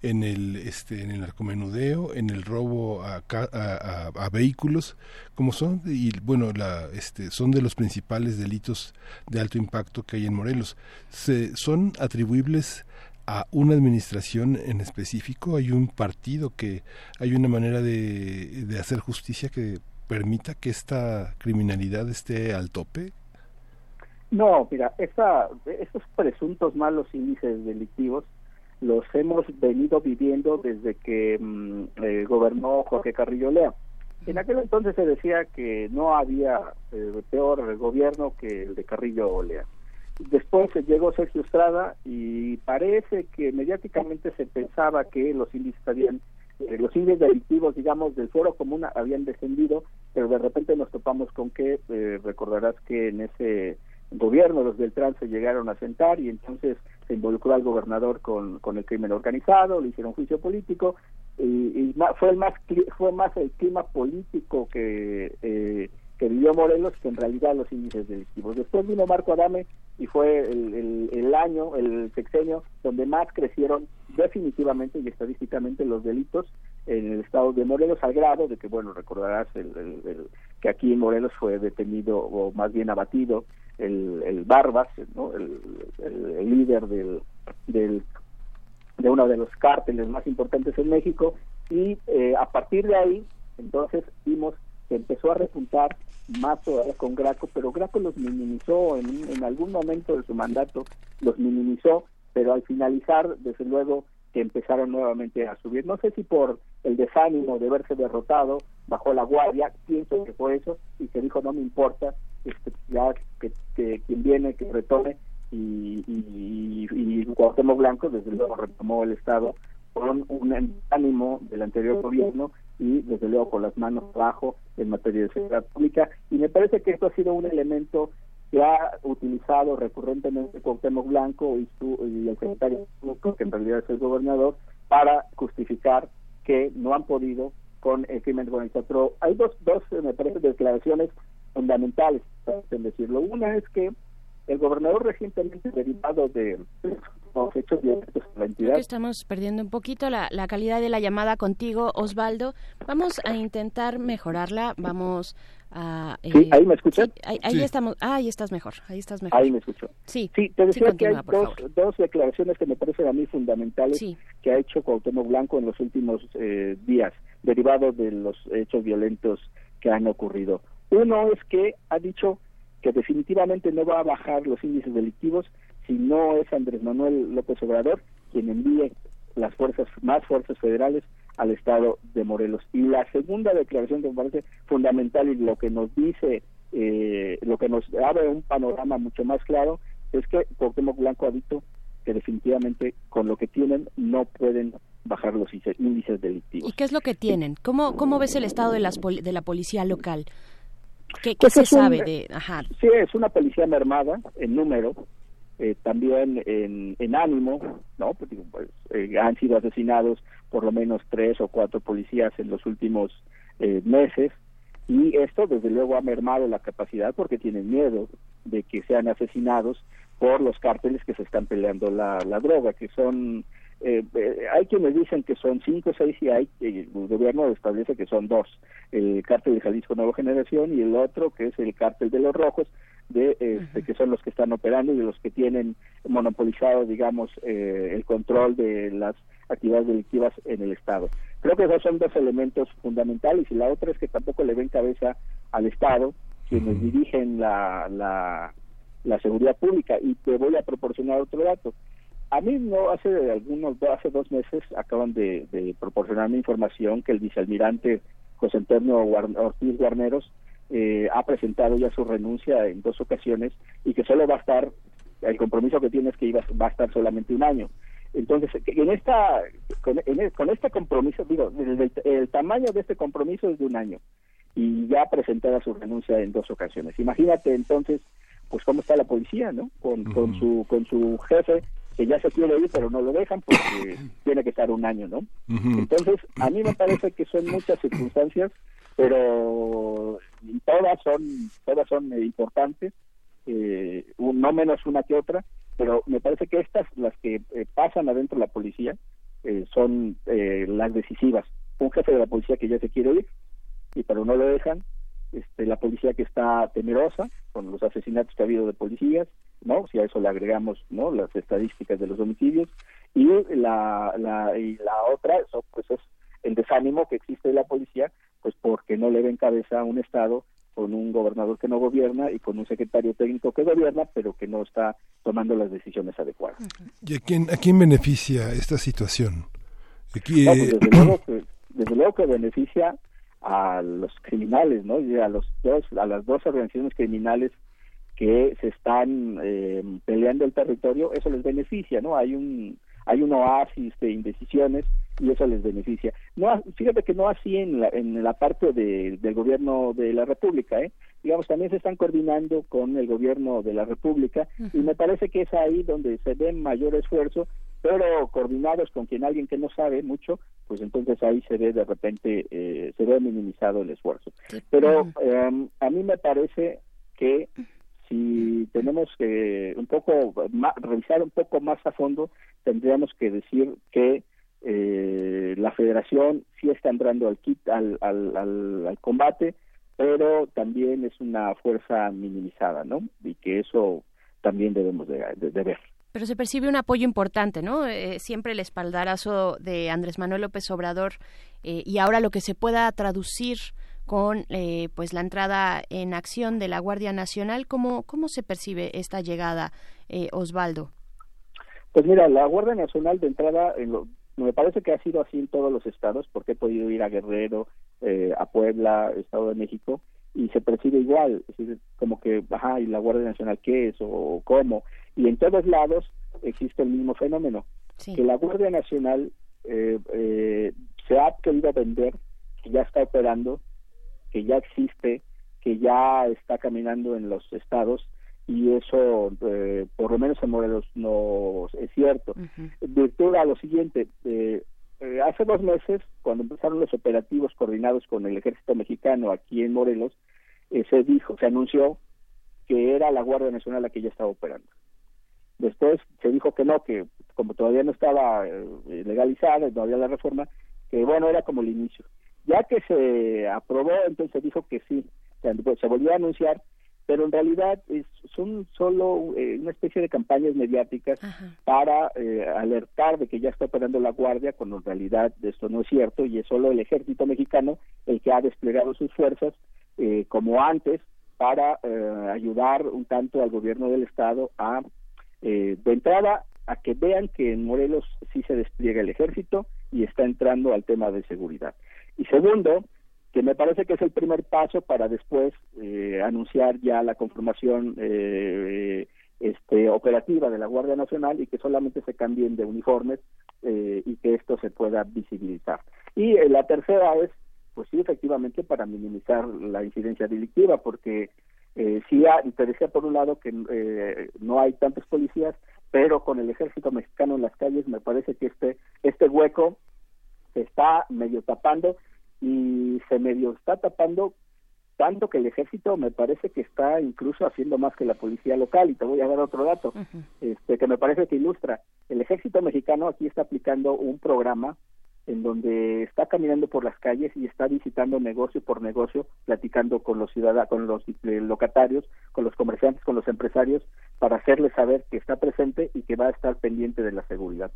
en el este en el narcomenudeo en el robo a, a, vehículos como son y bueno la este son de los principales delitos de alto impacto que hay en Morelos. Se son atribuibles a una administración en específico hay un partido que hay una manera de, de hacer justicia que permita que esta criminalidad esté al tope. No mira esa, esos presuntos malos índices delictivos los hemos venido viviendo desde que mm, eh, gobernó Jorge Carrillo Lea. En aquel entonces se decía que no había eh, peor gobierno que el de Carrillo Lea. Después llegó Sergio Estrada y parece que mediáticamente se pensaba que los índices habían eh, los índices delictivos, digamos, del foro común habían descendido, pero de repente nos topamos con que, eh, recordarás que en ese gobierno los del se llegaron a sentar y entonces se involucró al gobernador con, con el crimen organizado, le hicieron juicio político y, fue, el más, fue más el clima político que... Eh, que vivió Morelos que en realidad los índices delictivos. Después vino Marco Adame y fue el, el, año, el sexenio, donde más crecieron definitivamente y estadísticamente los delitos en el estado de Morelos, al grado de que, bueno, recordarás el, que aquí en Morelos fue detenido o más bien abatido el, el Barbas, ¿no? el, líder del, del, de uno de los cárteles más importantes en México, y eh, a partir de ahí, entonces vimos que empezó a repuntar más todavía con Graco, pero Graco los minimizó en, en algún momento de su mandato, los minimizó, pero al finalizar, desde luego, que empezaron nuevamente a subir. No sé si por el desánimo de verse derrotado, bajó la guardia, pienso que fue eso, y se dijo, no me importa, este, ya que, quien viene, que retome, y, y, y, Cuauhtémoc Blanco, desde luego, retomó el Estado con un ánimo del anterior gobierno y desde luego con las manos abajo en materia de seguridad pública y me parece que esto ha sido un elemento que ha utilizado recurrentemente Cuauhtémoc Blanco y, su, y el secretario que en realidad es el gobernador para justificar que no han podido con el crimen organizado. Pero hay dos, dos me parece, declaraciones fundamentales, en decirlo. Una es que el gobernador recientemente derivado de los hechos violentos en la entidad. estamos perdiendo un poquito la, la calidad de la llamada contigo, Osvaldo. Vamos a intentar mejorarla. Vamos a. sí, ahí me escuchan. ahí, estamos. Ah, ahí estás mejor. Ahí estás mejor. Ahí me escucho. Sí. Sí, te decía que hay dos, dos, declaraciones que me parecen a mí fundamentales que ha hecho Cuauhtémoc Blanco en los últimos eh, días, derivados de los hechos violentos que han ocurrido. Uno es que ha dicho que definitivamente no va a bajar los índices delictivos si no es Andrés Manuel López Obrador quien envíe las fuerzas, más fuerzas federales al estado de Morelos. Y la segunda declaración que me parece fundamental y lo que nos dice, eh, lo que nos abre un panorama mucho más claro, es que Cuauhtémoc Blanco ha dicho que definitivamente con lo que tienen no pueden bajar los índices delictivos. ¿Y qué es lo que tienen? ¿Cómo, cómo ves el estado de, las de la policía local? ¿Qué, pues se sabe de...? Ajá. Sí, es una policía mermada en número, eh, también en, en, ánimo, ¿no? Pues, pues eh, han sido asesinados por lo menos tres o cuatro policías en los últimos eh, meses y esto desde luego ha mermado la capacidad porque tienen miedo de que sean asesinados por los cárteles que se están peleando la, la droga, que son eh, eh, hay quienes dicen que son cinco, seis y hay, el gobierno establece que son dos, el cártel de Jalisco Nueva Generación y el otro que es el cártel de los rojos, de este, que son los que están operando y los que tienen monopolizado, digamos, eh, el control de las actividades delictivas en el Estado. Creo que esos son dos elementos fundamentales y la otra es que tampoco le ven cabeza al Estado quienes dirigen la, la, la seguridad pública. Y te voy a proporcionar otro dato a mí no hace algunos hace dos meses acaban de, de proporcionarme información que el vicealmirante José Antonio Ortiz Guarneros eh, ha presentado ya su renuncia en dos ocasiones y que solo va a estar el compromiso que tiene es que iba, va a estar solamente un año. Entonces, en esta con, con este compromiso, digo, el, el, tamaño de este compromiso es de un año y ya ha presentado su renuncia en dos ocasiones. Imagínate entonces, pues cómo está la policía, ¿no? Con, con su con su jefe que ya se quiere ir pero no lo dejan porque tiene que estar un año, ¿no? Entonces, a mí me parece que son muchas circunstancias, pero todas son todas son importantes, eh, no menos una que otra, pero me parece que estas, las que eh, pasan adentro de la policía, eh, son las decisivas. Un jefe de la policía que ya se quiere ir y pero no lo dejan, este, la policía que está temerosa con los asesinatos que ha habido de policías, ¿no? Si a eso le agregamos, ¿no? Las estadísticas de los homicidios y la, la, y la otra, eso, pues es el desánimo que existe de la policía, pues porque no le ven cabeza a un Estado con un gobernador que no gobierna y con un secretario técnico que gobierna, pero que no está tomando las decisiones adecuadas. ¿Y a quién, a quién beneficia esta situación? Aquí, pues, desde, luego que, desde luego que beneficia a los criminales, ¿no? Y a los dos, a las dos organizaciones criminales que se están eh, peleando el territorio, eso les beneficia, ¿no? Hay un hay un oasis de indecisiones y eso les beneficia. No, fíjate que no así en la, en la parte de, del gobierno de la República, ¿eh? digamos, también se están coordinando con el gobierno de la República y me parece que es ahí donde se ve mayor esfuerzo, pero coordinados con quien alguien que no sabe mucho, pues entonces ahí se ve de repente, eh, se ve minimizado el esfuerzo. Pero em, a mí me parece que si tenemos que un poco revisar un poco más a fondo, tendríamos que decir que eh, la Federación sí está entrando al, kit, al, al, al, combate, pero también es una fuerza minimizada, ¿no? Y que eso también debemos de, ver. Pero se percibe un apoyo importante, ¿no? Eh, siempre el espaldarazo de Andrés Manuel López Obrador eh, y ahora lo que se pueda traducir con eh, pues la entrada en acción de la Guardia Nacional. ¿Cómo, cómo se percibe esta llegada, eh, Osvaldo? Pues mira, la Guardia Nacional de entrada, me parece que ha sido así en todos los estados, porque he podido ir a Guerrero, eh, a Puebla, Estado de México, y se percibe igual, es decir, como que, ajá, ¿y la Guardia Nacional qué es o cómo? Y en todos lados existe el mismo fenómeno, que la Guardia Nacional se ha querido vender, que ya está operando, que ya existe, que ya está caminando en los estados y eso eh, por lo menos en Morelos no es cierto. Virtud a lo siguiente, eh, eh, hace dos meses, cuando empezaron los operativos coordinados con el ejército mexicano aquí en Morelos, se dijo, se anunció que era la Guardia Nacional la que ya estaba operando. Después se dijo que no, que como todavía no estaba legalizada, no había la reforma, que bueno, era como el inicio. Ya que se aprobó, entonces se dijo que sí, se volvió a anunciar, pero en realidad es, son solo eh, una especie de campañas mediáticas para eh, alertar de que ya está operando la Guardia, cuando en realidad esto no es cierto y es solo el ejército mexicano el que ha desplegado sus fuerzas, eh, como antes, para ayudar un tanto al gobierno del Estado a, de entrada, a que vean que en Morelos sí se despliega el ejército y está entrando al tema de seguridad. Y segundo, que me parece que es el primer paso para después eh, anunciar ya la conformación eh, este, operativa de la Guardia Nacional y que solamente se cambien de uniformes eh, y que esto se pueda visibilizar. Y la tercera es, pues sí, efectivamente, para minimizar la incidencia delictiva, porque eh, sí, te decía por un lado que no hay tantos policías, pero con el ejército mexicano en las calles me parece que este, este hueco se está medio tapando y se medio está tapando tanto que el ejército me parece que está incluso haciendo más que la policía local y te voy a dar otro dato este que me parece que ilustra el ejército mexicano aquí está aplicando un programa en donde está caminando por las calles y está visitando negocio por negocio, platicando con los ciudadanos, con los eh, locatarios, con los comerciantes, con los empresarios, para hacerles saber que está presente y que va a estar pendiente de la seguridad.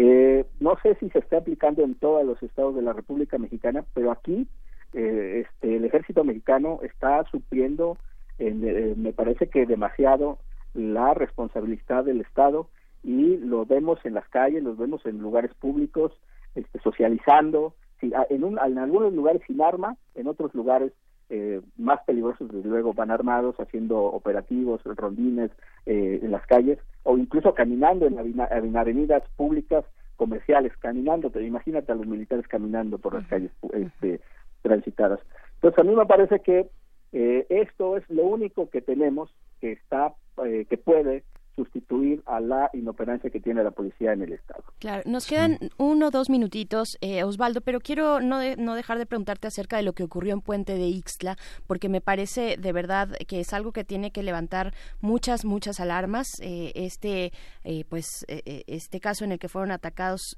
Eh, no sé si se está aplicando en todos los estados de la República Mexicana, pero aquí eh, este, el ejército mexicano está supliendo, eh, me parece que demasiado, la responsabilidad del Estado y lo vemos en las calles, los vemos en lugares públicos, este, socializando, en, en algunos lugares sin arma, en otros lugares eh, más peligrosos, desde luego, van armados haciendo operativos, rondines eh, en las calles o incluso caminando en, en avenidas públicas comerciales, caminando, te imagínate a los militares caminando por las calles este, transitadas. Entonces a mí me parece que eh, esto es lo único que tenemos que está, que puede sustituir a la inoperancia que tiene la policía en el Estado. Claro, nos quedan uno o dos minutitos, eh, Osvaldo, pero quiero no, no dejar de preguntarte acerca de lo que ocurrió en Puente de Ixtla, porque me parece de verdad que es algo que tiene que levantar muchas, muchas alarmas. Eh, este, eh, pues, este caso en el que fueron atacados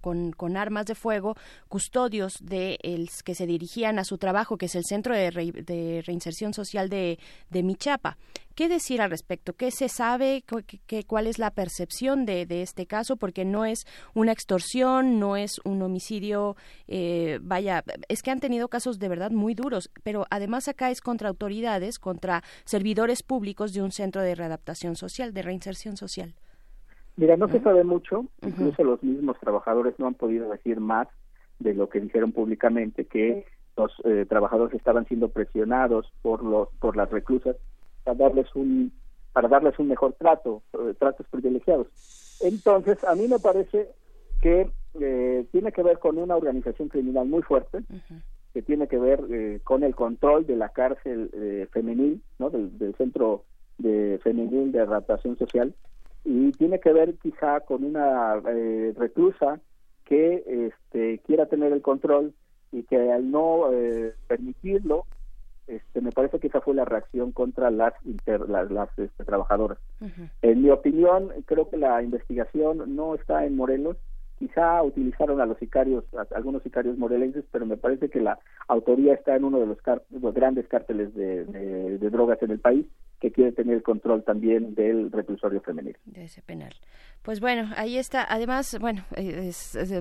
con, con, armas de fuego custodios de el, que se dirigían a su trabajo, que es el Centro de, de Reinserción Social de, de Michapa. ¿Qué decir al respecto? ¿Qué se sabe? Sabe cuál es la percepción de, este caso, porque no es una extorsión, no es un homicidio, eh, vaya, es que han tenido casos de verdad muy duros, pero además acá es contra autoridades, contra servidores públicos de un centro de readaptación social, de reinserción social. Mira, no se sabe mucho, incluso los mismos trabajadores no han podido decir más de lo que dijeron públicamente, que los eh, trabajadores estaban siendo presionados por los por las reclusas para darles un para darles un mejor trato, eh, tratos privilegiados. Entonces, a mí me parece que eh, tiene que ver con una organización criminal muy fuerte, que tiene que ver con el control de la cárcel femenil, ¿no? Del, del centro de femenil de adaptación social, y tiene que ver quizá con una eh, reclusa que este, quiera tener el control y que al no eh, permitirlo, este, me parece que esa fue la reacción contra las, las, este, trabajadoras. En mi opinión, creo que la investigación no está en Morelos, quizá utilizaron a los sicarios, a algunos sicarios morelenses, pero me parece que la autoría está en uno de los, los grandes cárteles de, drogas en el país que quiere tener control también del reclusorio femenino. De ese penal. Pues bueno, ahí está. Además, bueno,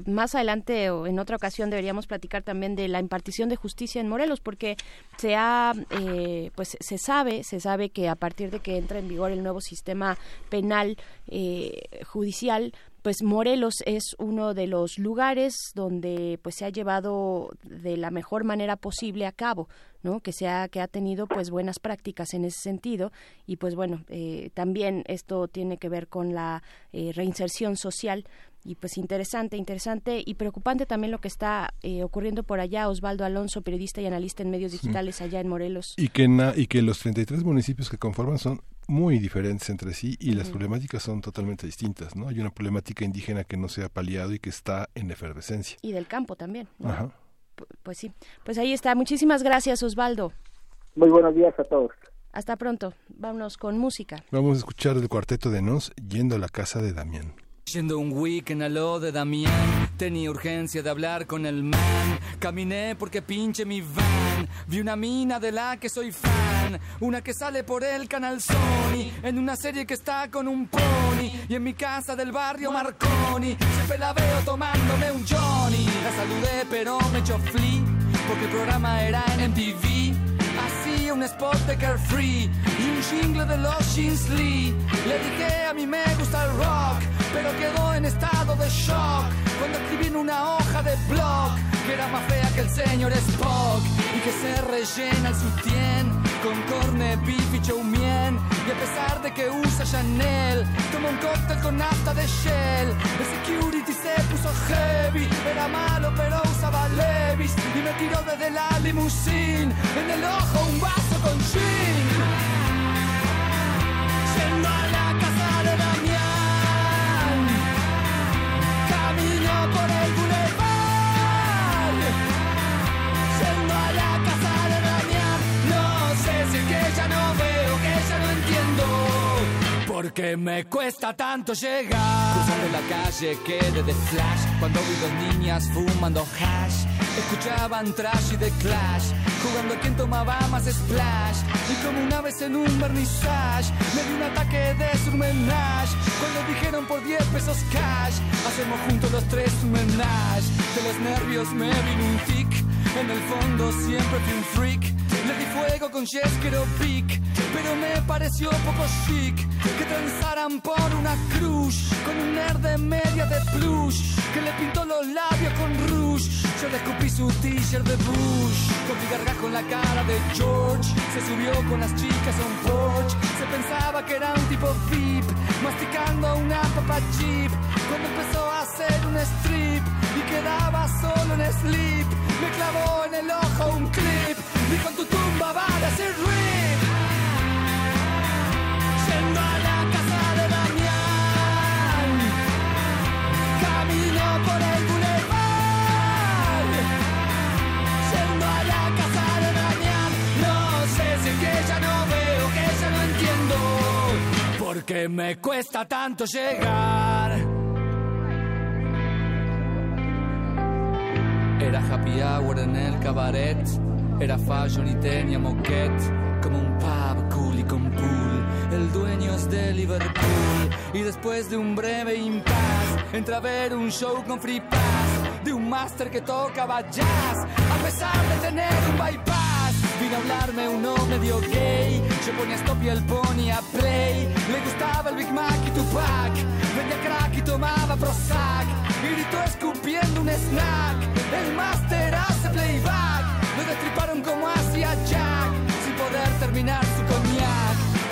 más adelante o en otra ocasión deberíamos platicar también de la impartición de justicia en Morelos, porque se ha, eh, pues se sabe, se sabe que a partir de que entra en vigor el nuevo sistema penal eh, judicial, pues Morelos es uno de los lugares donde pues se ha llevado de la mejor manera posible a cabo ¿no? que se ha, que ha tenido pues buenas prácticas en ese sentido y pues bueno eh, también esto tiene que ver con la eh, reinserción social y pues interesante, interesante y preocupante también lo que está eh, ocurriendo por allá. Osvaldo Alonso, periodista y analista en medios digitales allá en Morelos. Y que, y que los 33 municipios que conforman son muy diferentes entre sí y las problemáticas son totalmente distintas, ¿no? Hay una problemática indígena que no se ha paliado y que está en efervescencia. Y del campo también. Ajá. Pues sí, pues ahí está. Muchísimas gracias, Osvaldo. Muy buenos días a todos. Hasta pronto. Vámonos con música. Vamos a escuchar el cuarteto de Nos yendo a la casa de Damián. Yendo un weekend a lo de Damián, tenía urgencia de hablar con el man. Caminé porque pinche mi van. Vi una mina de la que soy fan. Una que sale por el canal Sony. En una serie que está con un pony. Y en mi casa del barrio Marconi. Siempre la veo tomándome un Johnny. La saludé pero me echó flea. Porque el programa era en MTV hacía un spot de Carefree y un jingle de los Jeans Lee. Le dije a mí me gusta pero quedó en estado de shock cuando escribí en una hoja de blog que era más fea que el señor Spock y que se rellena el sutién con corne, beef y chow mien. Y a pesar de que usa Chanel, toma un cóctel con nafta de Shell. El security se puso heavy, era malo pero usaba Levis y me tiró desde la limusine en el ojo un vaso con gin. Por el Porque me cuesta tanto llegar. Cruzando la calle quedé de flash cuando vi dos niñas fumando hash Escuchaban trash y de clash, jugando a quien tomaba más splash. Y como una vez en un vernissage, me di un ataque de surmenage. Cuando dijeron por 10 pesos cash, hacemos juntos los tres un menage. De los nervios me vino un tic, en el fondo siempre fui un freak. Le di fuego con Jeskero Pic, pero me pareció poco chic que transaran por una cruz con un nerd de media de plush que le pintó los labios con rouge. Yo le escupí su t-shirt de Bush, con mi gargajo en la cara de George. Se subió con las chicas a un porch, se pensaba que era un tipo VIP, masticando una papa chip. Cuando empezó a hacer un strip y quedaba solo en sleep, me clavó en el ojo un clip y con tu tumba va a decir rip. Porque me cuesta tanto llegar. Era happy hour en el cabaret era fashion y tenía moquette, como un pub cool y con pool. El dueño dueños de Liverpool. Y después de un breve impasse, entra a ver un show con free pass de un máster que tocaba jazz, a pesar de tener un bypass. Vino a hablarme uno medio gay, yo ponía stop y el ponía play. Le gustaba el Big Mac y Tupac, vendía crack y tomaba Prozac. Y gritó escupiendo un snack, el máster hace playback. Lo destriparon como hacía Jack, sin poder terminar.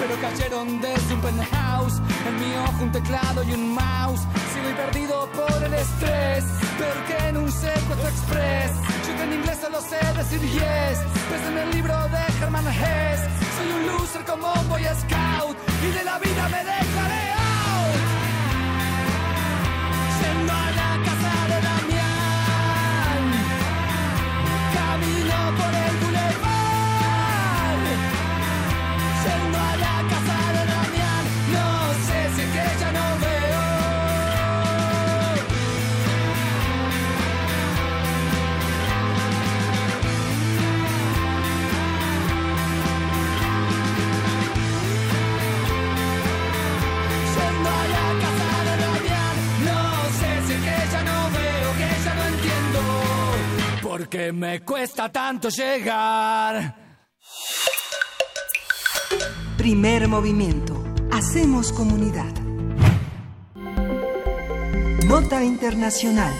Pero cayeron desde un penthouse, en mi ojo un teclado y un mouse. Sigo perdido por el estrés, pero que en un secuestro express. Yo que en inglés solo sé decir yes, pues en el libro de Herman Hess. Soy un loser como un boy scout, y de la vida me dejaré out. Yendo a la Porque me cuesta tanto llegar. Primer movimiento. Hacemos comunidad. Nota Internacional.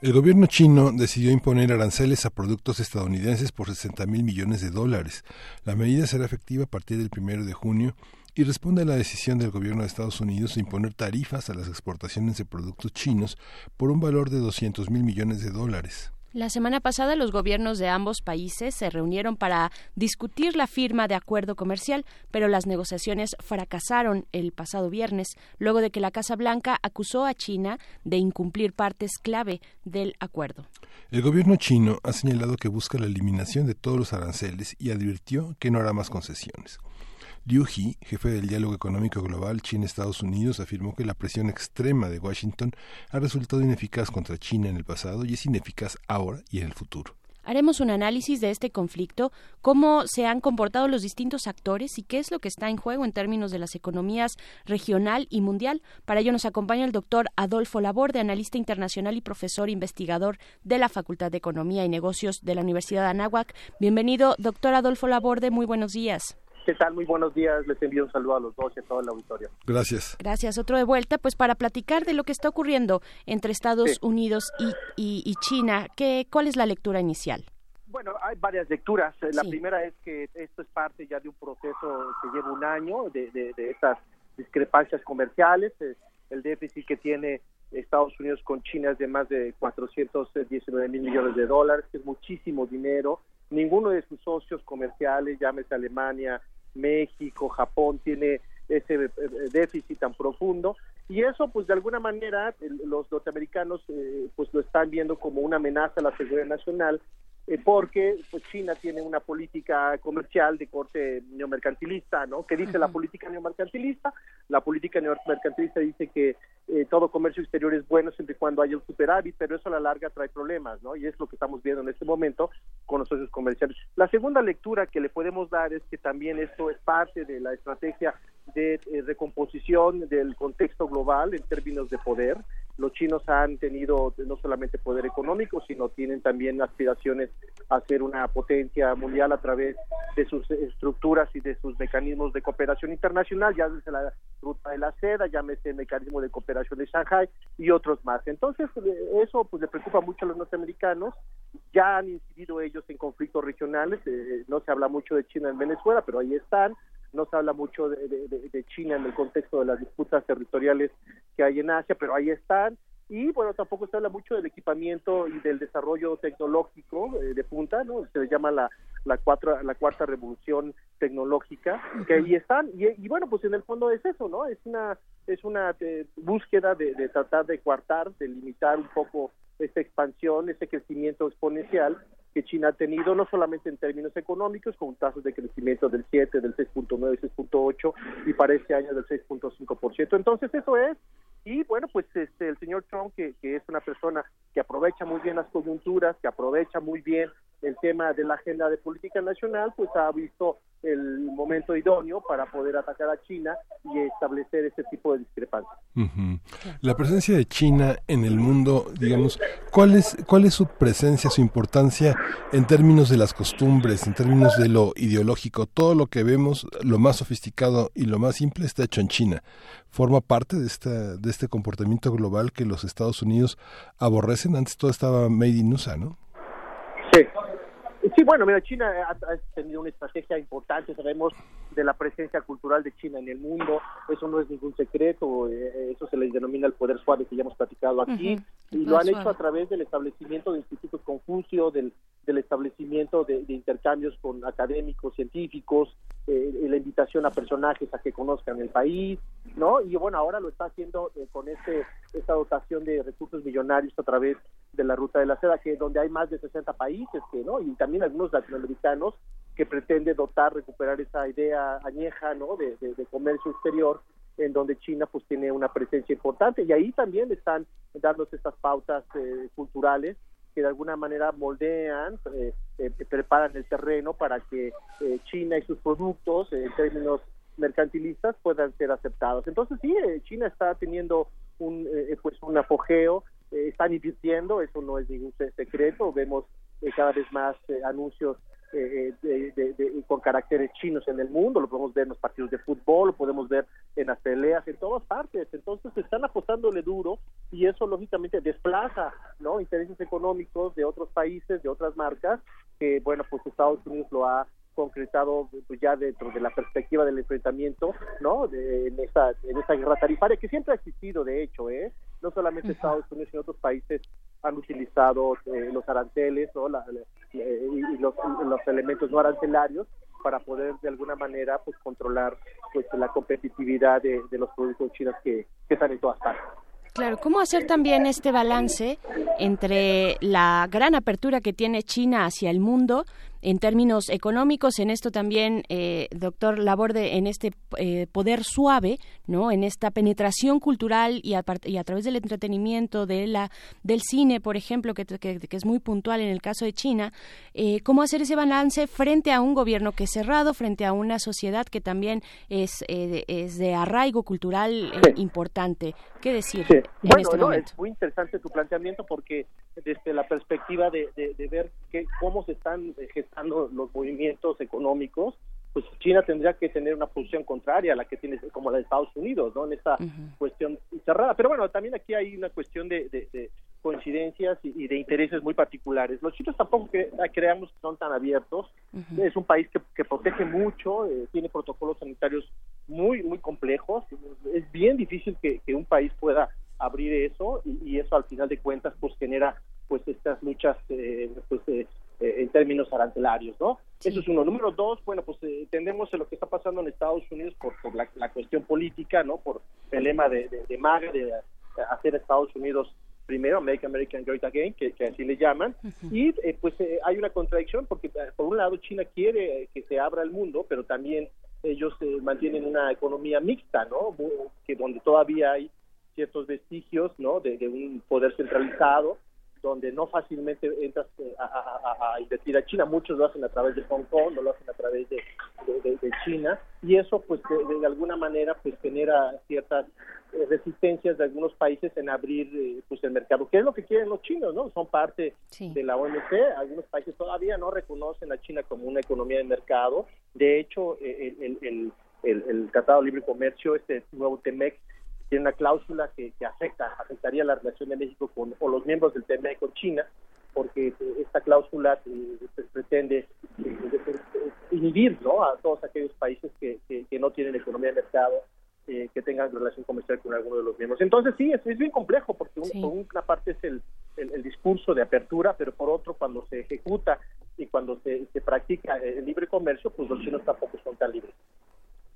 El gobierno chino decidió imponer aranceles a productos estadounidenses por 60 mil millones de dólares. La medida será efectiva a partir del primero de junio y responde a la decisión del gobierno de Estados Unidos de imponer tarifas a las exportaciones de productos chinos por un valor de 200 mil millones de dólares. La semana pasada los gobiernos de ambos países se reunieron para discutir la firma de acuerdo comercial, pero las negociaciones fracasaron el pasado viernes, luego de que la Casa Blanca acusó a China de incumplir partes clave del acuerdo. El gobierno chino ha señalado que busca la eliminación de todos los aranceles y advirtió que no hará más concesiones. Liu He, jefe del diálogo económico global China-Estados Unidos, afirmó que la presión extrema de Washington ha resultado ineficaz contra China en el pasado y es ineficaz ahora y en el futuro. Haremos un análisis de este conflicto, cómo se han comportado los distintos actores y qué es lo que está en juego en términos de las economías regional y mundial. Para ello nos acompaña el doctor Adolfo Laborde, analista internacional y profesor investigador de la Facultad de Economía y Negocios de la Universidad de Anáhuac. Bienvenido, doctor Adolfo Laborde, muy buenos días. ¿Qué tal? Muy buenos días. Les envío un saludo a los dos y a todo el auditorio. Gracias. Gracias. Otro de vuelta, pues para platicar de lo que está ocurriendo entre Estados Sí. Unidos y, y- y China. ¿Qué, ¿Cuál es la lectura inicial? Bueno, hay varias lecturas. Eh, La Sí. primera es que esto es parte ya de un proceso que lleva un año de, de, de estas discrepancias comerciales. Eh, El déficit que tiene Estados Unidos con China es de más de 419 mil millones de dólares, que es muchísimo dinero. Ninguno de sus socios comerciales, llámese Alemania, México, Japón, tiene ese eh, déficit tan profundo. Y eso pues de alguna manera los norteamericanos eh, pues lo están viendo como una amenaza a la seguridad nacional eh, porque pues China tiene una política comercial de corte neomercantilista, ¿no? ¿Qué dice la política neomercantilista? La política neomercantilista dice que eh, todo comercio exterior es bueno siempre y cuando haya un superávit, pero eso a la larga trae problemas, ¿no? Y es lo que estamos viendo en este momento con los socios comerciales. La segunda lectura que le podemos dar es que también esto es parte de la estrategia de eh, recomposición del contexto global en términos de poder. Los chinos han tenido no solamente poder económico, sino tienen también aspiraciones a ser una potencia mundial a través de sus estructuras y de sus mecanismos de cooperación internacional, ya desde la ruta de la seda, llámese el mecanismo de cooperación de Shanghai y otros más. Entonces, eso pues le preocupa mucho a los norteamericanos. Ya han incidido ellos en conflictos regionales. eh, no se habla mucho de China en Venezuela, pero ahí están no se habla mucho de, de- China en el contexto de las disputas territoriales que hay en Asia, pero ahí están. Y bueno, tampoco se habla mucho del equipamiento y del desarrollo tecnológico eh, de punta, ¿no? Se llama la, la, cuatro, la cuarta revolución tecnológica, que ahí están. Y, y bueno, pues en el fondo es eso, ¿no? Es una, es una eh, búsqueda de, de tratar de coartar, de limitar un poco esta expansión, ese crecimiento exponencial que China ha tenido, no solamente en términos económicos, con tasas de crecimiento del 7, del 6.9, 6.8 y para este año del 6.5%. Entonces eso es, y bueno, pues este, el señor Trump, que, que es una persona que aprovecha muy bien las coyunturas, que aprovecha muy bien el tema de la agenda de política nacional, pues ha visto el momento idóneo para poder atacar a China y establecer ese tipo de discrepancias. La presencia de China en el mundo, digamos, ¿cuál es, ¿cuál es su presencia, su importancia en términos de las costumbres, en términos de lo ideológico? Todo lo que vemos, lo más sofisticado y lo más simple está hecho en China. ¿Forma parte de, esta, de este comportamiento global que los Estados Unidos aborrecen? Antes todo estaba made in USA, ¿no? Sí, bueno, mira, China ha, tenido una estrategia importante, sabemos de la presencia cultural de China en el mundo, eso no es ningún secreto, eh, eso se les denomina el poder suave que ya hemos platicado aquí, y lo han hecho a través del establecimiento de institutos Confucio, del, del establecimiento de, intercambios con académicos, científicos, eh, la invitación a personajes a que conozcan el país, ¿no? Y bueno, ahora lo está haciendo eh, con este esta dotación de recursos millonarios a través de la ruta de la seda, que donde hay más de 60 países, que no, y también algunos latinoamericanos que pretende dotar, recuperar esa idea añeja, ¿no? De, comercio exterior, en donde China pues tiene una presencia importante y ahí también están dándose estas pautas eh, culturales que de alguna manera moldean, eh, eh, preparan el terreno para que China y sus productos en términos mercantilistas puedan ser aceptados. Entonces sí, China está teniendo un pues un apogeo eh, están invirtiendo, eso no es ningún secreto, vemos eh, cada vez más eh, anuncios con caracteres chinos en el mundo, lo podemos ver en los partidos de fútbol, lo podemos ver en las peleas, en todas partes, entonces están apostándole duro y eso lógicamente desplaza no intereses económicos de otros países, de otras marcas, que bueno, pues Estados Unidos lo ha concretado pues, ya dentro de la perspectiva del enfrentamiento, ¿no? De, en esta en esta guerra tarifaria que siempre ha existido, de hecho, ¿eh? No solamente Estados Unidos, sino otros países han utilizado eh, los aranceles, ¿no? y, los, los elementos no arancelarios para poder de alguna manera pues controlar pues la competitividad de, de los productos chinos que, que están en todas partes. Claro, ¿cómo hacer también este balance entre la gran apertura que tiene China hacia el mundo, en términos económicos, en esto también, eh, doctor Laborde, en este eh, poder suave, ¿no? En esta penetración cultural y a, y a, través del entretenimiento, de la, del cine, por ejemplo, que, que, es muy puntual en el caso de China, eh, ¿cómo hacer ese balance frente a un gobierno que es cerrado, frente a una sociedad que también es, eh, es de arraigo cultural importante? ¿Qué decir en este momento? Es muy interesante tu planteamiento porque desde la perspectiva de, de, ver que, cómo se están los movimientos económicos, pues China tendría que tener una posición contraria a la que tiene como la de Estados Unidos, ¿no? En esta cuestión cerrada. Pero bueno, también aquí hay una cuestión de, coincidencias y, de intereses muy particulares. Los chinos tampoco que, creamos que son tan abiertos. Es un país que, protege mucho, eh, tiene protocolos sanitarios muy, muy complejos. Es bien difícil que, un país pueda abrir eso y, eso al final de cuentas pues genera pues estas luchas eh, pues eh, eh, en términos arancelarios, ¿no? Eso es uno. Número dos, bueno, pues eh, entendemos lo que está pasando en Estados Unidos por, por la, cuestión política, ¿no? Por el lema de, de, MAGA, de hacer Estados Unidos primero, Make American Great Again, que, así le llaman, y eh, pues hay una contradicción porque por un lado China quiere que se abra el mundo, pero también ellos mantienen una economía mixta, ¿no? Que donde todavía hay ciertos vestigios, ¿no? de un poder centralizado, donde no fácilmente entras eh, a, invertir a China. Muchos lo hacen a través de Hong Kong, no lo hacen a través de, China, y eso pues de, alguna manera pues genera ciertas eh, resistencias de algunos países en abrir eh, pues el mercado, que es lo que quieren los chinos, ¿no? Son parte de la OMC, algunos países todavía no reconocen a China como una economía de mercado, de hecho el, el, el, el Tratado de Libre Comercio, este nuevo TEMEC, tiene una cláusula que, afecta, afectaría la relación de México con o los miembros del TME con China, porque eh, esta cláusula eh, pues, pretende eh, inhibir ¿no? a todos aquellos países que, que, no tienen economía de mercado, que tengan relación comercial con alguno de los miembros. Entonces sí, es, es bien complejo, porque por una parte es el, el, discurso de apertura, pero por otro, cuando se ejecuta y cuando se, se practica el libre comercio, pues los chinos tampoco son tan libres.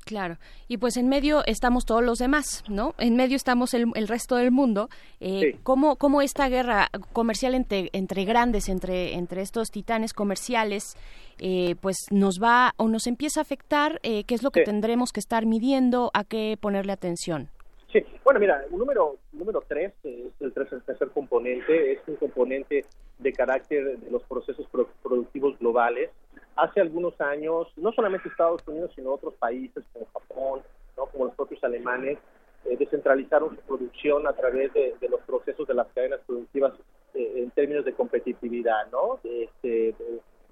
Claro, y pues en medio estamos todos los demás, ¿no? En medio estamos el, resto del mundo. Eh, ¿cómo, ¿cómo, esta guerra comercial entre, entre grandes, entre, entre estos titanes comerciales, eh, pues nos va o nos empieza a afectar? Eh, ¿Qué es lo que tendremos que estar midiendo? ¿A qué ponerle atención? Sí, bueno, mira, el número, número tres, es el, tercer componente, es un componente de carácter de los procesos productivos globales hace algunos años, no solamente Estados Unidos, sino otros países como Japón, ¿no? como los propios alemanes, eh, descentralizaron su producción a través de, los procesos de las cadenas productivas eh, en términos de competitividad, ¿no? Este,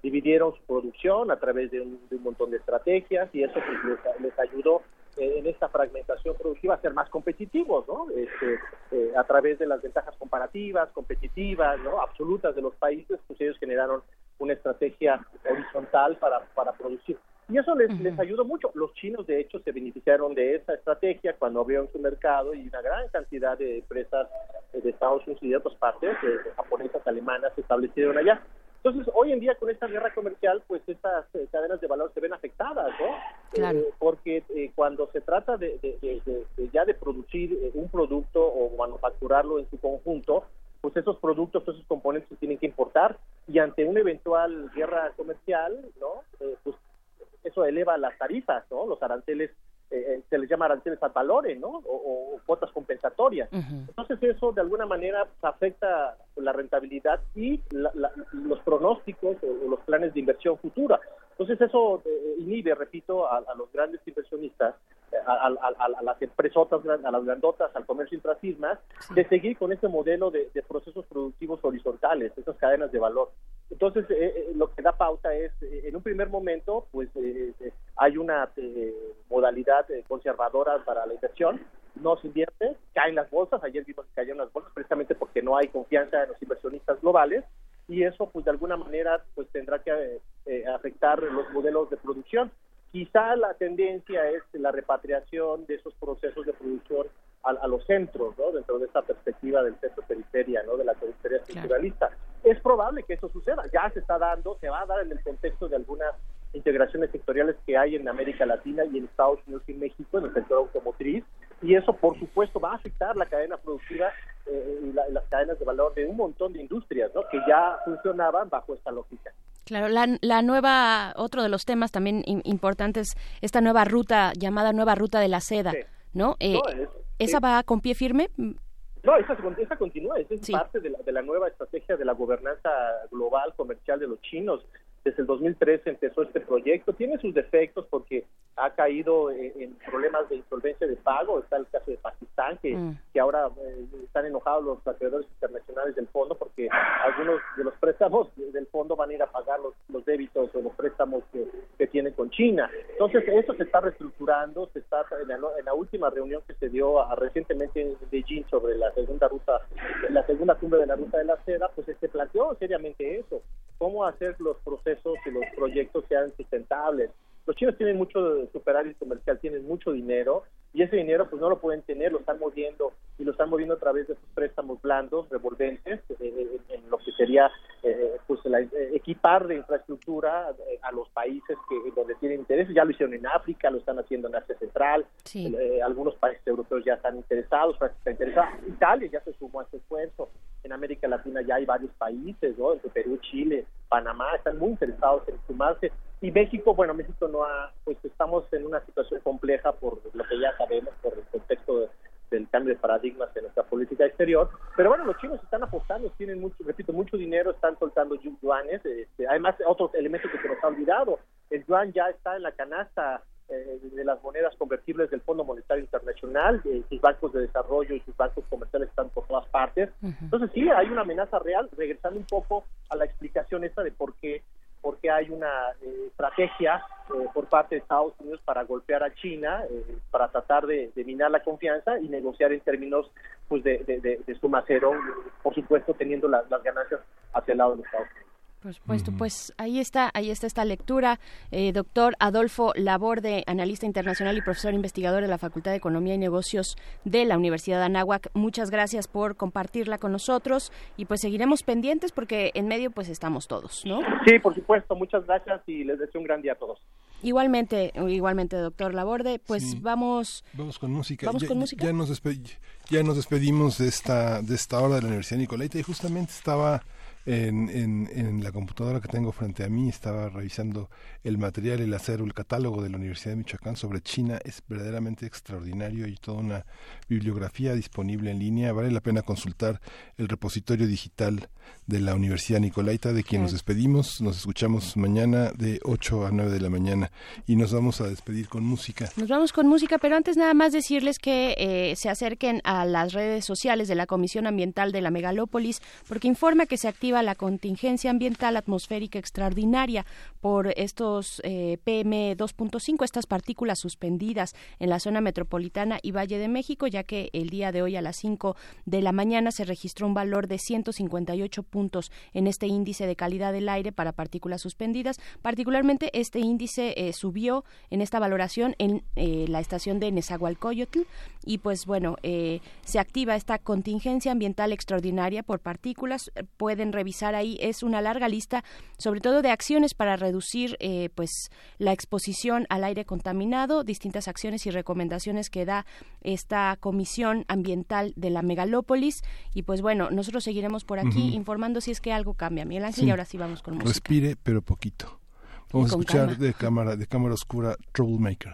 dividieron su producción a través de un, montón de estrategias y eso pues, les, ayudó eh, en esta fragmentación productiva a ser más competitivos, ¿no? Este, a través de las ventajas comparativas, competitivas, ¿no? Absolutas de los países, pues ellos generaron una estrategia horizontal para, para producir. Y eso les, les ayudó mucho. Los chinos, de hecho, se beneficiaron de esa estrategia cuando abrieron su mercado y una gran cantidad de empresas de Estados Unidos y de otras partes, japonesas, alemanas, se establecieron allá. Entonces, hoy en día con esta guerra comercial, pues estas eh, cadenas de valor se ven afectadas, ¿no? Claro. Eh, porque eh, cuando se trata de, ya de producir un producto o manufacturarlo en su conjunto, pues esos productos, esos componentes se tienen que importar y ante una eventual guerra comercial, ¿no? pues eso eleva las tarifas, ¿no? Los aranceles eh, eh, se les llama aranceles al valores, ¿no? O, cuotas compensatorias. Entonces eso de alguna manera afecta la rentabilidad y los pronósticos o, los planes de inversión futura. Entonces eso eh, inhibe, repito, a, los grandes inversionistas, a, las empresotas, a las grandotas, al comercio intrasismas, de seguir con este modelo de, procesos productivos horizontales, esas cadenas de valor. Entonces, lo que da pauta es, en un primer momento, pues hay una modalidad conservadora para la inversión, no se invierte, caen las bolsas, ayer vimos que cayeron las bolsas precisamente porque no hay confianza en los inversionistas globales, y eso pues de alguna manera pues tendrá que eh, afectar los modelos de producción. Quizá la tendencia es la repatriación de esos procesos de producción a, los centros, ¿no? Dentro de esta perspectiva del centro-periferia, ¿no? De la periferia estructuralista. Es probable que eso suceda, ya se está dando, se va a dar en el contexto de algunas integraciones sectoriales que hay en América Latina y en Estados Unidos y México en el sector automotriz y eso por supuesto va a afectar la cadena productiva eh, y, las cadenas de valor de un montón de industrias ¿no? que ya funcionaban bajo esta lógica. Claro, la, la nueva, otro de los temas también importantes, esta nueva ruta llamada nueva ruta de la seda, ¿no? Eh, ¿Esa va con pie firme? No, esa, esa continúa, esa es parte de la, de la nueva estrategia de la gobernanza global comercial de los chinos desde el 2013 empezó este proyecto. Tiene sus defectos porque ha caído en, problemas de insolvencia de pago. Está el caso de Pakistán, que, mm. que ahora eh, están enojados los acreedores internacionales del fondo porque algunos de los préstamos del fondo van a ir a pagar los, los débitos o los préstamos que, que tiene con China. Entonces, eso se está reestructurando. Se está en la, última reunión que se dio recientemente en Beijing sobre la segunda ruta, la segunda cumbre de la ruta de la seda, pues se planteó seriamente eso. Cómo hacer los procesos y los proyectos sean sustentables. Los chinos tienen mucho superávit comercial, tienen mucho dinero y ese dinero pues no lo pueden tener, lo están moviendo y lo están moviendo a través de sus préstamos blandos, revolventes, eh, eh, en lo que sería eh, pues equipar de infraestructura a los países que donde tienen interés. Ya lo hicieron en África, lo están haciendo en Asia Central, algunos países europeos ya están interesados, Francia está interesada, Italia ya se sumó a este esfuerzo, en América Latina ya hay varios países, ¿no? Entre Perú, Chile, Panamá, están muy interesados en sumarse. Y México, bueno, México no ha, pues estamos en una situación compleja por lo que ya sabemos, por el contexto del cambio de paradigmas en nuestra política exterior. Pero bueno, los chinos están apostando, tienen mucho, repito, mucho dinero, están soltando yuanes. Este, además, otro elemento que se nos ha olvidado, el yuan ya está en la canasta eh, de las monedas convertibles del Fondo Monetario Internacional, eh, sus bancos de desarrollo y sus bancos comerciales están por todas partes. Entonces sí, hay una amenaza real, regresando un poco a la explicación esta de por qué, por hay una eh, estrategia por parte de Estados Unidos para golpear a China, para tratar de, minar la confianza y negociar en términos pues de, de, suma cero, por supuesto teniendo las ganancias hacia el lado de los Estados Unidos. Por supuesto, pues ahí está, ahí está esta lectura. Eh, doctor Adolfo Laborde, analista internacional y profesor investigador de la Facultad de Economía y Negocios de la Universidad de Anáhuac, muchas gracias por compartirla con nosotros y pues seguiremos pendientes porque en medio pues estamos todos, ¿no? Sí, por supuesto, muchas gracias y les deseo un gran día a todos. Igualmente, igualmente, doctor Laborde, pues vamos... Vamos con música. Vamos con música. Ya nos, ya nos despedimos de esta, de esta hora de la Universidad Nicolaita y justamente estaba en, en, en, la computadora que tengo frente a mí, estaba revisando el material, el acero, el catálogo de la Universidad de Michoacán sobre China. Es verdaderamente extraordinario y toda una bibliografía disponible en línea. Vale la pena consultar el repositorio digital de la Universidad Nicolaita, de quien nos despedimos. Nos escuchamos mañana de 8 a 9 de la mañana y nos vamos a despedir con música. Nos vamos con música, pero antes nada más decirles que eh, se acerquen a las redes sociales de la Comisión Ambiental de la Megalópolis, porque informa que se activa la contingencia ambiental atmosférica extraordinaria por estos eh, PM 2.5, estas partículas suspendidas en la zona metropolitana y Valle de México, ya que el día de hoy a las 5 de la mañana se registró un valor de 158 puntos en este índice de calidad del aire para partículas suspendidas. Particularmente este índice eh, subió en esta valoración en eh, la estación de Nezahualcóyotl y pues bueno, se activa esta contingencia ambiental extraordinaria por partículas. Pueden revisar ahí, es una larga lista, sobre todo de acciones para reducir eh, pues la exposición al aire contaminado, distintas acciones y recomendaciones que da esta Comisión Ambiental de la Megalópolis. Y pues bueno, nosotros seguiremos por aquí informando si es que algo cambia. Miguel Ángel, y ahora sí vamos con música. Respire, pero poquito. Vamos a escuchar de cámara, de cámara oscura Troublemaker.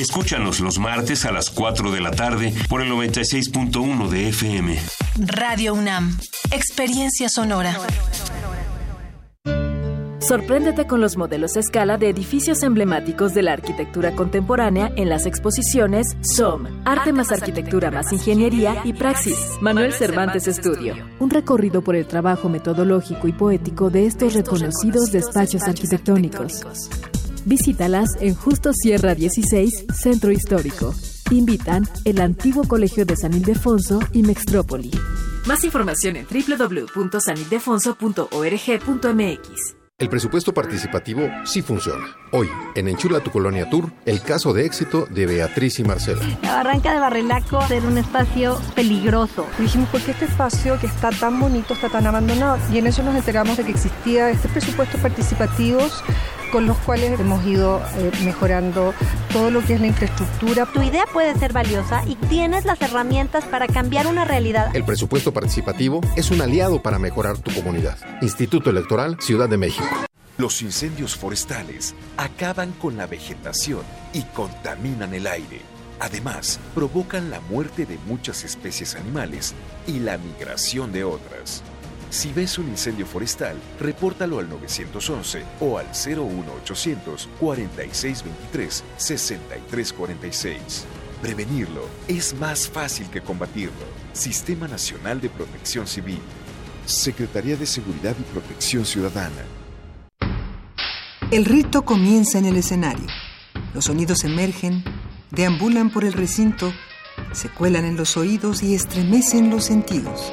Escúchanos los martes a las 4 de la tarde por el 96.1 de FM. Radio UNAM. Experiencia sonora. Sorpréndete con los modelos a escala de edificios emblemáticos de la arquitectura contemporánea en las exposiciones SOM, Arte más Arquitectura más Ingeniería y Praxis, Manuel Cervantes Estudio. Un recorrido por el trabajo metodológico y poético de estos reconocidos despachos arquitectónicos. Visítalas en Justo Sierra 16, Centro Histórico. Invitan el antiguo Colegio de San Ildefonso y Mextrópoli. Más información en www.sanildefonso.org.mx. El presupuesto participativo sí funciona. Hoy, en Enchula tu Colonia Tour, el caso de éxito de Beatriz y Marcelo. La barranca de Barrelaco era un espacio peligroso. dijimos, ¿por qué este espacio que está tan bonito está tan abandonado? Y en eso nos enteramos de que existía este presupuesto participativos con los cuales hemos ido eh, mejorando todo lo que es la infraestructura. Tu idea puede ser valiosa y tienes las herramientas para cambiar una realidad. El presupuesto participativo es un aliado para mejorar tu comunidad. Instituto Electoral Ciudad de México. Los incendios forestales acaban con la vegetación y contaminan el aire. Además, provocan la muerte de muchas especies animales y la migración de otras. Si ves un incendio forestal, repórtalo al 911 o al 01800 4623 6346. Prevenirlo es más fácil que combatirlo. Sistema Nacional de Protección Civil. Secretaría de Seguridad y Protección Ciudadana. El rito comienza en el escenario. Los sonidos emergen, deambulan por el recinto, se cuelan en los oídos y estremecen los sentidos.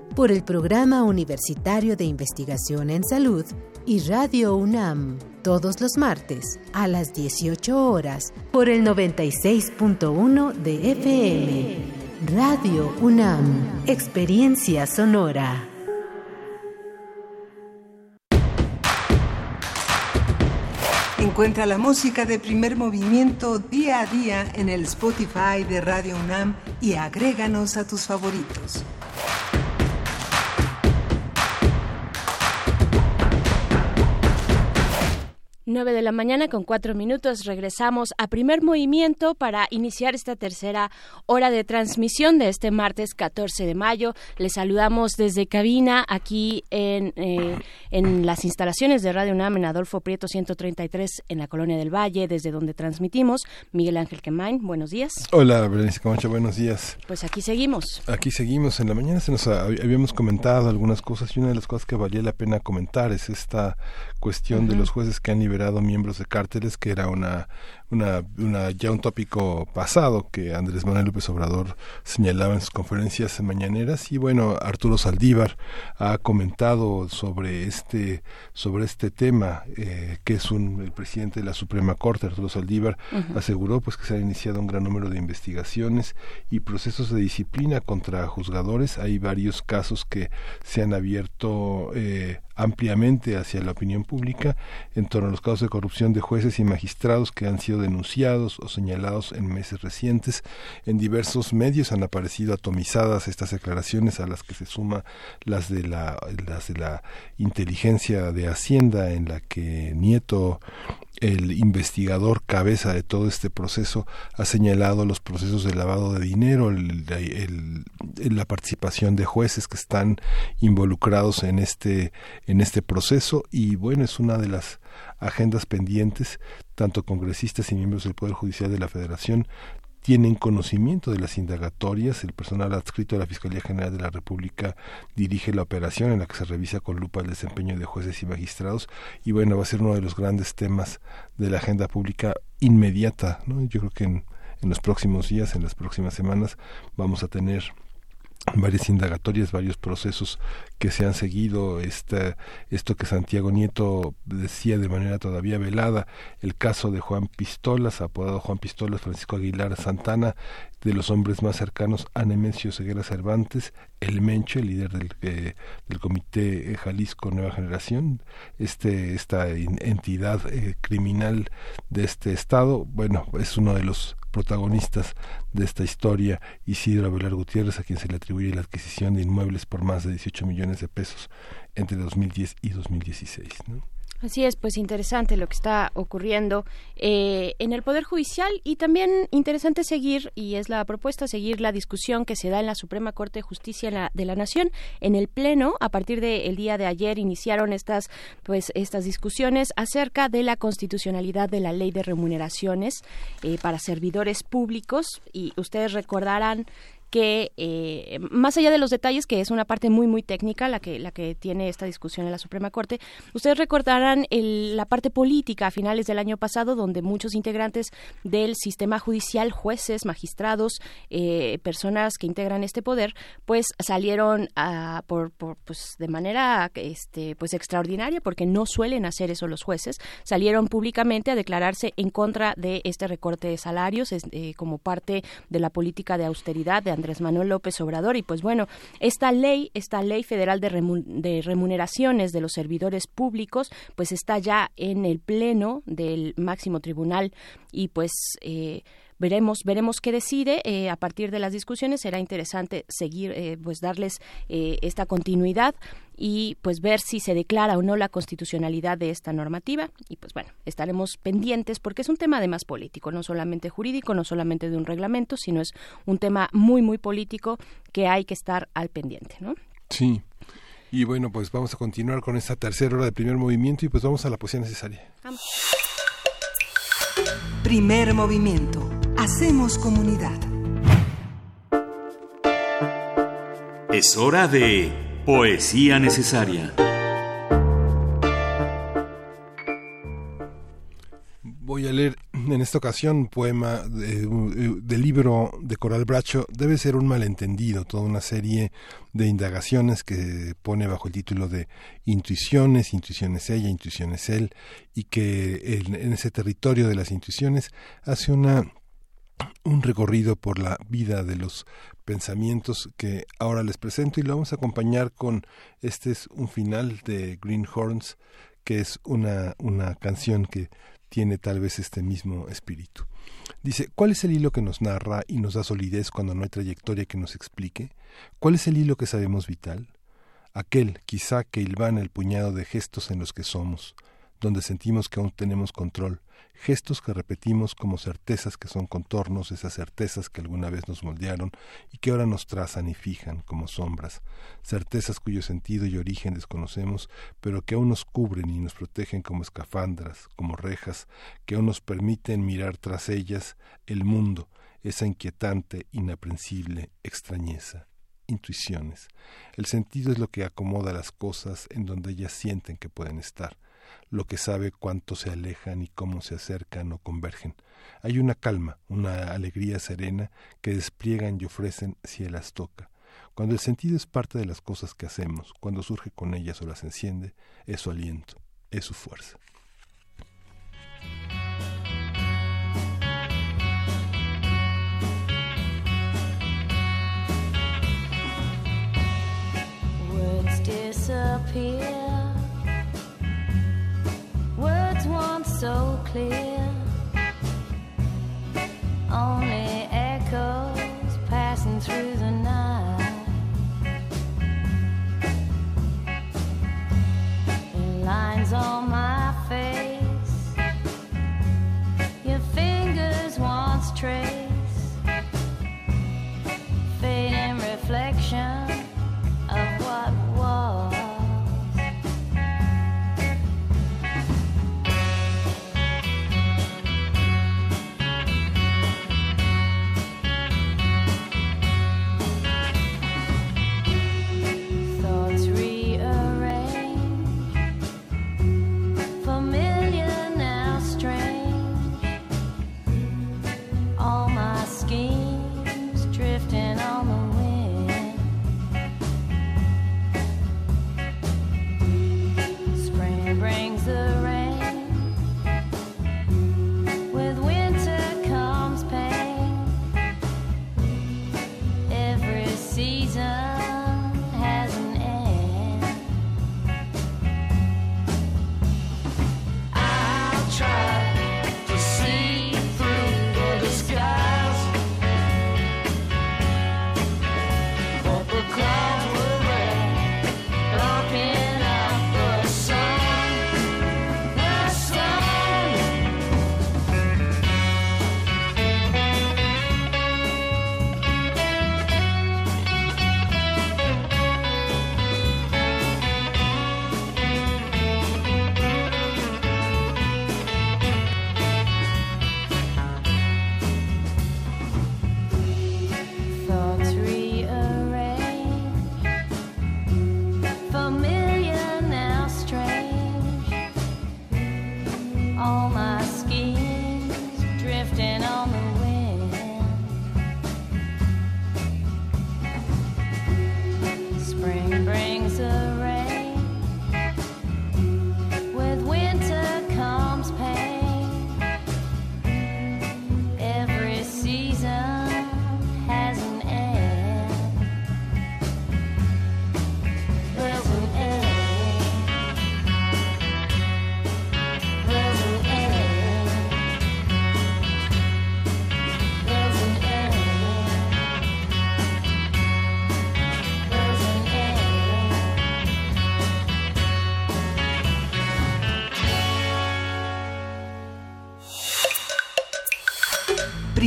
por el Programa Universitario de Investigación en Salud y Radio UNAM todos los martes a las 18 horas por el 96.1 de FM. Radio UNAM, Experiencia Sonora. Encuentra la música de primer movimiento día a día en el Spotify de Radio UNAM y agréganos a tus favoritos. 9 de la mañana con cuatro minutos regresamos a primer movimiento para iniciar esta tercera hora de transmisión de este martes 14 de mayo. Les saludamos desde cabina aquí en, eh, en las instalaciones de Radio UNAM en Adolfo Prieto 133 en la Colonia del Valle, desde donde transmitimos. Miguel Ángel Quemain, buenos días. Hola, Berenice Camacho, buenos días. Pues aquí seguimos. Aquí seguimos. En la mañana se nos habíamos comentado algunas cosas y una de las cosas que valía la pena comentar es esta cuestión de los jueces que han liberado miembros de cárteles, que era una una, una, ya un tópico pasado que Andrés Manuel López Obrador señalaba en sus conferencias mañaneras. Y bueno Arturo Saldívar ha comentado sobre este sobre este tema eh, que es un el presidente de la Suprema Corte Arturo Saldívar aseguró pues que se ha iniciado un gran número de investigaciones y procesos de disciplina contra juzgadores. Hay varios casos que se han abierto eh, ampliamente hacia la opinión pública en torno a los casos de corrupción de jueces y magistrados que han sido denunciados o señalados en meses recientes. En diversos medios han aparecido atomizadas estas declaraciones a las que se suma las de la, las de la inteligencia de Hacienda en la que Nieto el investigador cabeza de todo este proceso ha señalado los procesos de lavado de dinero, la participación de jueces que están involucrados en este, en este proceso. Y bueno, es una de las agendas pendientes, tanto congresistas y miembros del Poder Judicial de la Federación tienen conocimiento de las indagatorias. El personal adscrito a la Fiscalía General de la República dirige la operación en la que se revisa con lupa el desempeño de jueces y magistrados. Y bueno, va a ser uno de los grandes temas de la agenda pública inmediata. ¿no? Yo creo que en, en los próximos días, en las próximas semanas, vamos a tener varias indagatorias, varios procesos que se han seguido, esto que Santiago Nieto decía de manera todavía velada, el caso de Juan Pistolas, apodado Juan Pistolas, Francisco Aguilar Santana, de los hombres más cercanos a Nemesio Ceguera Cervantes, el Mencho, el líder del, eh, del Comité Jalisco Nueva Generación, este, esta entidad eh, criminal de este estado, bueno, es uno de los protagonistas de esta historia, Isidro Abelar Gutiérrez, a quien se le atribuye la adquisición de inmuebles por más de 18 millones de pesos entre 2010 y 2016. ¿no? Así es, pues interesante lo que está ocurriendo eh, en el Poder Judicial y también interesante seguir, y es la propuesta, seguir la discusión que se da en la Suprema Corte de Justicia de la Nación. En el Pleno, a partir del día de ayer, iniciaron estas, pues, estas discusiones acerca de la constitucionalidad de la ley de remuneraciones eh, para servidores públicos y ustedes recordarán que eh, más allá de los detalles, que es una parte muy muy técnica la que la que tiene esta discusión en la Suprema Corte, ustedes recordarán la parte política a finales del año pasado, donde muchos integrantes del sistema judicial, jueces, magistrados, eh, personas que integran este poder, pues salieron a, por, pues de manera este pues extraordinaria, porque no suelen hacer eso los jueces, salieron públicamente a declararse en contra de este recorte de salarios eh, como parte de la política de austeridad de Andrés Manuel López Obrador. Y pues bueno, esta ley, esta ley federal de, remuneraciones de los servidores públicos, pues está ya en el pleno del máximo tribunal. Y pues eh, veremos veremos qué decide. Eh, a partir de las discusiones será interesante seguir eh, pues darles eh, esta continuidad y pues ver si se declara o no la constitucionalidad de esta normativa. Y pues bueno estaremos pendientes porque es un tema además político no solamente jurídico no solamente de un reglamento sino es un tema muy muy político que hay que estar al pendiente no sí. Y bueno pues vamos a continuar con esta tercera hora de primer movimiento y pues vamos a la poesía necesaria. Primer movimiento. Hacemos comunidad. Es hora de poesía necesaria. Voy a leer en esta ocasión un poema del libro de Coral Bracho. Debe ser un malentendido, toda una serie de indagaciones que pone bajo el título de Intuiciones, Intuiciones ella, Intuiciones él, y que en, ese territorio de las intuiciones hace una un recorrido por la vida de los pensamientos que ahora les presento y lo vamos a acompañar con este es un final de Greenhorns que es una, una canción que tiene tal vez este mismo espíritu. Dice, ¿cuál es el hilo que nos narra y nos da solidez cuando no hay trayectoria que nos explique? ¿Cuál es el hilo que sabemos vital? Aquel, quizá, que hilvana el puñado de gestos en los que somos, donde sentimos que aún tenemos control, gestos que repetimos como certezas que son contornos, esas certezas que alguna vez nos moldearon y que ahora nos trazan y fijan como sombras, certezas cuyo sentido y origen desconocemos, pero que aún nos cubren y nos protegen como escafandras, como rejas, que aún nos permiten mirar tras ellas el mundo, esa inquietante, inaprensible extrañeza. Intuiciones. El sentido es lo que acomoda las cosas en donde ellas sienten que pueden estar lo que sabe cuánto se alejan y cómo se acercan o convergen. Hay una calma, una alegría serena que despliegan y ofrecen si él las toca. Cuando el sentido es parte de las cosas que hacemos, cuando surge con ellas o las enciende, es su aliento, es su fuerza. so clear. Only echoes passing through the night. Lines on my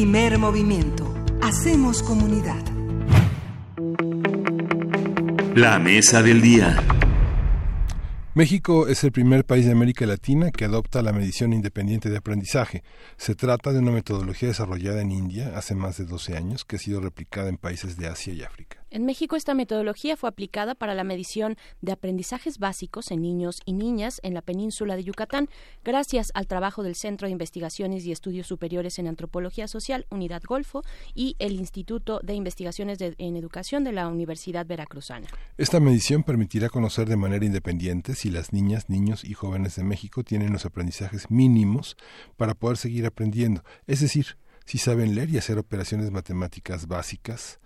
Primer movimiento. Hacemos comunidad. La mesa del día. México es el primer país de América Latina que adopta la medición independiente de aprendizaje. Se trata de una metodología desarrollada en India hace más de 12 años que ha sido replicada en países de Asia y África. En México esta metodología fue aplicada para la medición de aprendizajes básicos en niños y niñas en la península de Yucatán, gracias al trabajo del Centro de Investigaciones y Estudios Superiores en Antropología Social, Unidad Golfo, y el Instituto de Investigaciones en Educación de la Universidad Veracruzana. Esta medición permitirá conocer de manera independiente si las niñas, niños y jóvenes de México tienen los aprendizajes mínimos para poder seguir aprendiendo, es decir, si saben leer y hacer operaciones matemáticas básicas,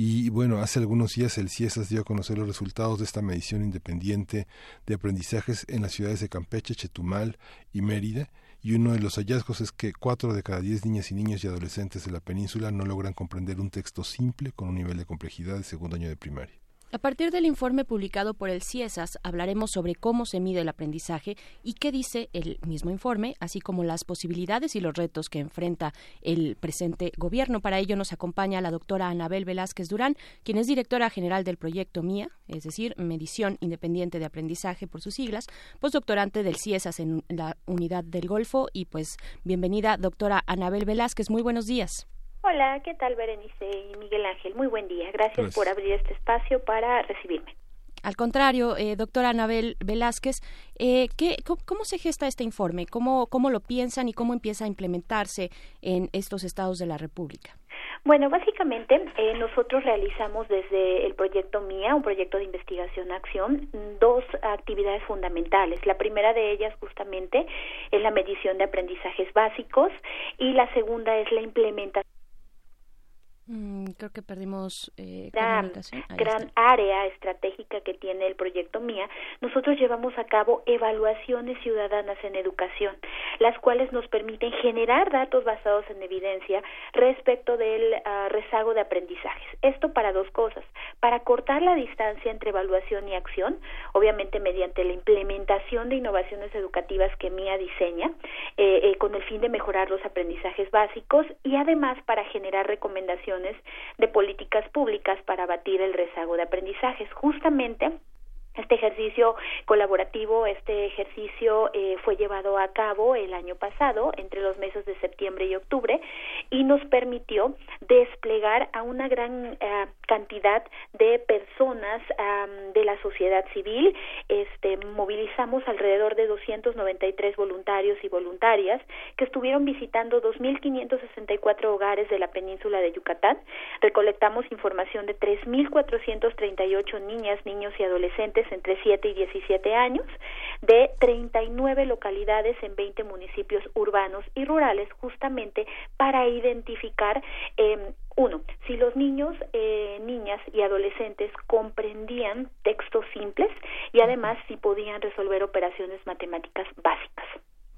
y bueno, hace algunos días el CIESAS dio a conocer los resultados de esta medición independiente de aprendizajes en las ciudades de Campeche, Chetumal y Mérida. Y uno de los hallazgos es que cuatro de cada diez niñas y niños y adolescentes de la península no logran comprender un texto simple con un nivel de complejidad de segundo año de primaria. A partir del informe publicado por el CIESAS hablaremos sobre cómo se mide el aprendizaje y qué dice el mismo informe, así como las posibilidades y los retos que enfrenta el presente gobierno. Para ello nos acompaña la doctora Anabel Velázquez Durán, quien es directora general del proyecto MIA, es decir, Medición Independiente de Aprendizaje por sus siglas, postdoctorante del CIESAS en la Unidad del Golfo y pues bienvenida doctora Anabel Velázquez. Muy buenos días. Hola, ¿qué tal Berenice y Miguel Ángel? Muy buen día. Gracias por abrir este espacio para recibirme. Al contrario, eh, doctora Anabel Velázquez, eh, ¿qué, cómo, se gesta este informe? ¿Cómo, ¿Cómo lo piensan y cómo empieza a implementarse en estos estados de la República? Bueno, básicamente eh, nosotros realizamos desde el proyecto MIA, un proyecto de investigación-acción, dos actividades fundamentales. La primera de ellas justamente es la medición de aprendizajes básicos y la segunda es la implementación Mm, creo que perdimos eh, gran área estratégica que tiene el proyecto MIA, nosotros llevamos a cabo evaluaciones ciudadanas en educación, las cuales nos permiten generar datos basados en evidencia respecto del ah, rezago de aprendizajes. Esto para dos cosas, para cortar la distancia entre evaluación y acción, obviamente mediante la implementación de innovaciones educativas que MIA diseña, eh, eh, con el fin de mejorar los aprendizajes básicos y además para generar recomendaciones de políticas públicas para abatir el rezago de aprendizajes. Justamente este ejercicio colaborativo, este ejercicio eh, fue llevado a cabo el año pasado, entre los meses de septiembre y octubre, y nos permitió desplegar a una gran eh, cantidad de personas de la sociedad civil. Este, movilizamos alrededor de 293 voluntarios y voluntarias que estuvieron visitando 2.564 hogares de la península de Yucatán. Recolectamos información de 3.438 niñas, niños y adolescentes entre 7 y 17 años de 39 localidades en 20 municipios urbanos y rurales justamente para identificar eh, uno, si los niños, eh, niñas y adolescentes comprendían textos simples y además si podían resolver operaciones matemáticas básicas.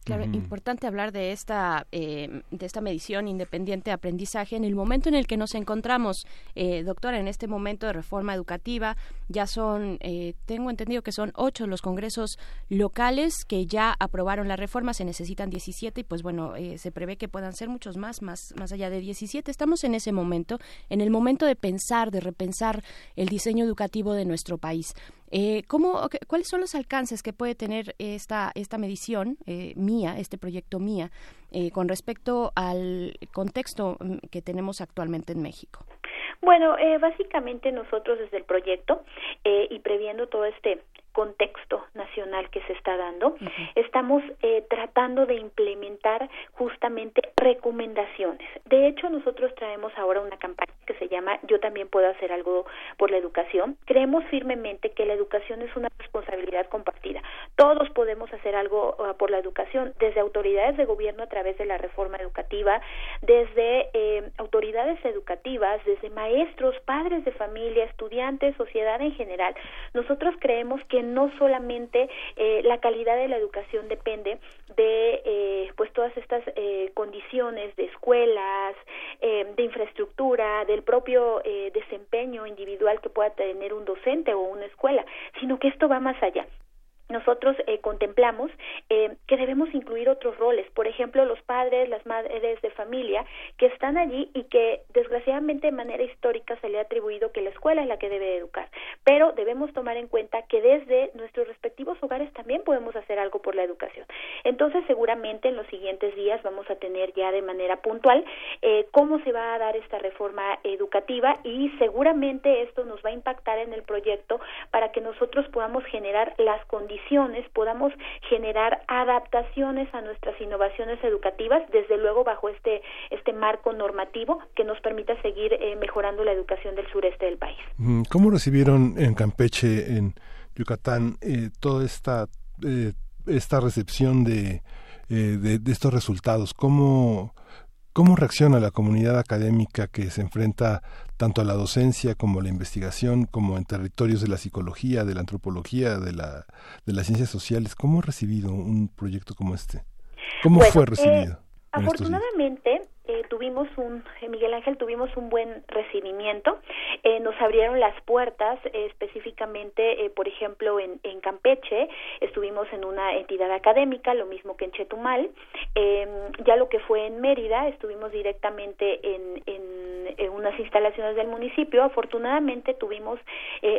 Claro, importante hablar de esta eh, de esta medición independiente de aprendizaje en el momento en el que nos encontramos, eh, doctora, en este momento de reforma educativa. Ya son, eh, tengo entendido que son ocho los congresos locales que ya aprobaron la reforma. Se necesitan 17 y, pues bueno, eh, se prevé que puedan ser muchos más, más, más allá de 17. Estamos en ese momento, en el momento de pensar, de repensar el diseño educativo de nuestro país. Eh, ¿cómo, ¿Cuáles son los alcances que puede tener esta, esta medición eh, mía, este proyecto mía, eh, con respecto al contexto mm, que tenemos actualmente en México? Bueno, eh, básicamente nosotros desde el proyecto eh, y previendo todo este contexto nacional que se está dando, estamos eh, tratando de implementar justamente recomendaciones. De hecho, nosotros traemos ahora una campaña que se llama Yo también puedo hacer algo por la educación. Creemos firmemente que la educación es una responsabilidad compartida. Todos podemos hacer algo uh, por la educación, desde autoridades de gobierno a través de la reforma educativa, desde eh, autoridades educativas, desde maestros, padres de familia, estudiantes, sociedad en general. Nosotros creemos que no solamente eh, la calidad de la educación depende de eh, pues todas estas eh, condiciones de escuelas, de infraestructura, del propio desempeño individual que pueda tener un docente o una escuela, sino que esto va más allá nosotros eh, contemplamos eh, que debemos incluir otros roles, por ejemplo, los padres, las madres de familia que están allí y que desgraciadamente de manera histórica se le ha atribuido que la escuela es la que debe educar, pero debemos tomar en cuenta que desde nuestros respectivos hogares también podemos hacer algo por la educación. Entonces, seguramente en los siguientes días vamos a tener ya de manera puntual eh, cómo se va a dar esta reforma educativa y seguramente esto nos va a impactar en el proyecto para que nosotros podamos generar las condiciones podamos generar adaptaciones a nuestras innovaciones educativas, desde luego bajo este, este marco normativo que nos permita seguir eh, mejorando la educación del sureste del país. ¿Cómo recibieron en Campeche, en Yucatán, eh, toda esta, eh, esta recepción de, de, de, estos resultados? ¿Cómo, ¿Cómo reacciona la comunidad académica que se enfrenta tanto a la docencia como a la investigación, como en territorios de la psicología, de la antropología, de, la, de las ciencias sociales? ¿Cómo ha recibido un proyecto como este? ¿Cómo fue recibido? Eh, afortunadamente, eh, tuvimos un, eh, Miguel Ángel, tuvimos un buen recibimiento. Eh, nos abrieron las puertas, específicamente, por ejemplo, en, en, Campeche, estuvimos en una entidad académica, lo mismo que en Chetumal. Em, ya lo que fue en Mérida, estuvimos directamente en, en, unas instalaciones del municipio. Afortunadamente, tuvimos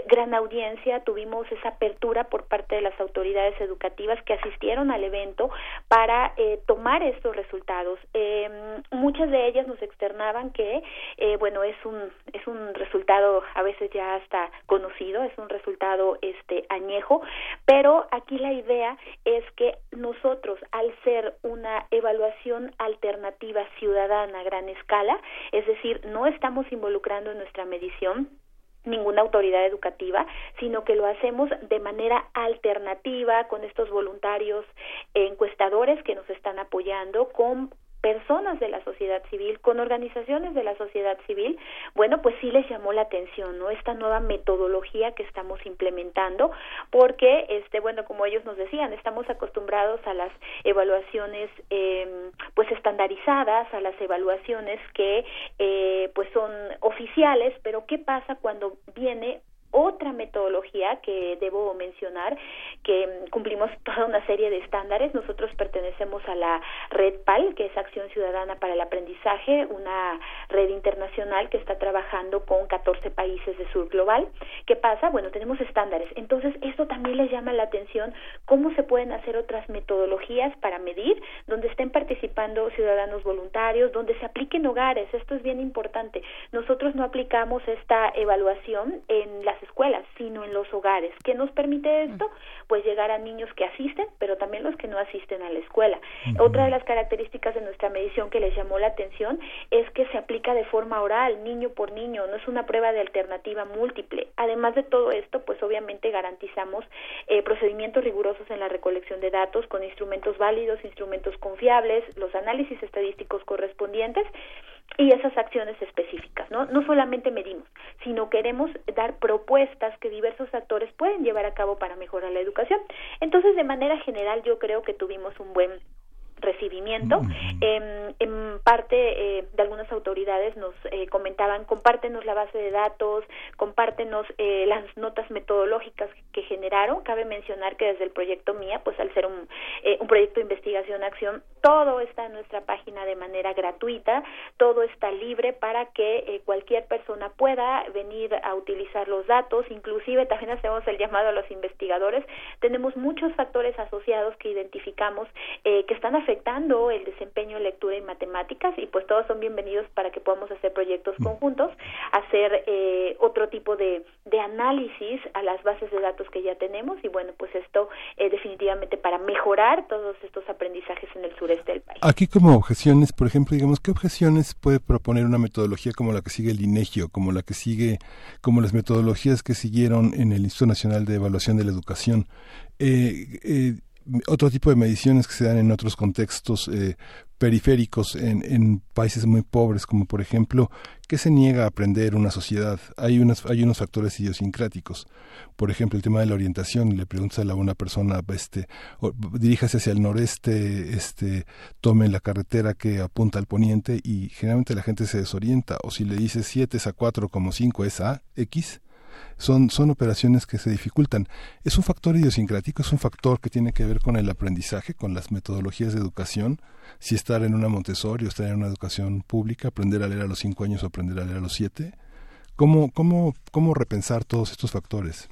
gran audiencia, tuvimos esa apertura por parte de las autoridades educativas que asistieron al evento para tomar estos resultados. Em, muchas de ellas nos externaban que eh, bueno es un es un resultado a veces ya hasta conocido es un resultado este añejo pero aquí la idea es que nosotros al ser una evaluación alternativa ciudadana a gran escala es decir no estamos involucrando en nuestra medición ninguna autoridad educativa, sino que lo hacemos de manera alternativa con estos voluntarios encuestadores que nos están apoyando, con personas de la sociedad civil, con organizaciones de la sociedad civil, bueno, pues sí les llamó la atención, ¿no? Esta nueva metodología que estamos implementando, porque, este, bueno, como ellos nos decían, estamos acostumbrados a las evaluaciones, eh, pues estandarizadas, a las evaluaciones que, eh, pues son oficiales, pero ¿qué pasa cuando viene otra metodología que debo mencionar, que cumplimos toda una serie de estándares. Nosotros pertenecemos a la red PAL, que es Acción Ciudadana para el Aprendizaje, una red internacional que está trabajando con 14 países de sur global. ¿Qué pasa? Bueno, tenemos estándares. Entonces, esto también les llama la atención cómo se pueden hacer otras metodologías para medir, donde estén participando ciudadanos voluntarios, donde se apliquen hogares. Esto es bien importante. Nosotros no aplicamos esta evaluación en las escuelas, sino en los hogares. ¿Qué nos permite esto? Pues llegar a niños que asisten, pero también los que no asisten a la escuela. Otra de las características de nuestra medición que les llamó la atención es que se aplica de forma oral, niño por niño, no es una prueba de alternativa múltiple. Además de todo esto, pues obviamente garantizamos eh, procedimientos rigurosos en la recolección de datos con instrumentos válidos, instrumentos confiables, los análisis estadísticos correspondientes y esas acciones específicas, ¿no? No solamente medimos, sino queremos dar propuestas que diversos actores pueden llevar a cabo para mejorar la educación. Entonces, de manera general, yo creo que tuvimos un buen recibimiento. en parte eh, de algunas autoridades nos eh, comentaban, compártenos la base de datos, compártenos eh, las notas metodológicas que generaron. Cabe mencionar que desde el proyecto MIA, pues al ser un, un proyecto de investigación-acción, todo está en nuestra página de manera gratuita, todo está libre para que cualquier persona pueda venir a utilizar los datos, inclusive también hacemos el llamado a los investigadores. Tenemos muchos factores asociados que identificamos que están afectando afectando el desempeño en lectura y matemáticas y pues todos son bienvenidos para que podamos hacer proyectos mm. conjuntos, hacer eh, otro tipo de, de, análisis a las bases de datos que ya tenemos y bueno, pues esto eh, definitivamente para mejorar todos estos aprendizajes en el sureste del país. Aquí como objeciones, por ejemplo, digamos, ¿qué objeciones puede proponer una metodología como la que sigue el INEGIO, como la que sigue, como las metodologías que siguieron en el Instituto Nacional de Evaluación de la Educación? Eh, eh, otro tipo de mediciones que se dan en otros contextos eh, periféricos en, países muy pobres, como por ejemplo, ¿qué se niega a aprender una sociedad? Hay, unos, hay unos factores idiosincráticos. Por ejemplo, el tema de la orientación, le preguntas a una persona, este, diríjase hacia el noreste, este, tome la carretera que apunta al poniente y generalmente la gente se desorienta. O si le dices 7 es a 4 como 5 es a X, son, son operaciones que se dificultan. Es un factor idiosincrático, es un factor que tiene que ver con el aprendizaje, con las metodologías de educación, si estar en una Montessori o estar en una educación pública, aprender a leer a los cinco años o aprender a leer a los siete. ¿Cómo, cómo, cómo repensar todos estos factores?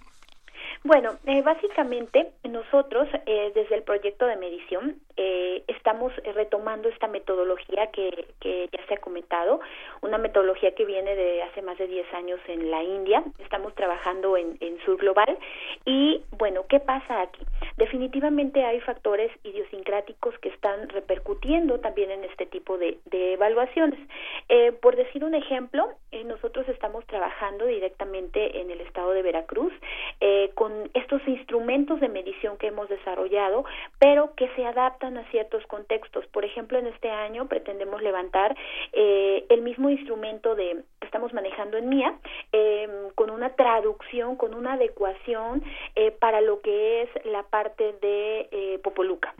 Bueno, eh, básicamente nosotros eh, desde el proyecto de medición eh, estamos retomando esta metodología que, que ya se ha comentado, una metodología que viene de hace más de 10 años en la India, estamos trabajando en, Sur Global y bueno, ¿qué pasa aquí? Definitivamente hay factores idiosincráticos que están repercutiendo también en este tipo de, de evaluaciones. por decir un ejemplo, nosotros estamos trabajando directamente en el estado de Veracruz con estos instrumentos de medición que hemos desarrollado, pero que se adaptan a ciertos contextos. Por ejemplo, en este año pretendemos levantar eh, el mismo instrumento de que estamos manejando en MIA em, con una traducción, con una adecuación eh, para lo que es la parte de eh, Popoluca.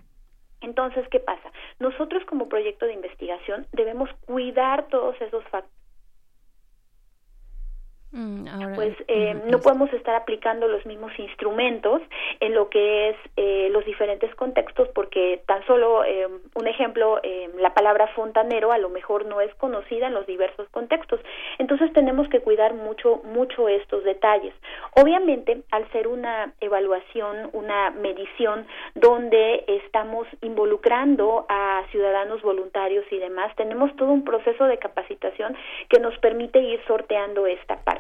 Entonces, ¿qué pasa? Nosotros como proyecto de investigación debemos cuidar todos esos factores Mm, pues eh, no podemos estar aplicando los mismos instrumentos en lo que es eh, los diferentes contextos porque tan solo eh, un ejemplo la palabra fontanero a lo mejor no es conocida en los diversos contextos. Entonces tenemos que cuidar mucho mucho estos detalles. Obviamente al ser una evaluación una medición donde estamos involucrando a ciudadanos voluntarios y demás tenemos todo un proceso de capacitación que nos permite ir sorteando esta parte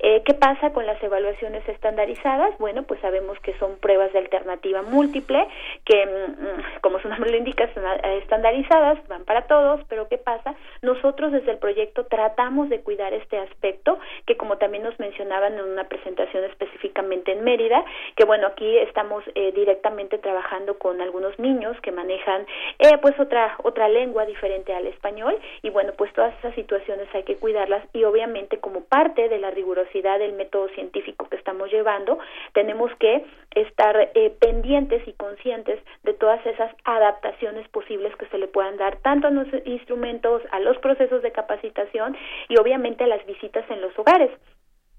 Eh, ¿Qué pasa con las evaluaciones estandarizadas? Bueno, pues sabemos que son pruebas de alternativa múltiple, que mm, como su nombre lo indica, son eh, estandarizadas, van para todos, pero ¿qué pasa? Nosotros desde el proyecto tratamos de cuidar este aspecto, que como también nos mencionaban en una presentación específicamente en Mérida, que bueno, aquí estamos eh, directamente trabajando con algunos niños que manejan pues otra otra lengua diferente al español y bueno, pues todas esas situaciones hay que cuidarlas y obviamente como parte de la rigurosidad del método científico que estamos llevando, tenemos que estar eh, pendientes y conscientes de todas esas adaptaciones posibles que se le puedan dar tanto a los instrumentos, a los procesos de capacitación y obviamente a las visitas en los hogares.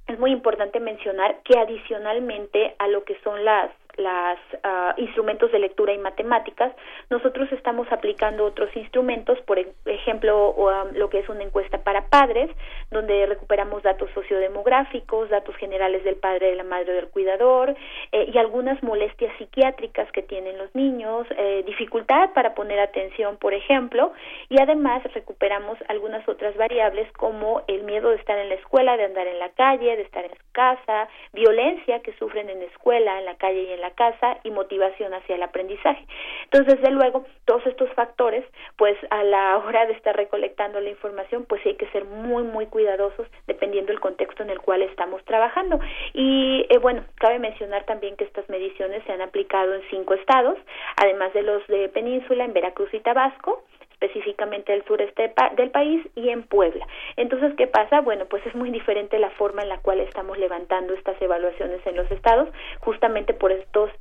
Es muy importante mencionar que adicionalmente a lo que son las los ah, instrumentos de lectura y matemáticas, nosotros estamos aplicando otros instrumentos, por ejemplo, ah, lo que es una encuesta para padres, donde recuperamos datos sociodemográficos, datos generales del padre, de la madre, del cuidador, eh, y algunas molestias psiquiátricas que tienen los niños, eh, dificultad para poner atención, por ejemplo, y además recuperamos algunas otras variables como el miedo de estar en la escuela, de andar en la calle, de estar en su casa, violencia que sufren en la escuela, en la calle y en la casa y motivación hacia el aprendizaje. Entonces, desde luego, todos estos factores, pues a la hora de estar recolectando la información, pues hay que ser muy, muy cuidadosos dependiendo del contexto en el cual estamos trabajando. Y eh, bueno, cabe mencionar también que estas mediciones se han aplicado en cinco estados, además de los de Península, en Veracruz y Tabasco, específicamente del sureste del país y en Puebla. Entonces, ¿qué pasa? Bueno, pues es muy diferente la forma en la cual estamos levantando estas evaluaciones en los estados, justamente por estos,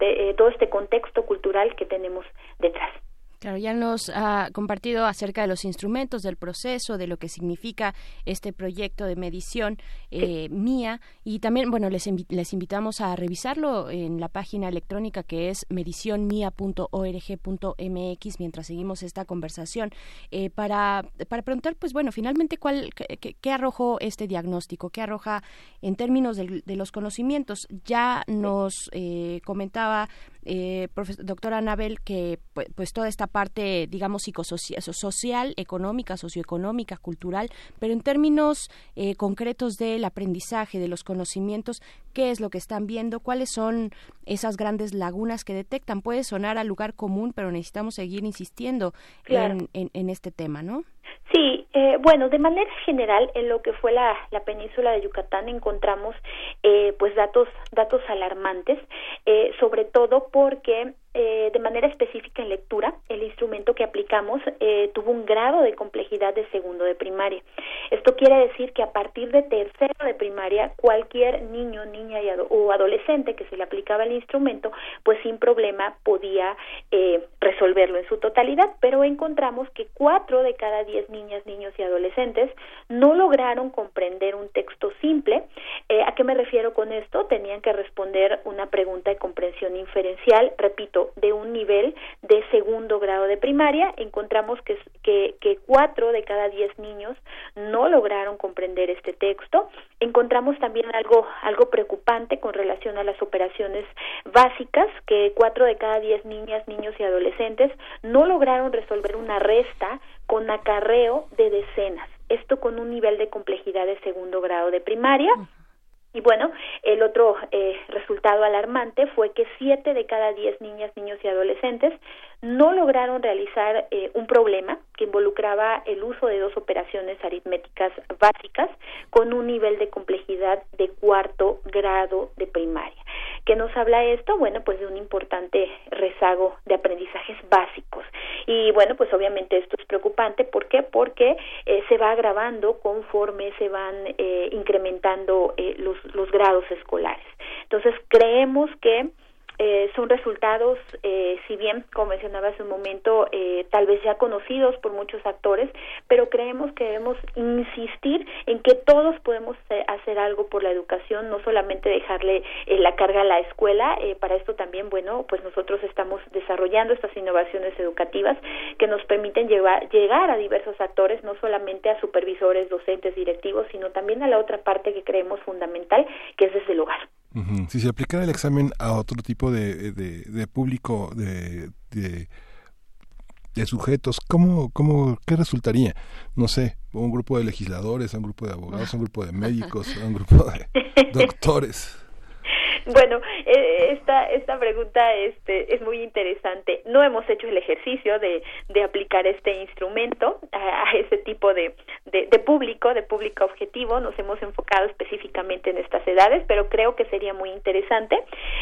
eh, todo este contexto cultural que tenemos detrás. Claro, ya nos ha compartido acerca de los instrumentos, del proceso, de lo que significa este proyecto de medición eh, mía y también, bueno, les, les invitamos a revisarlo en la página electrónica que es medicionmia.org.mx mientras seguimos esta conversación eh, para, para preguntar, pues bueno, finalmente, ¿cuál, qué, arrojó este diagnóstico? ¿Qué arroja en términos de, los conocimientos? Ya nos eh, comentaba eh, doctora Anabel, que pues, pues, toda esta parte, digamos, psicosocial, económica, socioeconómica, cultural, pero en términos eh, concretos del aprendizaje, de los conocimientos, ¿qué es lo que están viendo? ¿Cuáles son esas grandes lagunas que detectan? Puede sonar al lugar común, pero necesitamos seguir insistiendo en, en, este tema, ¿no? Sí, eh, bueno, de manera general, en lo que fue la, la península de Yucatán encontramos eh, pues datos datos alarmantes, eh, sobre todo porque eh, de manera específica en lectura, el instrumento que aplicamos eh, tuvo un grado de complejidad de segundo de primaria. Esto quiere decir que a partir de tercero de primaria, cualquier niño, niña o adolescente que se le aplicaba el instrumento, pues sin problema podía eh, resolverlo en su totalidad, pero encontramos que cuatro de cada diez niñas, niños y adolescentes no lograron comprender un texto simple. ¿A qué me refiero con esto? Tenían que responder una pregunta de comprensión inferencial, repito, de un nivel de segundo grado de primaria. Encontramos que, que, que cuatro de cada diez niños no lograron comprender este texto. Encontramos también algo, algo preocupante con relación a las operaciones básicas, que cuatro de cada diez niñas, niños y adolescentes no lograron resolver una resta con acarreo de decenas. Esto con un nivel de complejidad de segundo grado de primaria. Y bueno, el otro eh, resultado alarmante fue que siete de cada diez niñas, niños y adolescentes no lograron realizar eh, un problema que involucraba el uso de dos operaciones aritméticas básicas con un nivel de complejidad de cuarto grado de primaria. ¿Qué nos habla esto? Bueno, pues de un importante rezago de aprendizajes básicos. Y bueno, pues obviamente esto es preocupante. ¿Por qué? Porque eh, se va agravando conforme se van eh, incrementando los, los grados escolares. Entonces, creemos que eh, son resultados, eh, si bien, como mencionaba hace un momento, eh, tal vez ya conocidos por muchos actores, pero creemos que debemos insistir en que todos podemos hacer algo por la educación, no solamente dejarle la carga a la escuela. para esto también, bueno, pues nosotros estamos desarrollando estas innovaciones educativas que nos permiten llevar, llegar a diversos actores, no solamente a supervisores, docentes, directivos, sino también a la otra parte que creemos fundamental, que es desde el hogar. Si se aplicara el examen a otro tipo de, de, público, de, de, de sujetos, ¿cómo, cómo, qué resultaría? No sé, un grupo de legisladores, un grupo de abogados, un grupo de médicos, un grupo de doctores. Bueno, eh, esta, esta pregunta este, es muy interesante. No hemos hecho el ejercicio de, de aplicar este instrumento a, ese tipo de, de, público, de público objetivo. Nos hemos enfocado específicamente en estas edades, pero creo que sería muy interesante.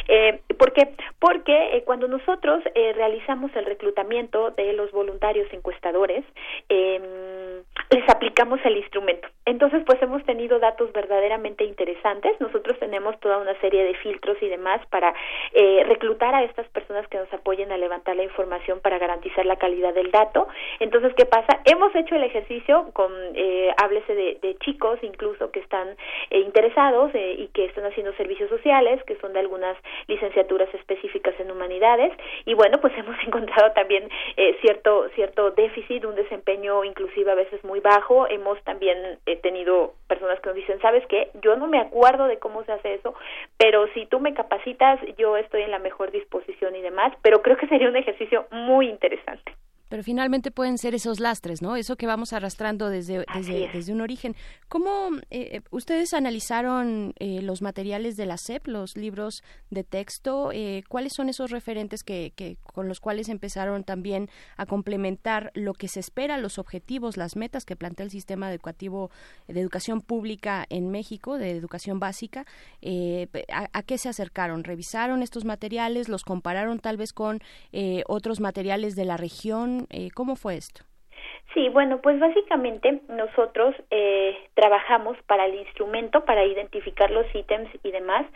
Eh, ¿Por qué? Porque eh, cuando nosotros eh, realizamos el reclutamiento de los voluntarios encuestadores, eh, les aplicamos el instrumento. Entonces, pues hemos tenido datos verdaderamente interesantes. Nosotros tenemos toda una serie de filtros y demás para eh, reclutar a estas personas que nos apoyen a levantar la información para garantizar la calidad del dato. Entonces, ¿qué pasa? Hemos hecho el ejercicio con, eh, háblese de, de, chicos incluso que están eh, interesados eh, y que están haciendo servicios sociales, que son de algunas licenciaturas específicas en humanidades. Y bueno, pues hemos encontrado también eh, cierto, cierto déficit, un desempeño inclusive a veces muy bajo. Hemos también eh, tenido personas que nos dicen, sabes qué, yo no me acuerdo de cómo se hace eso, pero si tú me capacitas, yo estoy en la mejor disposición y demás, pero creo que sería un ejercicio muy interesante. Pero finalmente pueden ser esos lastres, ¿no? Eso que vamos arrastrando desde, desde, un origen. ¿Cómo eh, ustedes analizaron eh, los materiales de la SEP, los libros de texto? Eh, ¿Cuáles son esos referentes que, que, con los cuales empezaron también a complementar lo que se espera, los objetivos, las metas que plantea el sistema educativo de educación pública en México, de educación básica? A, ¿A qué se acercaron? ¿Revisaron estos materiales? ¿Los compararon tal vez con otros materiales de la región? Eh, ¿Cómo fue esto? Sí, bueno, pues básicamente nosotros eh, trabajamos para el instrumento, para identificar los ítems y demás,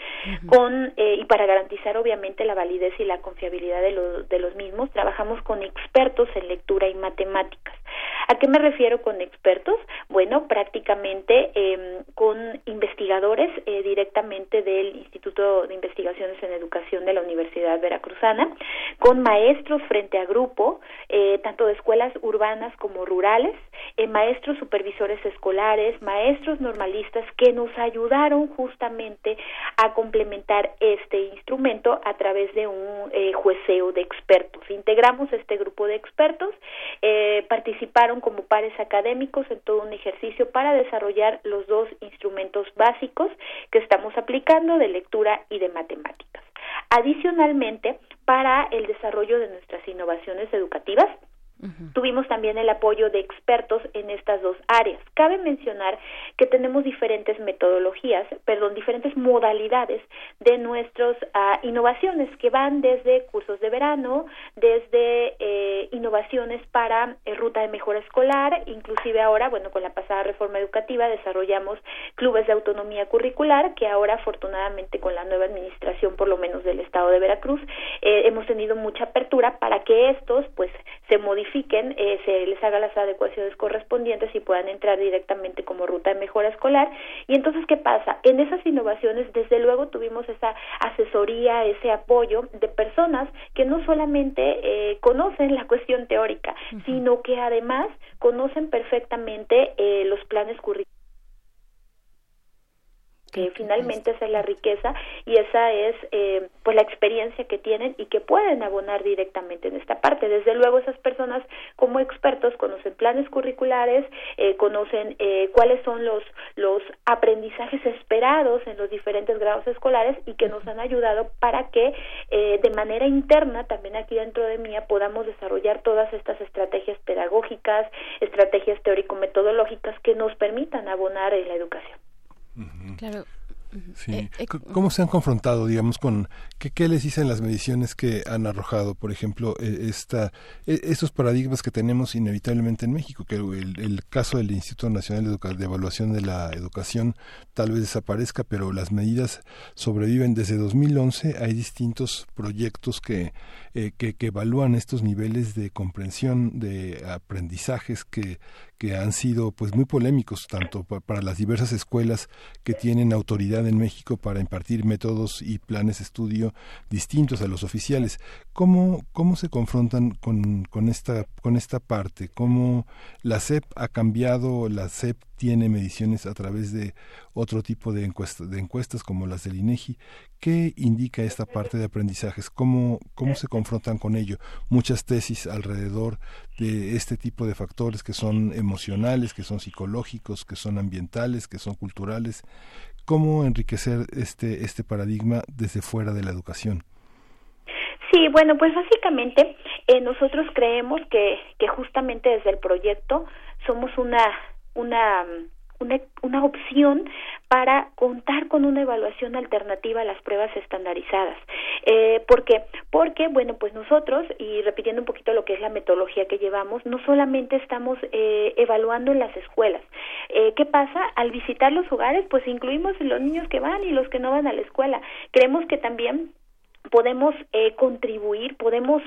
con eh, y para garantizar obviamente la validez y la confiabilidad de, de los mismos, trabajamos con expertos en lectura y matemáticas. ¿A qué me refiero con expertos? Bueno, prácticamente eh, con investigadores eh, directamente del Instituto de Investigaciones en Educación de la Universidad Veracruzana, con maestros frente a grupo, eh, tanto de escuelas urbanas como rurales, eh, maestros supervisores escolares, maestros normalistas que nos ayudaron justamente a complementar este instrumento a través de un jueceo de expertos. Integramos este grupo de expertos, eh, participaron como pares académicos en todo un ejercicio para desarrollar los dos instrumentos básicos que estamos aplicando de lectura y de matemáticas. Adicionalmente, para el desarrollo de nuestras innovaciones educativas, Tuvimos también el apoyo de expertos en estas dos áreas. Cabe mencionar que tenemos diferentes metodologías, perdón, diferentes modalidades de nuestras ah, innovaciones que van desde cursos de verano, desde eh, innovaciones para eh, ruta de mejora escolar, inclusive ahora, bueno, con la pasada reforma educativa desarrollamos clubes de autonomía curricular que ahora afortunadamente con la nueva administración, por lo menos del estado de Veracruz, eh, hemos tenido mucha apertura para que estos pues se modifiquen eh, se les haga las adecuaciones correspondientes y puedan entrar directamente como ruta de mejora escolar. Y entonces, ¿qué pasa? En esas innovaciones, desde luego, tuvimos esa asesoría, ese apoyo de personas que no solamente eh, conocen la cuestión teórica, sino que además conocen perfectamente eh, los planes curriculares que finalmente esa es la riqueza y esa es eh, pues la experiencia que tienen y que pueden abonar directamente en esta parte. Desde luego esas personas como expertos conocen planes curriculares eh, conocen eh, cuáles son los los aprendizajes esperados en los diferentes grados escolares y que nos han ayudado para que eh, de manera interna también aquí dentro de mía podamos desarrollar todas estas estrategias pedagógicas estrategias teórico metodológicas que nos permitan abonar en la educación Claro. Sí. Eh, eh, ¿Cómo se han confrontado, digamos, con qué, qué, les dicen las mediciones que han arrojado, por ejemplo, e, esta, e, estos paradigmas que tenemos inevitablemente en México, que el, el caso del Instituto Nacional de, de, Evaluación de la Educación tal vez desaparezca, pero las medidas sobreviven. Desde 2011 hay distintos proyectos que, eh, que, que evalúan estos niveles de comprensión, de aprendizajes que, que han sido pues muy polémicos tanto para las diversas escuelas que tienen autoridad en México para impartir métodos y planes de estudio distintos a los oficiales. ¿Cómo, cómo se confrontan con, con, esta, con esta parte? ¿Cómo la SEP ha cambiado? ¿La SEP tiene mediciones a través de otro tipo de, encuestas, de encuestas como las del INEGI? ¿Qué indica esta parte de aprendizajes? ¿Cómo, ¿Cómo se confrontan con ello? Muchas tesis alrededor de este tipo de factores que son emocionales, que son psicológicos, que son ambientales, que son culturales. ¿Cómo enriquecer este, este paradigma desde fuera de la educación? Sí, bueno, pues básicamente eh, nosotros creemos que, que justamente desde el proyecto somos una, una una, una opción para contar con una evaluación alternativa a las pruebas estandarizadas. Eh, ¿Por qué? Porque, bueno, pues nosotros, y repitiendo un poquito lo que es la metodología que llevamos, no solamente estamos eh, evaluando en las escuelas. Eh, ¿Qué pasa? Al visitar los hogares, pues incluimos los niños que van y los que no van a la escuela. Creemos que también podemos eh, contribuir, podemos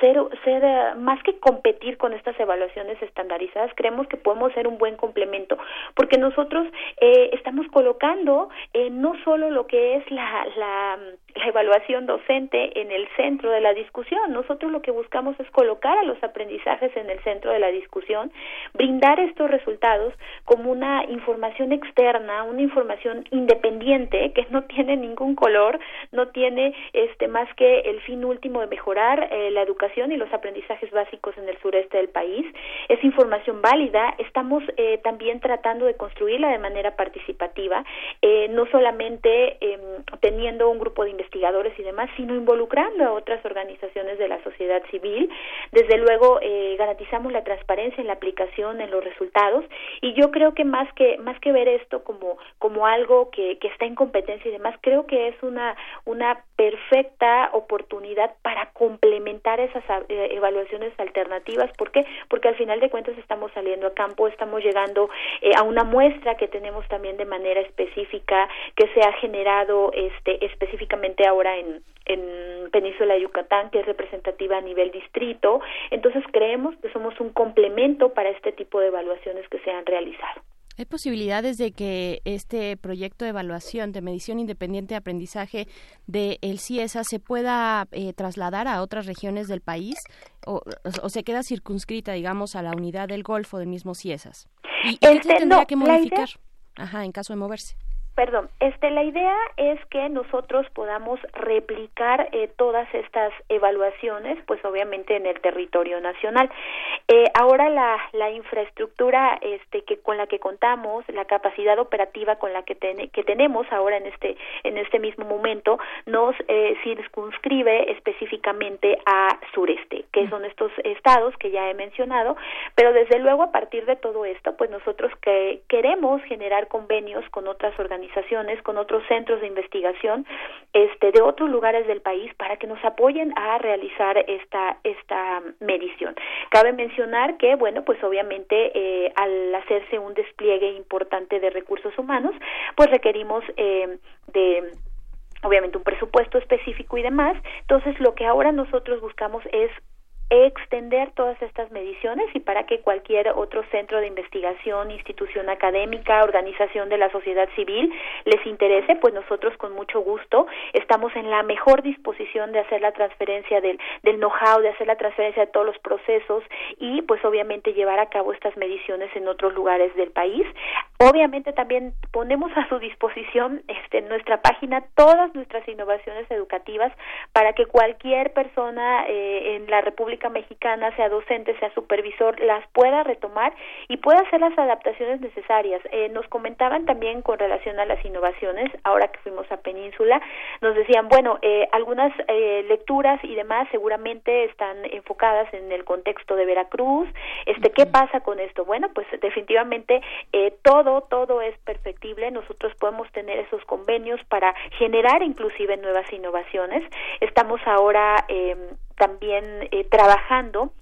ser, ser eh, más que competir con estas evaluaciones estandarizadas, creemos que podemos ser un buen complemento, porque nosotros eh, estamos colocando no solo lo que es la, la, la evaluación docente en el centro de la discusión, nosotros lo que buscamos es colocar a los aprendizajes en el centro de la discusión, brindar estos resultados como una información externa, una información independiente que no tiene ningún color, no tiene este más que el fin último de mejorar eh, la educación y los aprendizajes básicos en el sureste del país. Es información válida. Estamos eh, también tratando de construirla de manera participativa, eh, no solamente em, teniendo un grupo de investigadores y demás, sino involucrando a otras organizaciones de la sociedad civil. Desde luego garantizamos la transparencia en la aplicación, en los resultados y yo creo que más que más que ver esto como como algo que, que está en competencia y demás, creo que es una una perfecta oportunidad para complementar esas eh, evaluaciones alternativas. ¿Por qué? Porque al final de cuentas estamos saliendo a campo, estamos llegando eh, a una muestra que tenemos también de manera específica, que se ha generado este, específicamente ahora en, en Península de Yucatán, que es representativa a nivel distrito. Entonces creemos que somos un complemento para este tipo de evaluaciones que se han realizado. ¿Hay posibilidades de que este proyecto de evaluación de medición independiente de aprendizaje de el CIESA se pueda eh, trasladar a otras regiones del país o, se queda circunscrita, digamos, a la unidad del Golfo del mismo CIESAS? ¿Y, qué se este, tendría que modificar? Ajá, en caso de moverse perdón, este, la idea es que nosotros podamos replicar eh, todas estas evaluaciones, pues obviamente en el territorio nacional. Eh, ahora la, la infraestructura este, que con la que contamos, la capacidad operativa con la que, que tenemos ahora en este en este mismo momento, nos eh, circunscribe específicamente a sureste, que son estos estados que ya he mencionado, pero desde luego a partir de todo esto, pues nosotros que queremos generar convenios con otras organizaciones con otros centros de investigación este, de otros lugares del país para que nos apoyen a realizar esta, esta medición. Cabe mencionar que, bueno, pues obviamente eh, al hacerse un despliegue importante de recursos humanos, pues requerimos eh, de obviamente un presupuesto específico y demás. Entonces, lo que ahora nosotros buscamos es extender todas estas mediciones y para que cualquier otro centro de investigación, institución académica, organización de la sociedad civil les interese, pues nosotros con mucho gusto estamos en la mejor disposición de hacer la transferencia del, del know-how, de hacer la transferencia de todos los procesos y pues obviamente llevar a cabo estas mediciones en otros lugares del país. Obviamente también ponemos a su disposición este, en nuestra página todas nuestras innovaciones educativas para que cualquier persona eh, en la República Mexicana, sea docente, sea supervisor, las pueda retomar y pueda hacer las adaptaciones necesarias. Eh, nos comentaban también con relación a las innovaciones, ahora que fuimos a Península, nos decían, bueno, eh, algunas eh, lecturas y demás seguramente están enfocadas en el contexto de Veracruz. Este, ¿qué pasa con esto? Bueno, pues definitivamente todo, todo es perfectible. Nosotros podemos tener esos convenios para generar inclusive nuevas innovaciones. Estamos ahora eh, también eh, trabajando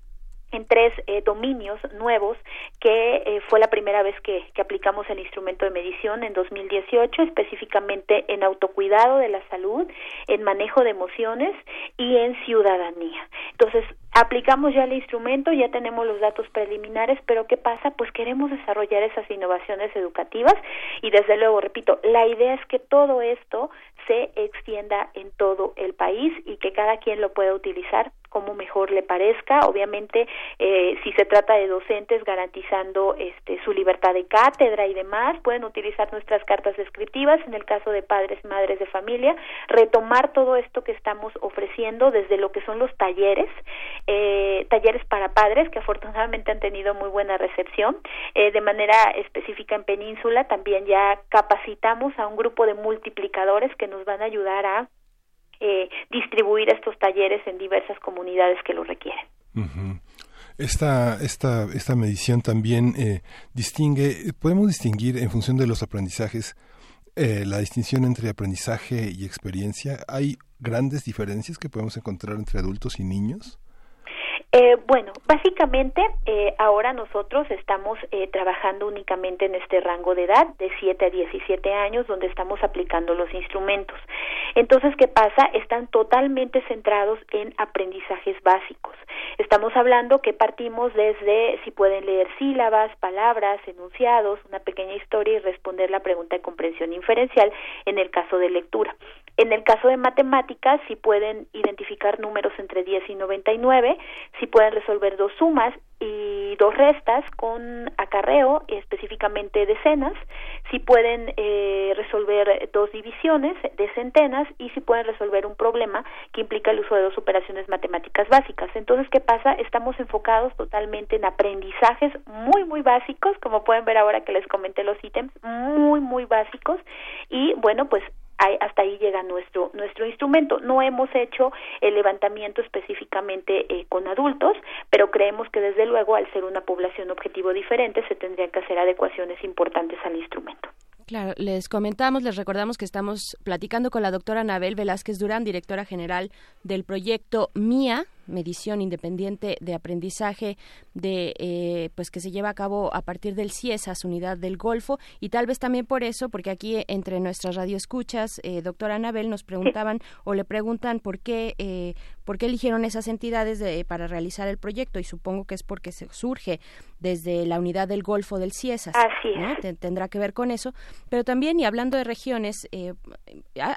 en tres eh, dominios nuevos que eh, fue la primera vez que, que, aplicamos el instrumento de medición en 2018 específicamente en autocuidado de la salud en manejo de emociones y en ciudadanía. Entonces aplicamos ya el instrumento ya tenemos los datos preliminares pero qué pasa pues queremos desarrollar esas innovaciones educativas y desde luego repito la idea es que todo esto se extienda en todo el país y que cada quien lo pueda utilizar como mejor le parezca. Obviamente, eh, si se trata de docentes garantizando este, su libertad de cátedra y demás, pueden utilizar nuestras cartas descriptivas. En el caso de padres y madres de familia, retomar todo esto que estamos ofreciendo desde lo que son los talleres, eh, talleres para padres que afortunadamente han tenido muy buena recepción. Eh, de manera específica en Península también ya capacitamos a un grupo de multiplicadores que nos van a ayudar a eh, distribuir estos talleres en diversas comunidades que lo requieren. Esta, esta, esta medición también eh, distingue, podemos distinguir en función de los aprendizajes eh, la distinción entre aprendizaje y experiencia. ¿Hay grandes diferencias que podemos encontrar entre adultos y niños? Eh, bueno, básicamente eh, ahora nosotros estamos eh, trabajando únicamente en este rango de edad de 7 a 17 años donde estamos aplicando los instrumentos. Entonces, ¿qué pasa? Están totalmente centrados en aprendizajes básicos. Estamos hablando que partimos desde si pueden leer sílabas, palabras, enunciados, una pequeña historia y responder la pregunta de comprensión inferencial en el caso de lectura. En el caso de matemáticas, si pueden identificar números entre 10 y 99, si pueden resolver dos sumas y dos restas con acarreo, específicamente decenas, si pueden eh, resolver dos divisiones de centenas y si pueden resolver un problema que implica el uso de dos operaciones matemáticas básicas. Entonces, ¿qué pasa? Estamos enfocados totalmente en aprendizajes muy, muy básicos, como pueden ver ahora que les comenté los ítems, muy, muy básicos y bueno, pues hasta ahí llega nuestro nuestro instrumento. No hemos hecho el levantamiento específicamente eh, con adultos, pero creemos que desde luego al ser una población objetivo diferente se tendrían que hacer adecuaciones importantes al instrumento. Claro, les comentamos, les recordamos que estamos platicando con la doctora Anabel Velázquez Durán, directora general del proyecto MIA, medición independiente de aprendizaje de eh, pues que se lleva a cabo a partir del CIESAS unidad del Golfo. Y tal vez también por eso porque aquí entre nuestras radioescuchas eh, doctora Anabel nos preguntaban o le preguntan por qué eh, por qué eligieron esas entidades de, para realizar el proyecto. Y supongo que es porque se surge desde la unidad del Golfo del CIESAS Así tendrá que ver con eso. Pero también y hablando de regiones eh,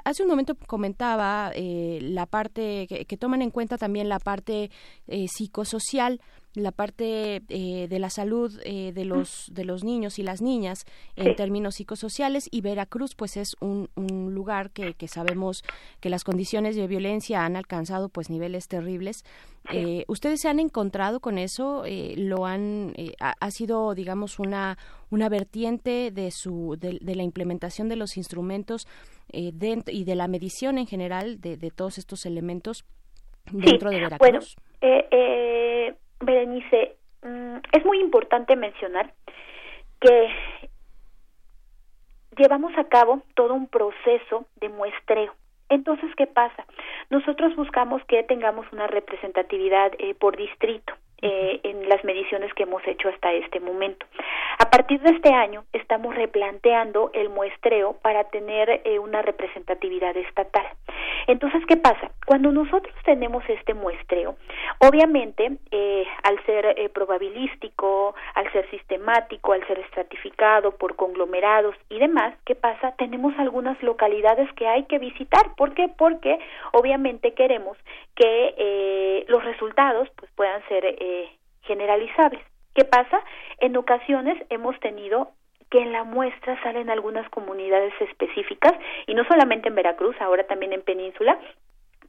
hace un momento comentaba la parte que, que toman en cuenta también la parte parte eh, psicosocial la parte eh, de la salud eh, de los de los niños y las niñas en términos psicosociales y Veracruz pues es un, un lugar que, que, sabemos que las condiciones de violencia han alcanzado pues niveles terribles. Eh, ustedes se han encontrado con eso lo han ha, sido digamos una una vertiente de su de, la implementación de los instrumentos y de la medición en general de, de todos estos elementos dentro de Veracruz bueno, eh, Berenice, mm, es muy importante mencionar que llevamos a cabo todo un proceso de muestreo. Entonces, ¿qué pasa? Nosotros buscamos que tengamos una representatividad eh, por distrito. Eh, en las mediciones que hemos hecho hasta este momento. A partir de este año estamos replanteando el muestreo para tener eh, una representatividad estatal. Entonces, ¿qué pasa? Cuando nosotros tenemos este muestreo, obviamente, eh, al ser probabilístico, al ser sistemático, al ser estratificado por conglomerados y demás, ¿qué pasa? Tenemos algunas localidades que hay que visitar. ¿Por qué? Porque obviamente queremos que los resultados pues, puedan ser generalizables. ¿Qué pasa? En ocasiones hemos tenido que en la muestra salen algunas comunidades específicas y no solamente en Veracruz, ahora también en Península,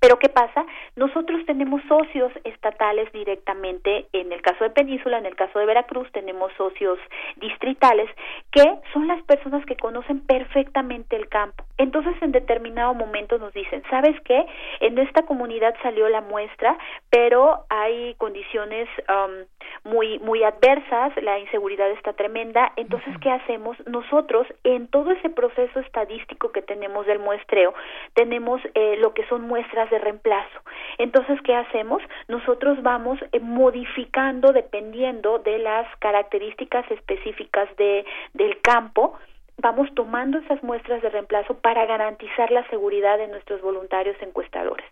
pero ¿qué pasa? Nosotros tenemos socios estatales directamente, en el caso de Península, en el caso de Veracruz, tenemos socios distritales, que son las personas que conocen perfectamente el campo. Entonces, en determinado momento nos dicen, ¿sabes qué? En esta comunidad salió la muestra, pero hay condiciones um, muy, muy adversas, la inseguridad está tremenda. Entonces, ¿qué hacemos? Nosotros, en todo ese proceso estadístico que tenemos del muestreo, tenemos eh, lo que son muestras de reemplazo. Entonces, ¿qué hacemos? Nosotros vamos eh, modificando dependiendo de las características específicas de, del campo vamos tomando esas muestras de reemplazo para garantizar la seguridad de nuestros voluntarios encuestadores.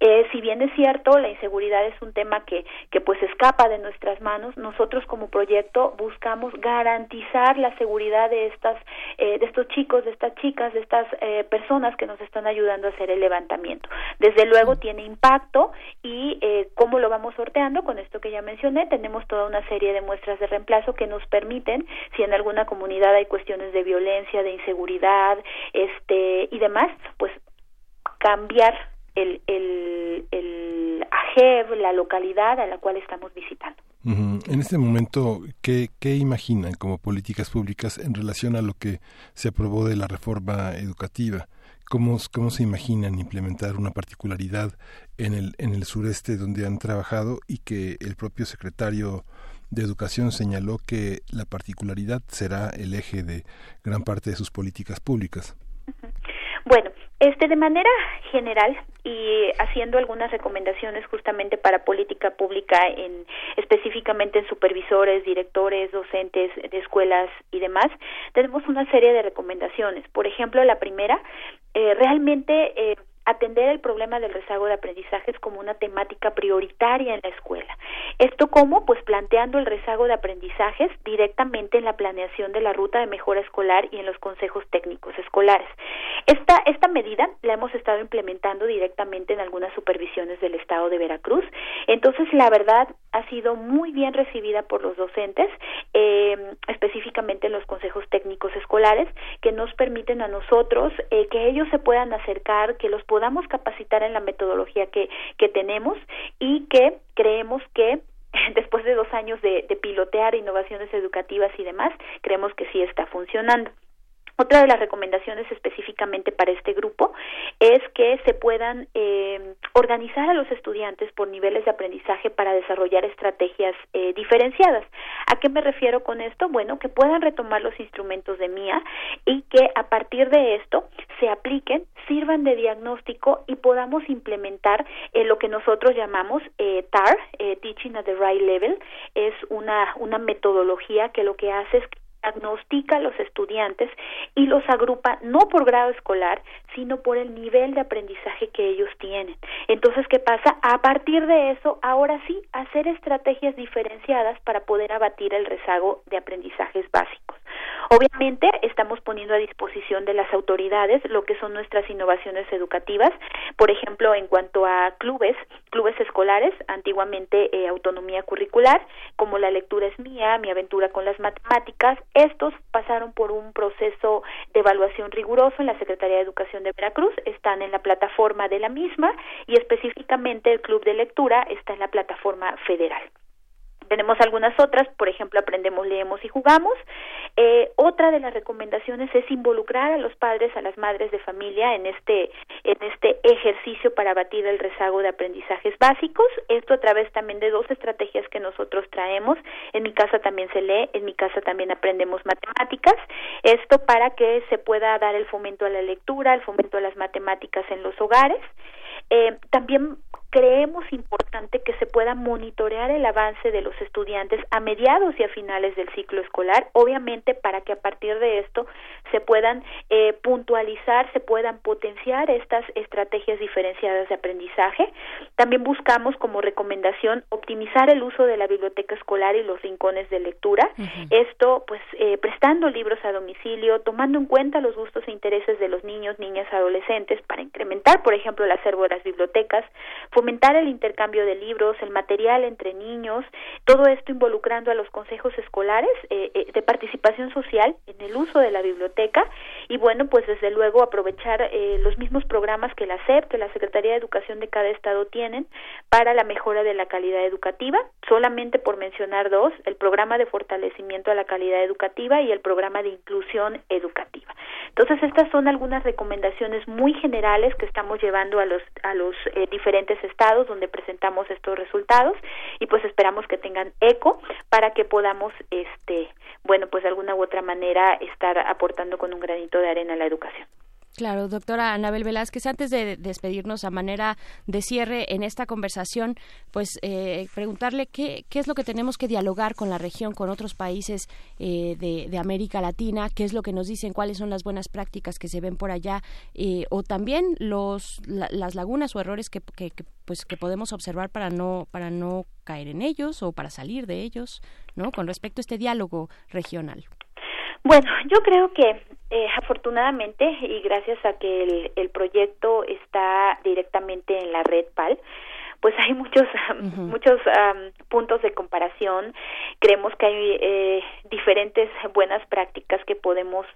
Eh, si bien es cierto, la inseguridad es un tema que, que pues escapa de nuestras manos, nosotros como proyecto buscamos garantizar la seguridad de estas, eh, de estos chicos, de estas chicas, de estas eh, personas que nos están ayudando a hacer el levantamiento. Desde luego tiene impacto y eh, cómo lo vamos sorteando con esto que ya mencioné, tenemos toda una serie de muestras de reemplazo que nos permiten, si en alguna comunidad hay cuestiones de violencia, de inseguridad, este y demás, pues cambiar el, el, el AGEV, la localidad a la cual estamos visitando. En este momento, ¿qué, ¿qué imaginan como políticas públicas en relación a lo que se aprobó de la reforma educativa? ¿Cómo, ¿Cómo se imaginan implementar una particularidad en el, en el sureste donde han trabajado y que el propio secretario de Educación señaló que la particularidad será el eje de gran parte de sus políticas públicas? Bueno, este, de manera general y haciendo algunas recomendaciones justamente para política pública en específicamente en supervisores, directores, docentes de escuelas y demás, tenemos una serie de recomendaciones. Por ejemplo, la primera, eh, realmente eh, atender el problema del rezago de aprendizajes como una temática prioritaria en la escuela. ¿Esto cómo? Pues planteando el rezago de aprendizajes directamente en la planeación de la ruta de mejora escolar y en los consejos técnicos escolares. Esta, esta medida la hemos estado implementando directamente en algunas supervisiones del Estado de Veracruz. Entonces, la verdad, ha sido muy bien recibida por los docentes, eh, específicamente en los consejos técnicos escolares, que nos permiten a nosotros eh, que ellos se puedan acercar, que los podamos capacitar en la metodología que, que tenemos y que creemos que después de dos años de, de pilotear innovaciones educativas y demás, creemos que sí está funcionando. Otra de las recomendaciones específicamente para este grupo es que se puedan eh, organizar a los estudiantes por niveles de aprendizaje para desarrollar estrategias eh, diferenciadas. ¿A qué me refiero con esto? Bueno, que puedan retomar los instrumentos de MIA y que a partir de esto se apliquen, sirvan de diagnóstico y podamos implementar eh, lo que nosotros llamamos TAR, Teaching at the Right Level. Es una, una metodología que lo que hace es diagnostica a los estudiantes y los agrupa no por grado escolar, sino por el nivel de aprendizaje que ellos tienen. Entonces, ¿qué pasa? A partir de eso, ahora sí, hacer estrategias diferenciadas para poder abatir el rezago de aprendizajes básicos. Obviamente, estamos poniendo a disposición de las autoridades lo que son nuestras innovaciones educativas, por ejemplo, en cuanto a clubes, clubes escolares, antiguamente eh, autonomía curricular, como la lectura es mía, mi aventura con las matemáticas, estos pasaron por un proceso de evaluación riguroso en la Secretaría de Educación de Veracruz, están en la plataforma de la misma y específicamente el Club de Lectura está en la plataforma federal tenemos algunas otras, por ejemplo, aprendemos, leemos y jugamos. Eh, otra de las recomendaciones es involucrar a los padres, a las madres de familia en este en este ejercicio para batir el rezago de aprendizajes básicos. Esto a través también de dos estrategias que nosotros traemos. En mi casa también se lee, en mi casa también aprendemos matemáticas. Esto para que se pueda dar el fomento a la lectura, el fomento a las matemáticas en los hogares. Eh, también creemos importante que se pueda monitorear el avance de los estudiantes a mediados y a finales del ciclo escolar, obviamente para que a partir de esto se puedan eh, puntualizar, se puedan potenciar estas estrategias diferenciadas de aprendizaje. También buscamos como recomendación optimizar el uso de la biblioteca escolar y los rincones de lectura. Esto, pues, eh, prestando libros a domicilio, tomando en cuenta los gustos e intereses de los niños, niñas, adolescentes para incrementar, por ejemplo, el acervo de las bibliotecas, fomentar el intercambio de libros, el material entre niños, todo esto involucrando a los consejos escolares eh, eh, de participación social en el uso de la biblioteca y bueno, pues desde luego aprovechar eh, los mismos programas que la SEP, que la Secretaría de Educación de cada estado tienen para la mejora de la calidad educativa, solamente por mencionar dos, el programa de fortalecimiento a la calidad educativa y el programa de inclusión educativa. Entonces, estas son algunas recomendaciones muy generales que estamos llevando a los a los diferentes estados donde presentamos estos resultados y pues esperamos que tengan eco para que podamos este bueno pues de alguna u otra manera estar aportando con un granito de arena a la educación. Claro, doctora Anabel Velázquez, antes de despedirnos a manera de cierre en esta conversación, pues eh, preguntarle qué, es lo que tenemos que dialogar con la región, con otros países eh, de, América Latina, qué es lo que nos dicen, cuáles son las buenas prácticas que se ven por allá, eh, o también los, las lagunas o errores que, que, pues, que podemos observar para no, para no caer en ellos o para salir de ellos, ¿no? Con respecto a este diálogo regional. Bueno, yo creo que eh, afortunadamente y gracias a que el, proyecto está directamente en la red PAL, pues hay muchos muchos puntos de comparación. Creemos que hay eh, diferentes buenas prácticas que podemos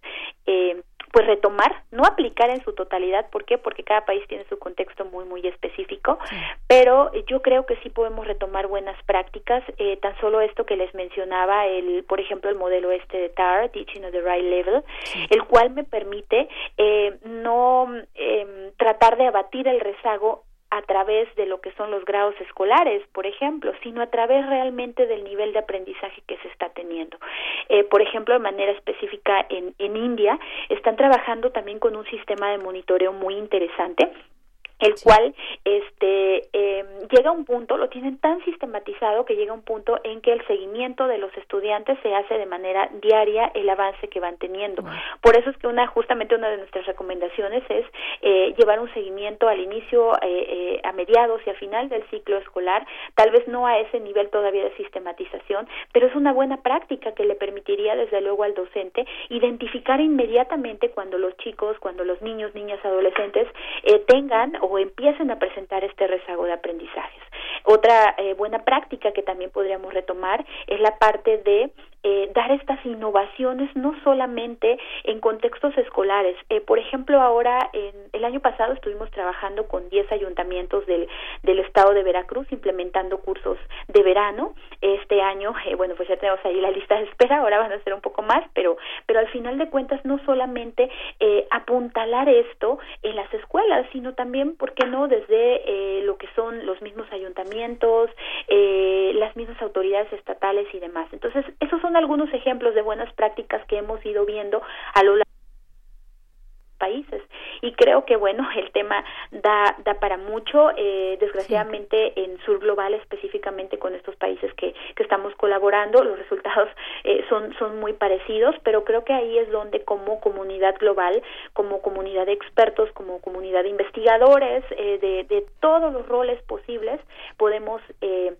eh, pues retomar, no aplicar en su totalidad, ¿por qué? Porque cada país tiene su contexto muy muy específico, pero yo creo que sí podemos retomar buenas prácticas, eh, tan solo esto que les mencionaba, el, por ejemplo, el modelo este de TAR, Teaching at the Right Level, el cual me permite eh, no eh, tratar de abatir el rezago a través de lo que son los grados escolares, por ejemplo, sino a través realmente del nivel de aprendizaje que se está teniendo. Eh, por ejemplo, de manera específica en, en India, están trabajando también con un sistema de monitoreo muy interesante el cual este eh, llega a un punto lo tienen tan sistematizado que llega a un punto en que el seguimiento de los estudiantes se hace de manera diaria el avance que van teniendo. Por eso es que una justamente una de nuestras recomendaciones es eh, llevar un seguimiento al inicio eh, eh, a mediados y a final del ciclo escolar tal vez no a ese nivel todavía de sistematización pero es una buena práctica que le permitiría desde luego al docente identificar inmediatamente cuando los chicos cuando los niños niñas adolescentes eh, tengan o empiecen a presentar este rezago de aprendizajes. Otra eh, buena práctica que también podríamos retomar es la parte de eh, dar estas innovaciones no solamente en contextos escolares. Eh, por ejemplo, ahora, en, el año pasado estuvimos trabajando con 10 ayuntamientos del, del estado de Veracruz implementando cursos de verano. Este año, eh, bueno, pues ya tenemos ahí la lista de espera, ahora van a ser un poco más, pero, pero al final de cuentas no solamente eh, apuntalar esto en las escuelas, sino también, ¿por qué no?, desde eh, lo que son los mismos ayuntamientos, las mismas autoridades estatales y demás. Entonces, esos son algunos ejemplos de buenas prácticas que hemos ido viendo a lo largo países. Y creo que bueno el tema da da para mucho eh, desgraciadamente en sur global específicamente con estos países que, que estamos colaborando los resultados eh, son son muy parecidos pero creo que ahí es donde como comunidad global como comunidad de expertos como comunidad de investigadores eh, de, de todos los roles posibles podemos eh,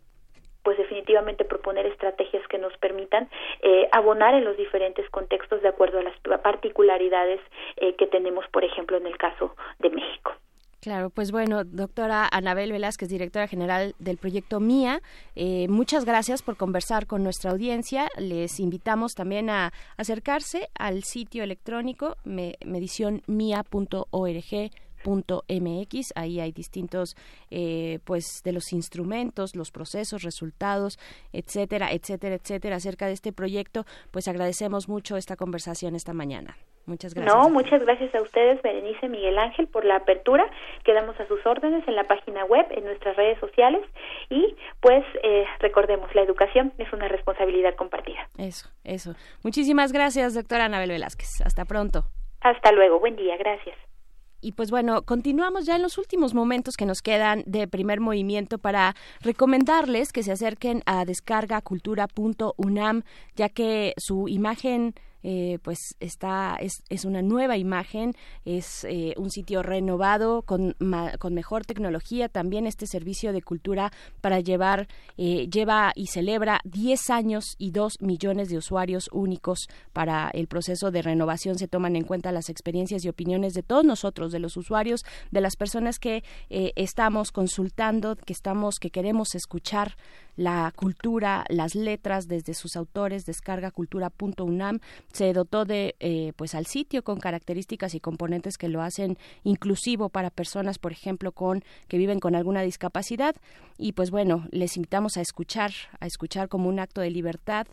pues definitivamente proponer estrategias que nos permitan eh, abonar en los diferentes contextos de acuerdo a las particularidades eh, que tenemos, por ejemplo, en el caso de México. Claro, pues bueno, doctora Anabel Velázquez, directora general del proyecto MIA, eh, muchas gracias por conversar con nuestra audiencia. Les invitamos también a acercarse al sitio electrónico medicionmia.org mx ahí hay distintos eh, pues de los instrumentos los procesos resultados etcétera etcétera etcétera acerca de este proyecto pues agradecemos mucho esta conversación esta mañana Muchas gracias. No, muchas gracias a ustedes, Berenice Miguel Ángel, por la apertura. Quedamos a sus órdenes en la página web, en nuestras redes sociales y pues eh, recordemos, la educación es una responsabilidad compartida. Eso, eso. Muchísimas gracias, doctora Anabel Velázquez. Hasta pronto. Hasta luego, buen día, gracias. Y pues bueno, continuamos ya en los últimos momentos que nos quedan de primer movimiento para recomendarles que se acerquen a descargacultura.unam, ya que su imagen eh, pues está es, es, una nueva imagen es eh, un sitio renovado con, con mejor tecnología también este servicio de cultura para llevar eh, lleva y celebra 10 años y 2 millones de usuarios únicos para el proceso de renovación. Se toman en cuenta las experiencias y opiniones de todos nosotros de los usuarios de las personas que estamos consultando que estamos que queremos escuchar la cultura, las letras desde sus autores, descargacultura.unam, se dotó de eh, pues al sitio con características y componentes que lo hacen inclusivo para personas, por ejemplo, con que viven con alguna discapacidad. Y pues bueno, les invitamos a escuchar, a escuchar como un acto de libertad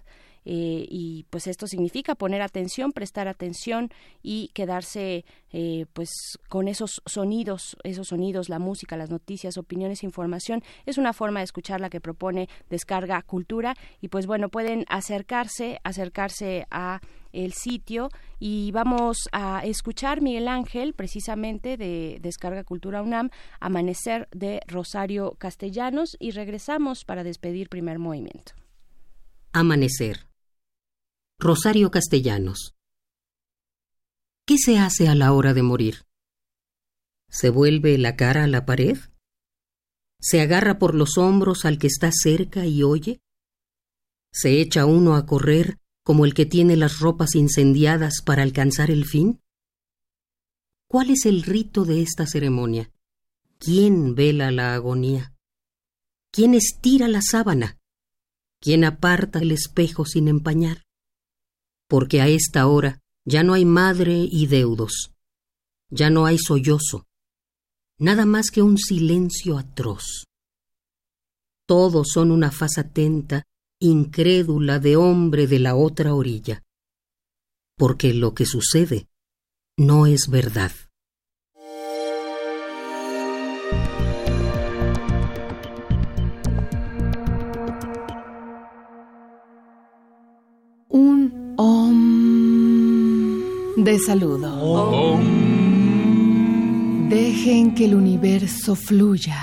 eh, y pues esto significa poner atención, prestar atención y quedarse eh, pues con esos sonidos, esos sonidos, la música, las noticias, opiniones, información. Es una forma de escuchar la que propone Descarga Cultura y pues bueno, pueden acercarse, acercarse a el sitio y vamos a escuchar Miguel Ángel precisamente de Descarga Cultura UNAM Amanecer de Rosario Castellanos y regresamos para despedir primer movimiento. Amanecer Rosario Castellanos. ¿Qué se hace a la hora de morir? ¿Se vuelve la cara a la pared? ¿Se agarra por los hombros al que está cerca y oye? ¿Se echa uno a correr como el que tiene las ropas incendiadas para alcanzar el fin? ¿Cuál es el rito de esta ceremonia? ¿Quién vela la agonía? ¿Quién estira la sábana? ¿Quién aparta el espejo sin empañar? Porque a esta hora Ya no hay madre y deudos. Ya no hay sollozo. Nada más que un silencio atroz. Todos son una faz atenta, incrédula de hombre de la otra orilla. Porque lo que sucede no es verdad. De saludo. Dejen que el universo fluya.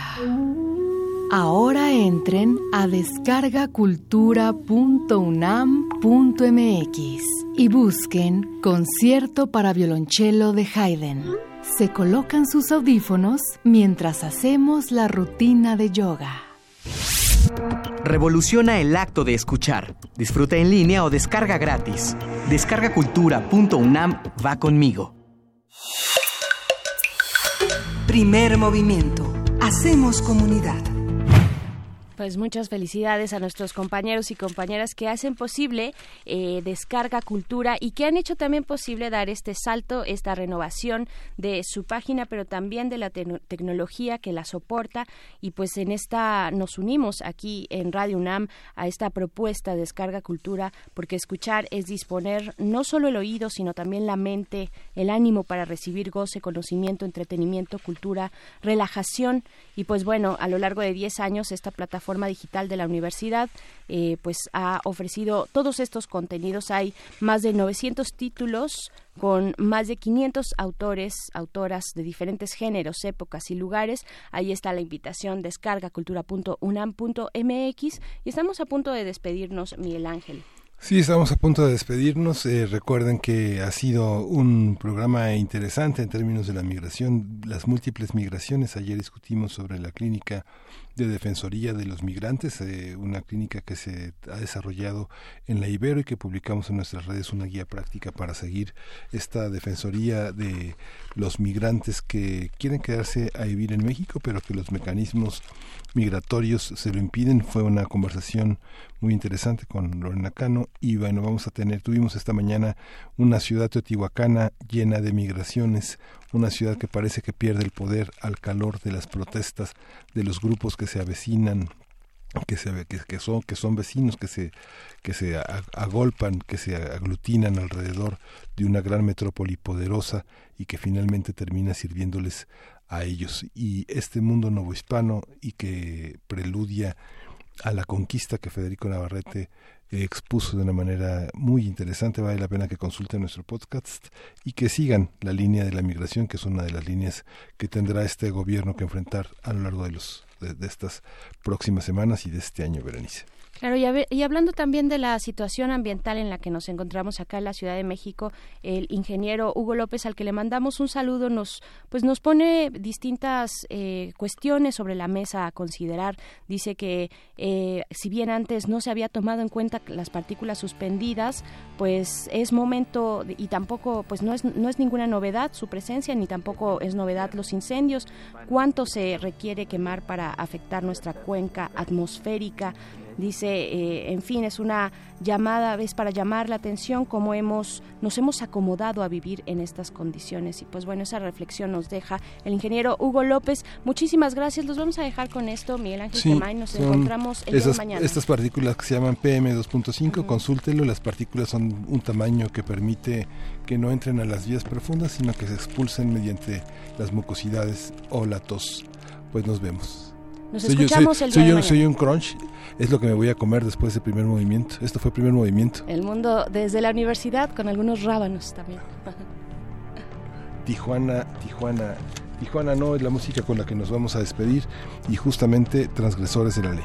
Ahora entren a descargacultura.unam.mx y busquen Concierto para violonchelo de Haydn. Se colocan sus audífonos mientras hacemos la rutina de yoga. Revoluciona el acto de escuchar. Disfruta en línea o descarga gratis. Descargacultura.unam va conmigo. Primer movimiento. Hacemos comunidad. Pues muchas felicidades a nuestros compañeros y compañeras que hacen posible eh, Descarga Cultura y que han hecho también posible dar este salto, esta renovación de su página, pero también de la tecnología que la soporta. Y pues en esta nos unimos aquí en Radio UNAM a esta propuesta Descarga Cultura, porque escuchar es disponer no solo el oído, sino también la mente, el ánimo para recibir goce, conocimiento, entretenimiento, cultura, relajación. Y pues bueno, a lo largo de 10 años esta plataforma forma digital de la universidad, eh, pues ha ofrecido todos estos contenidos. Hay más de 900 títulos con más de 500 autores, autoras de diferentes géneros, épocas y lugares. Ahí está la invitación, descarga cultura.unam.mx y estamos a punto de despedirnos, Miguel Ángel. Sí, estamos a punto de despedirnos. Eh, recuerden que ha sido un programa interesante en términos de la migración, las múltiples migraciones. Ayer discutimos sobre la clínica de Defensoría de los Migrantes, eh, una clínica que se ha desarrollado en la Ibero y que publicamos en nuestras redes una guía práctica para seguir esta Defensoría de los migrantes que quieren quedarse a vivir en México, pero que los mecanismos migratorios se lo impiden. Fue una conversación muy interesante con Lorena Cano y bueno, vamos a tener, tuvimos esta mañana una ciudad teotihuacana llena de migraciones, una ciudad que parece que pierde el poder al calor de las protestas de los grupos que se avecinan que, se, que, que, son que son vecinos que se que se agolpan que se aglutinan alrededor de una gran metrópoli poderosa y que finalmente termina sirviéndoles a ellos. Y este mundo novohispano y que preludia a la conquista que Federico Navarrete expuso de una manera muy interesante. Vale la pena que consulten nuestro podcast y que sigan la línea de la migración, que es una de las líneas que tendrá este gobierno que enfrentar a lo largo de, los, de, estas próximas semanas y de este año, Berenice. Claro, y, hablando también de la situación ambiental en la que nos encontramos acá en la Ciudad de México, el ingeniero Hugo López, al que le mandamos un saludo, nos pues nos pone distintas eh, cuestiones sobre la mesa a considerar. Dice que eh, si bien antes no se había tomado en cuenta las partículas suspendidas, pues es momento y tampoco pues no es no es ninguna novedad su presencia ni tampoco es novedad los incendios. ¿Cuánto se requiere quemar para afectar nuestra cuenca atmosférica? Dice, eh, en fin, es una llamada, es para llamar la atención cómo hemos, nos hemos acomodado a vivir en estas condiciones. Y pues bueno, esa reflexión nos deja el ingeniero Hugo López. Muchísimas gracias. Los vamos a dejar con esto, Miguel Ángel sí, Nos encontramos el día de mañana. Estas partículas que se llaman PM2.5, consúltelo. Las partículas son un tamaño que permite que no entren a las vías profundas, sino que se expulsen mediante las mucosidades o la tos. Pues nos vemos. Nos escuchamos el día soy, soy un crunch, es lo que me voy a comer después del primer movimiento. Esto fue el primer movimiento. El mundo desde la universidad con algunos rábanos también. Tijuana, Tijuana, Tijuana no es la música con la que nos vamos a despedir y justamente transgresores de la ley.